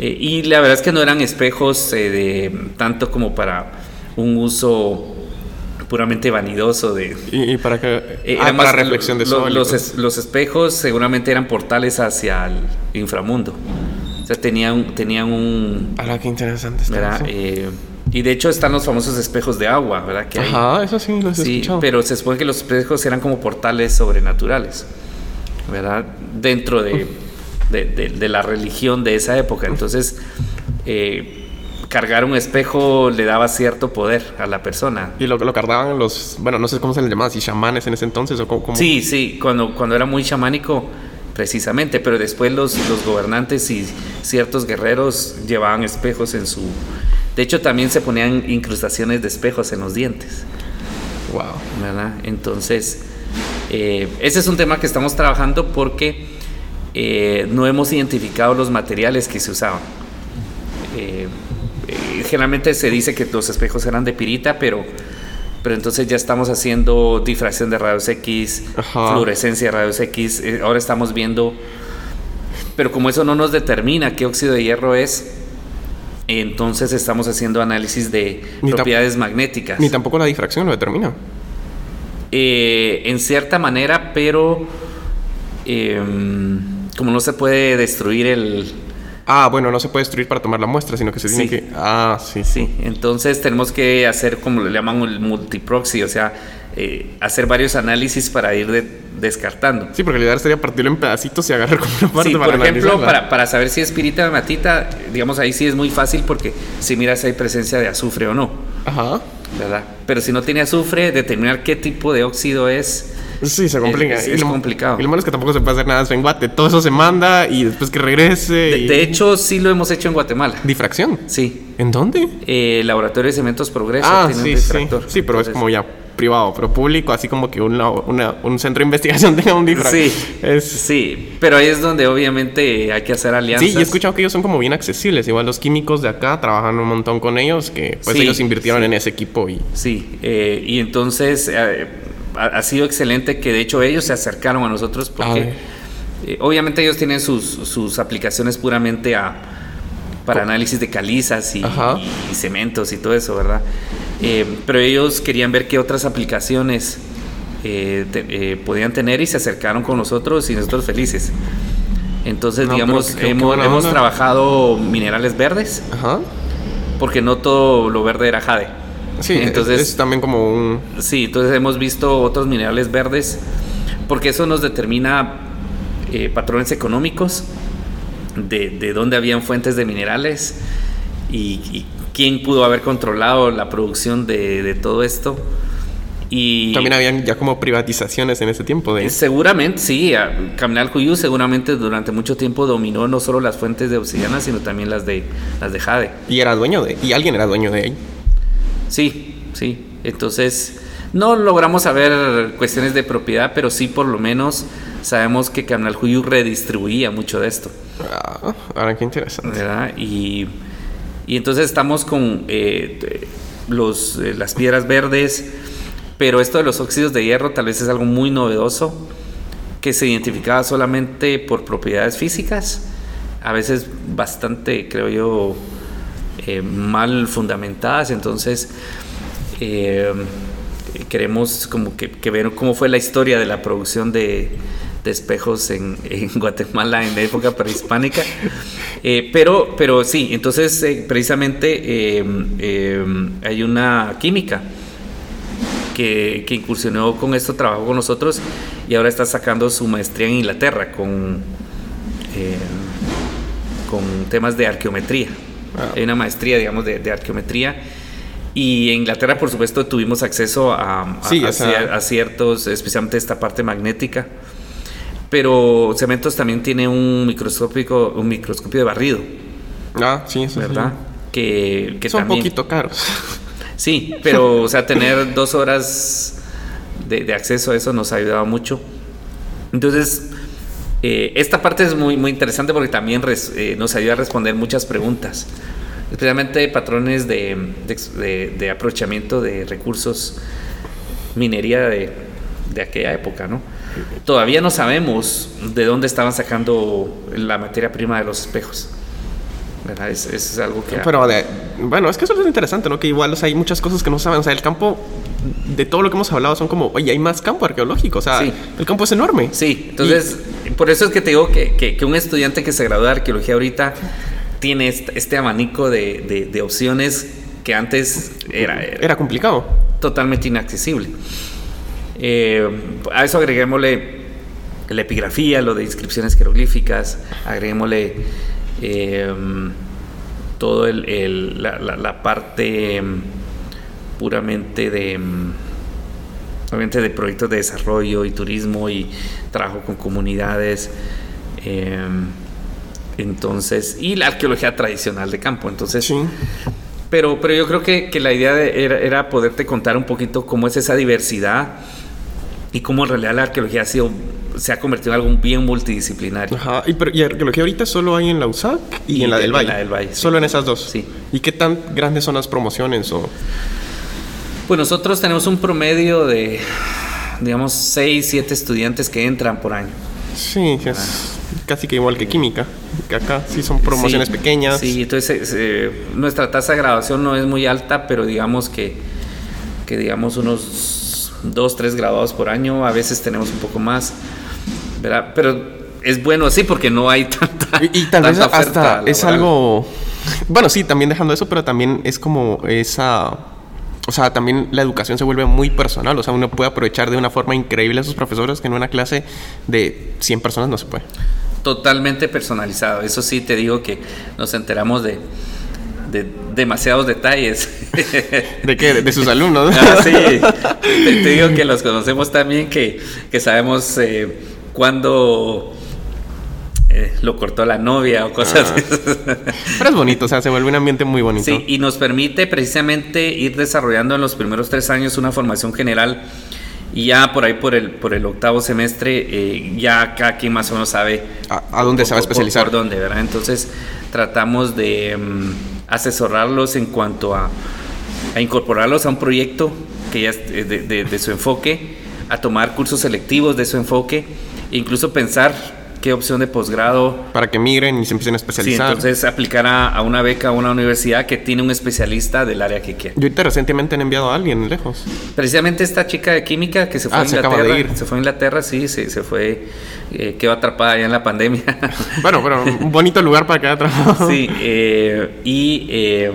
eh, y la verdad es que no eran espejos de tanto como para un uso puramente vanidoso de, Y, y para que. eh, ah, era para más- reflexión de sol. los, es- los espejos seguramente eran portales hacia el inframundo. O sea, tenían, tenían un... Ahora, qué interesante está. Eh, y de hecho están los famosos espejos de agua, ¿verdad? Que hay. Ajá, eso sí, lo he Sí, escuchado. pero se supone que los espejos eran como portales sobrenaturales, ¿verdad? Dentro de, de, de- de la religión de esa época. Entonces, eh, cargar un espejo le daba cierto poder a la persona. Y lo, lo cargaban los. Bueno, no sé cómo se les llamaba, si chamanes en ese entonces o cómo. Sí, sí, cuando, cuando era muy chamánico, precisamente, pero después los, los gobernantes y ciertos guerreros llevaban espejos en su... De hecho, también se ponían incrustaciones de espejos en los dientes. Wow. ¿verdad? Entonces, eh, ese es un tema que estamos trabajando porque eh, no hemos identificado los materiales que se usaban. Eh, eh, generalmente se dice que los espejos eran de pirita, pero, pero entonces ya estamos haciendo difracción de rayos X, Ajá. fluorescencia de rayos X. eh, ahora estamos viendo, pero como eso no nos determina qué óxido de hierro es, entonces estamos haciendo análisis de Ni propiedades magnéticas. Ni tampoco la difracción lo determina. Eh, en cierta manera, pero em, como no se puede destruir el... Ah, bueno, no se puede destruir para tomar la muestra, sino que se tiene Sí. que... Ah, sí, sí. Entonces tenemos que hacer como le llaman el multiproxy, o sea, eh, hacer varios análisis para ir de- descartando. Sí, porque la idea sería partirlo en pedacitos y agarrar como una parte Sí, para por ejemplo, para, para saber si es pirita o hematita, digamos ahí sí es muy fácil porque si miras si hay presencia de azufre o no, Ajá. ¿verdad? Pero si no tiene azufre, determinar qué tipo de óxido es, Sí, se complica. Es- Y es lo- complicado. Y lo malo es que tampoco se puede hacer nada en Guate. Todo eso se manda y después que regrese. de, y- de hecho sí lo hemos hecho en Guatemala. ¿Difracción? Sí, ¿En dónde? Eh, Laboratorio de Cementos Progreso ah, sí, sí. Sí, pero es como ya privado, pero público, así como que una- una- un centro de investigación tenga un difractor. Sí, Es- sí, pero ahí es donde obviamente hay que hacer alianzas. Sí, y he escuchado que ellos son como bien accesibles. Igual los químicos de acá trabajan un montón con ellos, que pues Sí, ellos invirtieron en ese equipo y... Sí, eh, y entonces eh, ha, ha sido excelente que de hecho ellos se acercaron a nosotros porque ver. eh, obviamente ellos tienen sus, sus aplicaciones puramente a, para análisis de calizas y, y- y cementos y todo eso, ¿verdad? Eh, pero ellos querían ver qué otras aplicaciones eh, te- eh, podían tener y se acercaron con nosotros y nosotros felices. Entonces, No, digamos, hemos, hemos trabajado minerales verdes, Ajá. porque no todo lo verde era jade. Sí, entonces entonces es, también como un... Sí, entonces hemos visto otros minerales verdes porque eso nos determina eh, patrones económicos de, de dónde habían fuentes de minerales y, y quién pudo haber controlado la producción de, de todo esto. Y También habían ya como privatizaciones en ese tiempo de... seguramente, sí, Caminal Cuyú seguramente durante mucho tiempo dominó no solo las fuentes de obsidiana, sino también las de, las de jade. Y era dueño de... Y alguien era dueño de ahí. Sí, sí. Entonces, no logramos saber cuestiones de propiedad, pero sí por lo menos sabemos que Canal Juyu redistribuía mucho de esto, Ah, ahora qué interesante. ¿verdad? Y, y entonces estamos con eh, los, eh, las piedras verdes, pero esto de los óxidos de hierro tal vez es algo muy novedoso, que se identificaba solamente por propiedades físicas, a veces bastante, creo yo, eh, mal fundamentadas, entonces eh, queremos como que, que ver cómo fue la historia de la producción de, espejos en, Guatemala en la época prehispánica. Eh, pero, pero sí, entonces precisamente hay una química que, que incursionó con esto, trabajó con nosotros y ahora está sacando su maestría en Inglaterra con, con temas de arqueometría. Ah. Hay una maestría, digamos, de, de arqueometría. Y en Inglaterra, por supuesto, tuvimos acceso a, a- Sí, a cier- a ciertos, especialmente esta parte magnética. Pero Cementos también tiene un microscópico, un microscopio de barrido, Ah, sí, eso sí. ¿verdad? Que, que Son también, poquito caros. Sí, pero o sea, tener dos horas de, de acceso a eso nos ha ayudado mucho. Entonces, eh, esta parte es muy, muy interesante porque también eh, nos ayuda a responder muchas preguntas, especialmente patrones de, de- de aprovechamiento de recursos, minería de, de aquella época, ¿no? Todavía no sabemos de dónde estaban sacando la materia prima de los espejos. ¿Verdad? Es, es algo que... Pero de, bueno, es que eso es interesante, ¿no? Que igual, o sea, hay muchas cosas que no saben. O sea, el campo, de todo lo que hemos hablado, son como, oye, hay más campo arqueológico. O sea, Sí. el campo es enorme. Sí, entonces, por eso es que te digo que, que- que un estudiante que se gradúa de arqueología ahorita tiene este, este abanico de, de- de opciones que antes era, era Era complicado. totalmente inaccesible. Eh, a eso agreguémosle la epigrafía, lo de inscripciones jeroglíficas, agreguémosle eh, todo el, el- la, la- la parte em, puramente de em, obviamente de proyectos de desarrollo y turismo y trabajo con comunidades entonces y la arqueología tradicional de campo entonces Sí. pero, pero yo creo que, que la idea de- era, era poderte contar un poquito cómo es esa diversidad y cómo en realidad la arqueología ha sido se ha convertido en algo bien multidisciplinario. Ajá. Y, pero, y arqueología ahorita solo hay en la USAC y, en la del Valle. En la del Valle, sí. Solo en esas dos. Sí. ¿Y qué tan grandes son las promociones? O... Pues nosotros tenemos un promedio de, digamos, 6, 7 estudiantes que entran por año. Sí, es casi que igual que química. Que acá sí son promociones Sí, pequeñas. Sí, entonces eh, nuestra tasa de graduación no es muy alta, pero digamos que, que digamos unos 2, 3 graduados por año, a veces tenemos un poco más, ¿verdad? Pero es bueno así porque no hay tanta Y, y tal vez oferta hasta es algo. Bueno, sí, también dejando eso, pero también es como esa. O sea, también la educación se vuelve muy personal. O sea, uno puede aprovechar de una forma increíble a sus profesores que en una clase de 100 personas no se puede. totalmente personalizado. Eso sí te digo que nos enteramos de, de demasiados detalles. ¿De qué? De sus alumnos. Ah, sí, te, te digo que los conocemos también, que, que sabemos eh, cuándo eh, lo cortó la novia o cosas Ah. así. Pero es bonito, o sea, se vuelve un ambiente muy bonito. Sí, y nos permite precisamente ir desarrollando en los primeros tres años una formación general y ya por ahí por el, por el octavo semestre eh, ya cada quien más o menos sabe ¿A, a dónde se va a por- por- especializar? Por, dónde, ¿verdad? Entonces tratamos de mm, asesorarlos en cuanto a, a incorporarlos a un proyecto que ya es de, de- de su enfoque, a tomar cursos selectivos de su enfoque, incluso pensar qué opción de posgrado Para que migren y se empiecen a Sí, especializar. entonces aplicar a, a una beca a una universidad que tiene un especialista del área que quiere. Yo ahorita recientemente han enviado a alguien lejos. Precisamente esta chica de química que se fue Ah, a se acaba Inglaterra, de ir. se fue a Inglaterra, sí, se, se fue, eh, quedó atrapada allá en la pandemia. Bueno, pero un bonito lugar para que haya trabajo. sí, eh, y, eh,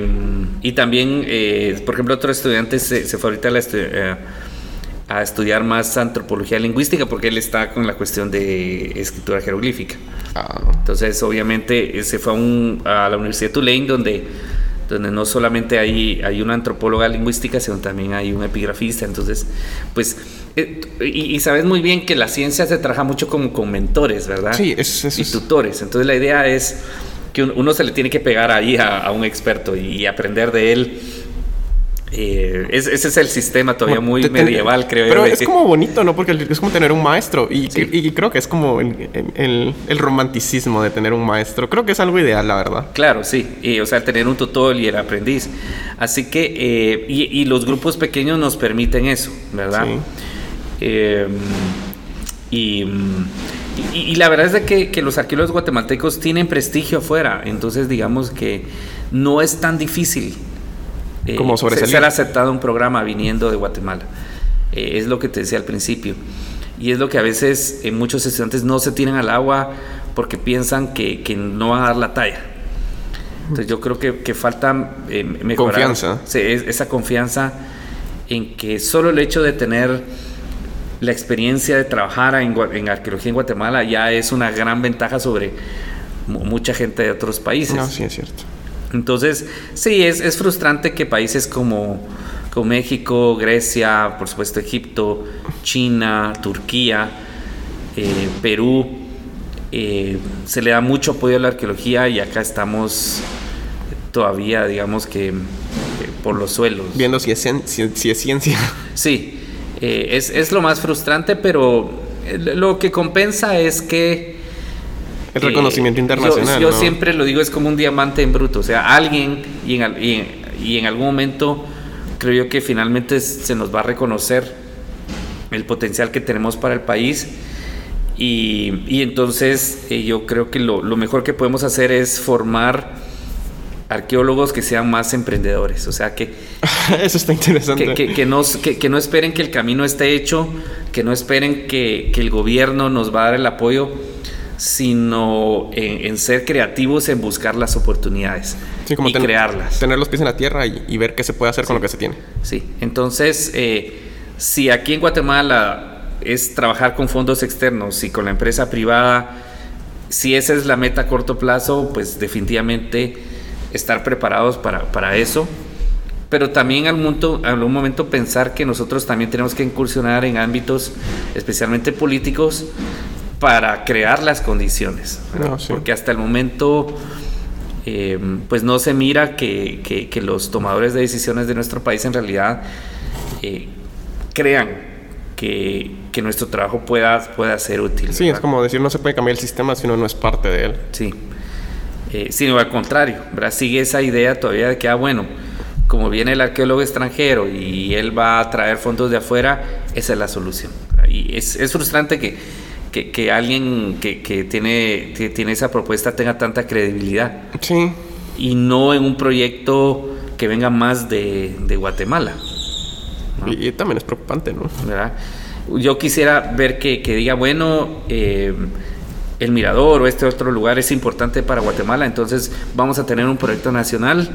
y también, eh, por ejemplo, otro estudiante se, se fue ahorita a, la eh, a estudiar más antropología lingüística porque él está con la cuestión de escritura jeroglífica. Ah, Entonces, obviamente, se fue a, un- a la Universidad de Tulane, donde, donde no solamente hay, hay una antropóloga lingüística, sino también hay un epigrafista. Entonces, pues, eh, y, y sabes muy bien que la ciencia se trabaja mucho como con mentores, ¿verdad? Sí, es- eso y es- tutores. Entonces, la idea es que un- uno se le tiene que pegar ahí a, a un experto y, aprender de él. Eh, es- ese es el sistema todavía muy Te- te- medieval, creo Pero yo. es como bonito, ¿no? Porque es como tener un maestro. Y, Sí. y- y creo que es como el, el- el romanticismo de tener un maestro. Creo que es algo ideal, la verdad. Claro, sí. Y, o sea, tener un tutor y el aprendiz. Así que, eh, y, y los grupos pequeños nos permiten eso, ¿verdad? Sí. Eh, y, y- y la verdad es de que, que los arqueólogos guatemaltecos tienen prestigio afuera. Entonces, digamos que no es tan difícil eh, Como sobresalir. ser aceptado un programa viniendo de Guatemala. Eh, es lo que te decía al principio. Y es lo que a veces eh, muchos estudiantes no se tiran al agua porque piensan que, que no van a dar la talla. Entonces yo creo que, que falta eh, mejorar Confianza. esa confianza en que solo el hecho de tener la experiencia de trabajar en, en arqueología en Guatemala ya es una gran ventaja sobre mu- mucha gente de otros países. No, sí, es cierto. Entonces, sí, es, es frustrante que países como, como México, Grecia, por supuesto Egipto, China, Turquía, eh, Perú, eh, se le da mucho apoyo a la arqueología y acá estamos todavía, digamos que, eh, por los suelos. Viendo si es, cien- si, si es ciencia. Sí, eh, es, es lo más frustrante, pero lo que compensa es que... El eh, reconocimiento yo- internacional. Yo, ¿no? siempre lo digo, es como un diamante en bruto. O sea, alguien y en, y en- y en algún momento creo yo que finalmente se nos va a reconocer el potencial que tenemos para el país. Y, y entonces eh, yo creo que lo, lo mejor que podemos hacer es formar arqueólogos que sean más emprendedores. O sea, que, Eso está interesante. que, que- que, que no esperen que el camino esté hecho, que no esperen que, que el gobierno nos va a dar el apoyo, sino en, en ser creativos, en buscar las oportunidades Sí, como y ten- crearlas. Tener los pies en la tierra y, y ver qué se puede hacer con lo que se tiene. Sí, entonces, eh, si aquí en Guatemala es trabajar con fondos externos y con la empresa privada, si esa es la meta a corto plazo, pues definitivamente estar preparados para, para eso. Pero también al en algún momento pensar que nosotros también tenemos que incursionar en ámbitos especialmente políticos para crear las condiciones. ¿verdad? No, sí. Porque hasta el momento eh, pues no se mira que, que- que los tomadores de decisiones de nuestro país en realidad eh, crean que, que nuestro trabajo pueda, pueda ser útil. Sí, es como decir, no se puede cambiar el sistema si uno no es parte de él. Sí. Eh, sino al contrario, ¿verdad? Sigue esa idea todavía de que, ah, bueno, como viene el arqueólogo extranjero y él va a traer fondos de afuera, esa es la solución. Y es, es frustrante que, que, que, alguien que, que tiene, que tiene esa propuesta tenga tanta credibilidad. Sí. Y no en un proyecto que venga más de, de Guatemala. ¿no? Y, y, también es preocupante, ¿no? ¿verdad? Yo quisiera ver que, que diga, bueno, eh, el Mirador o este otro lugar es importante para Guatemala, entonces vamos a tener un proyecto nacional,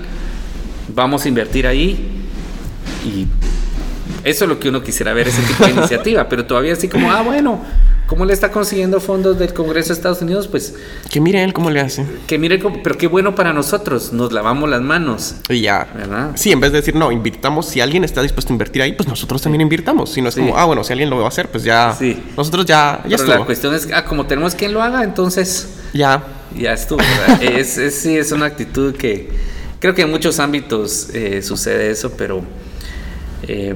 vamos a invertir ahí y eso es lo que uno quisiera ver, ese tipo de iniciativa, pero todavía así como, ah, bueno, ¿cómo le está consiguiendo fondos del Congreso de Estados Unidos? Pues... Que mire él cómo le hace. Que mire, cómo, pero qué bueno para nosotros, nos lavamos las manos. Y ya. ¿verdad? Sí, en vez de decir, no, invirtamos, si alguien está dispuesto a invertir ahí, pues nosotros también invirtamos. Si no es Sí. como, ah, bueno, si alguien lo va a hacer, pues ya. Sí. Nosotros ya, ya Pero estuvo. la cuestión es, ah, como tenemos quien lo haga, entonces Ya. ya estuvo. ¿verdad? es, es- sí, es una actitud que creo que en muchos ámbitos eh, sucede eso, pero, eh,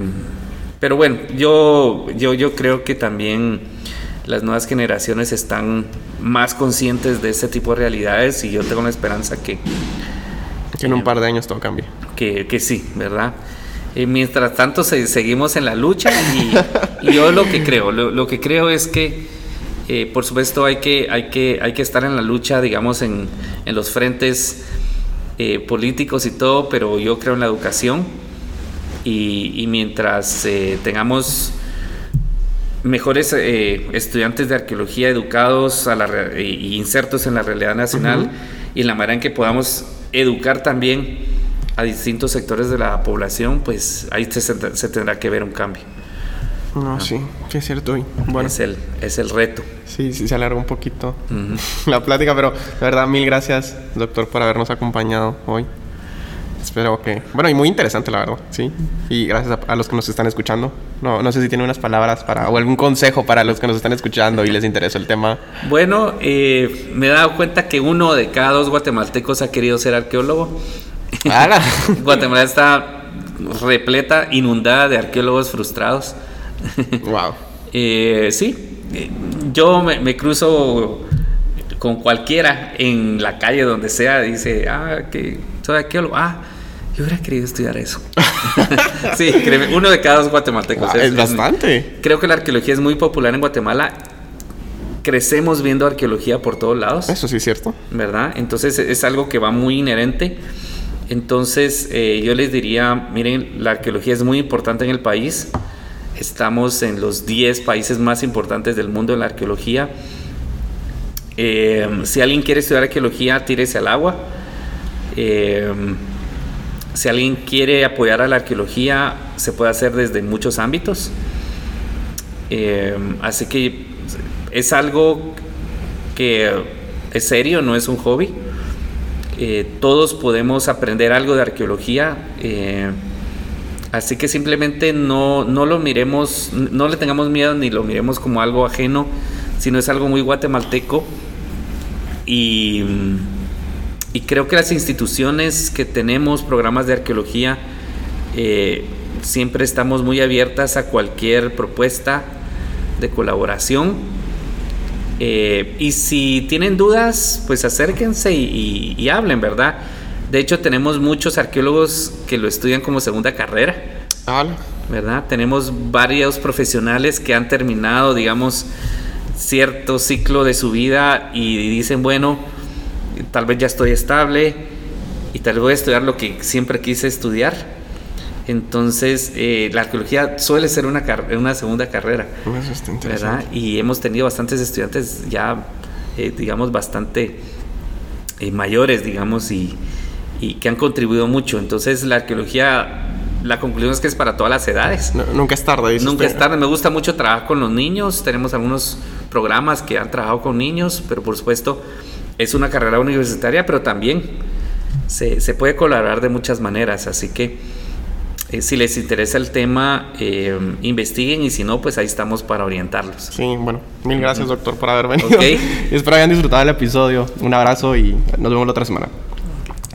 pero bueno, yo, yo, yo creo que también las nuevas generaciones están más conscientes de este tipo de realidades y yo tengo la esperanza que, Que en un par de años todo cambie. que, que sí, ¿verdad? Eh, mientras tanto se- seguimos en la lucha y, y yo lo que creo, lo, lo que creo es que eh, por supuesto hay que, hay, que, hay que estar en la lucha, digamos, en, en los frentes eh, políticos y todo, pero yo creo en la educación y, y mientras eh, tengamos mejores eh, estudiantes de arqueología educados a la re- y insertos en la realidad nacional y en la manera en que podamos educar también a distintos sectores de la población, pues ahí se, se tendrá que ver un cambio. No, sí, sí es cierto. Bueno, Es, el, es el reto. sí, sí se alarga un poquito Ujú. la plática, pero de verdad, mil gracias, doctor, por habernos acompañado hoy. Espero que. Bueno, y muy interesante, la verdad, sí. Y gracias a, a los que nos están escuchando. No, no sé si tiene unas palabras para. o algún consejo para los que nos están escuchando y les interesa el tema. Bueno, eh, me he dado cuenta que uno de cada dos guatemaltecos ha querido ser arqueólogo. Guatemala está repleta, inundada de arqueólogos frustrados. wow. Eh, sí, eh, yo me, me cruzo con cualquiera en la calle, donde sea, dice, ah, que soy arqueólogo. Ah, yo hubiera querido estudiar eso. sí, créeme, uno de cada dos guatemaltecos. Ah, es bastante. Creo que la arqueología es muy popular en Guatemala. Crecemos viendo arqueología por todos lados. Eso sí es cierto. ¿verdad? Entonces es algo que va muy inherente. Entonces eh, yo les diría, miren, la arqueología es muy importante en el país. Estamos en los 10 países más importantes del mundo en la arqueología. Eh, si alguien quiere estudiar arqueología, tírese al agua. Eh, si alguien quiere apoyar a la arqueología, se puede hacer desde muchos ámbitos. Eh, así que es algo que es serio, no es un hobby. Eh, todos podemos aprender algo de arqueología. eh, así que simplemente no, no lo miremos, no le tengamos miedo ni lo miremos como algo ajeno, sino es algo muy guatemalteco. Y, y creo que las instituciones que tenemos programas de arqueología eh, siempre estamos muy abiertas a cualquier propuesta de colaboración. Eh, y si tienen dudas, pues acérquense y, y- y hablen, ¿verdad? De hecho, tenemos muchos arqueólogos que lo estudian como segunda carrera. ¿verdad? Tenemos varios profesionales que han terminado, digamos, cierto ciclo de su vida y dicen, bueno, tal vez ya estoy estable y tal vez voy a estudiar lo que siempre quise estudiar. Entonces, eh, la arqueología suele ser una, una segunda carrera. Eso está interesante. ¿verdad? Y hemos tenido bastantes estudiantes ya, eh, digamos, bastante eh, mayores, digamos, y, y que han contribuido mucho. Entonces, la arqueología, la conclusión es que es para todas las edades. No, nunca es tarde, dice Nunca usted. es tarde. Me gusta mucho trabajar con los niños. Tenemos algunos programas que han trabajado con niños, pero por supuesto es una carrera universitaria, pero también se, se puede colaborar de muchas maneras. Así que eh, si les interesa el tema, eh, investiguen y si no, pues ahí estamos para orientarlos. Sí, bueno, mil gracias, doctor, por haber venido. Ok. Y espero hayan disfrutado el episodio. Un abrazo y nos vemos la otra semana.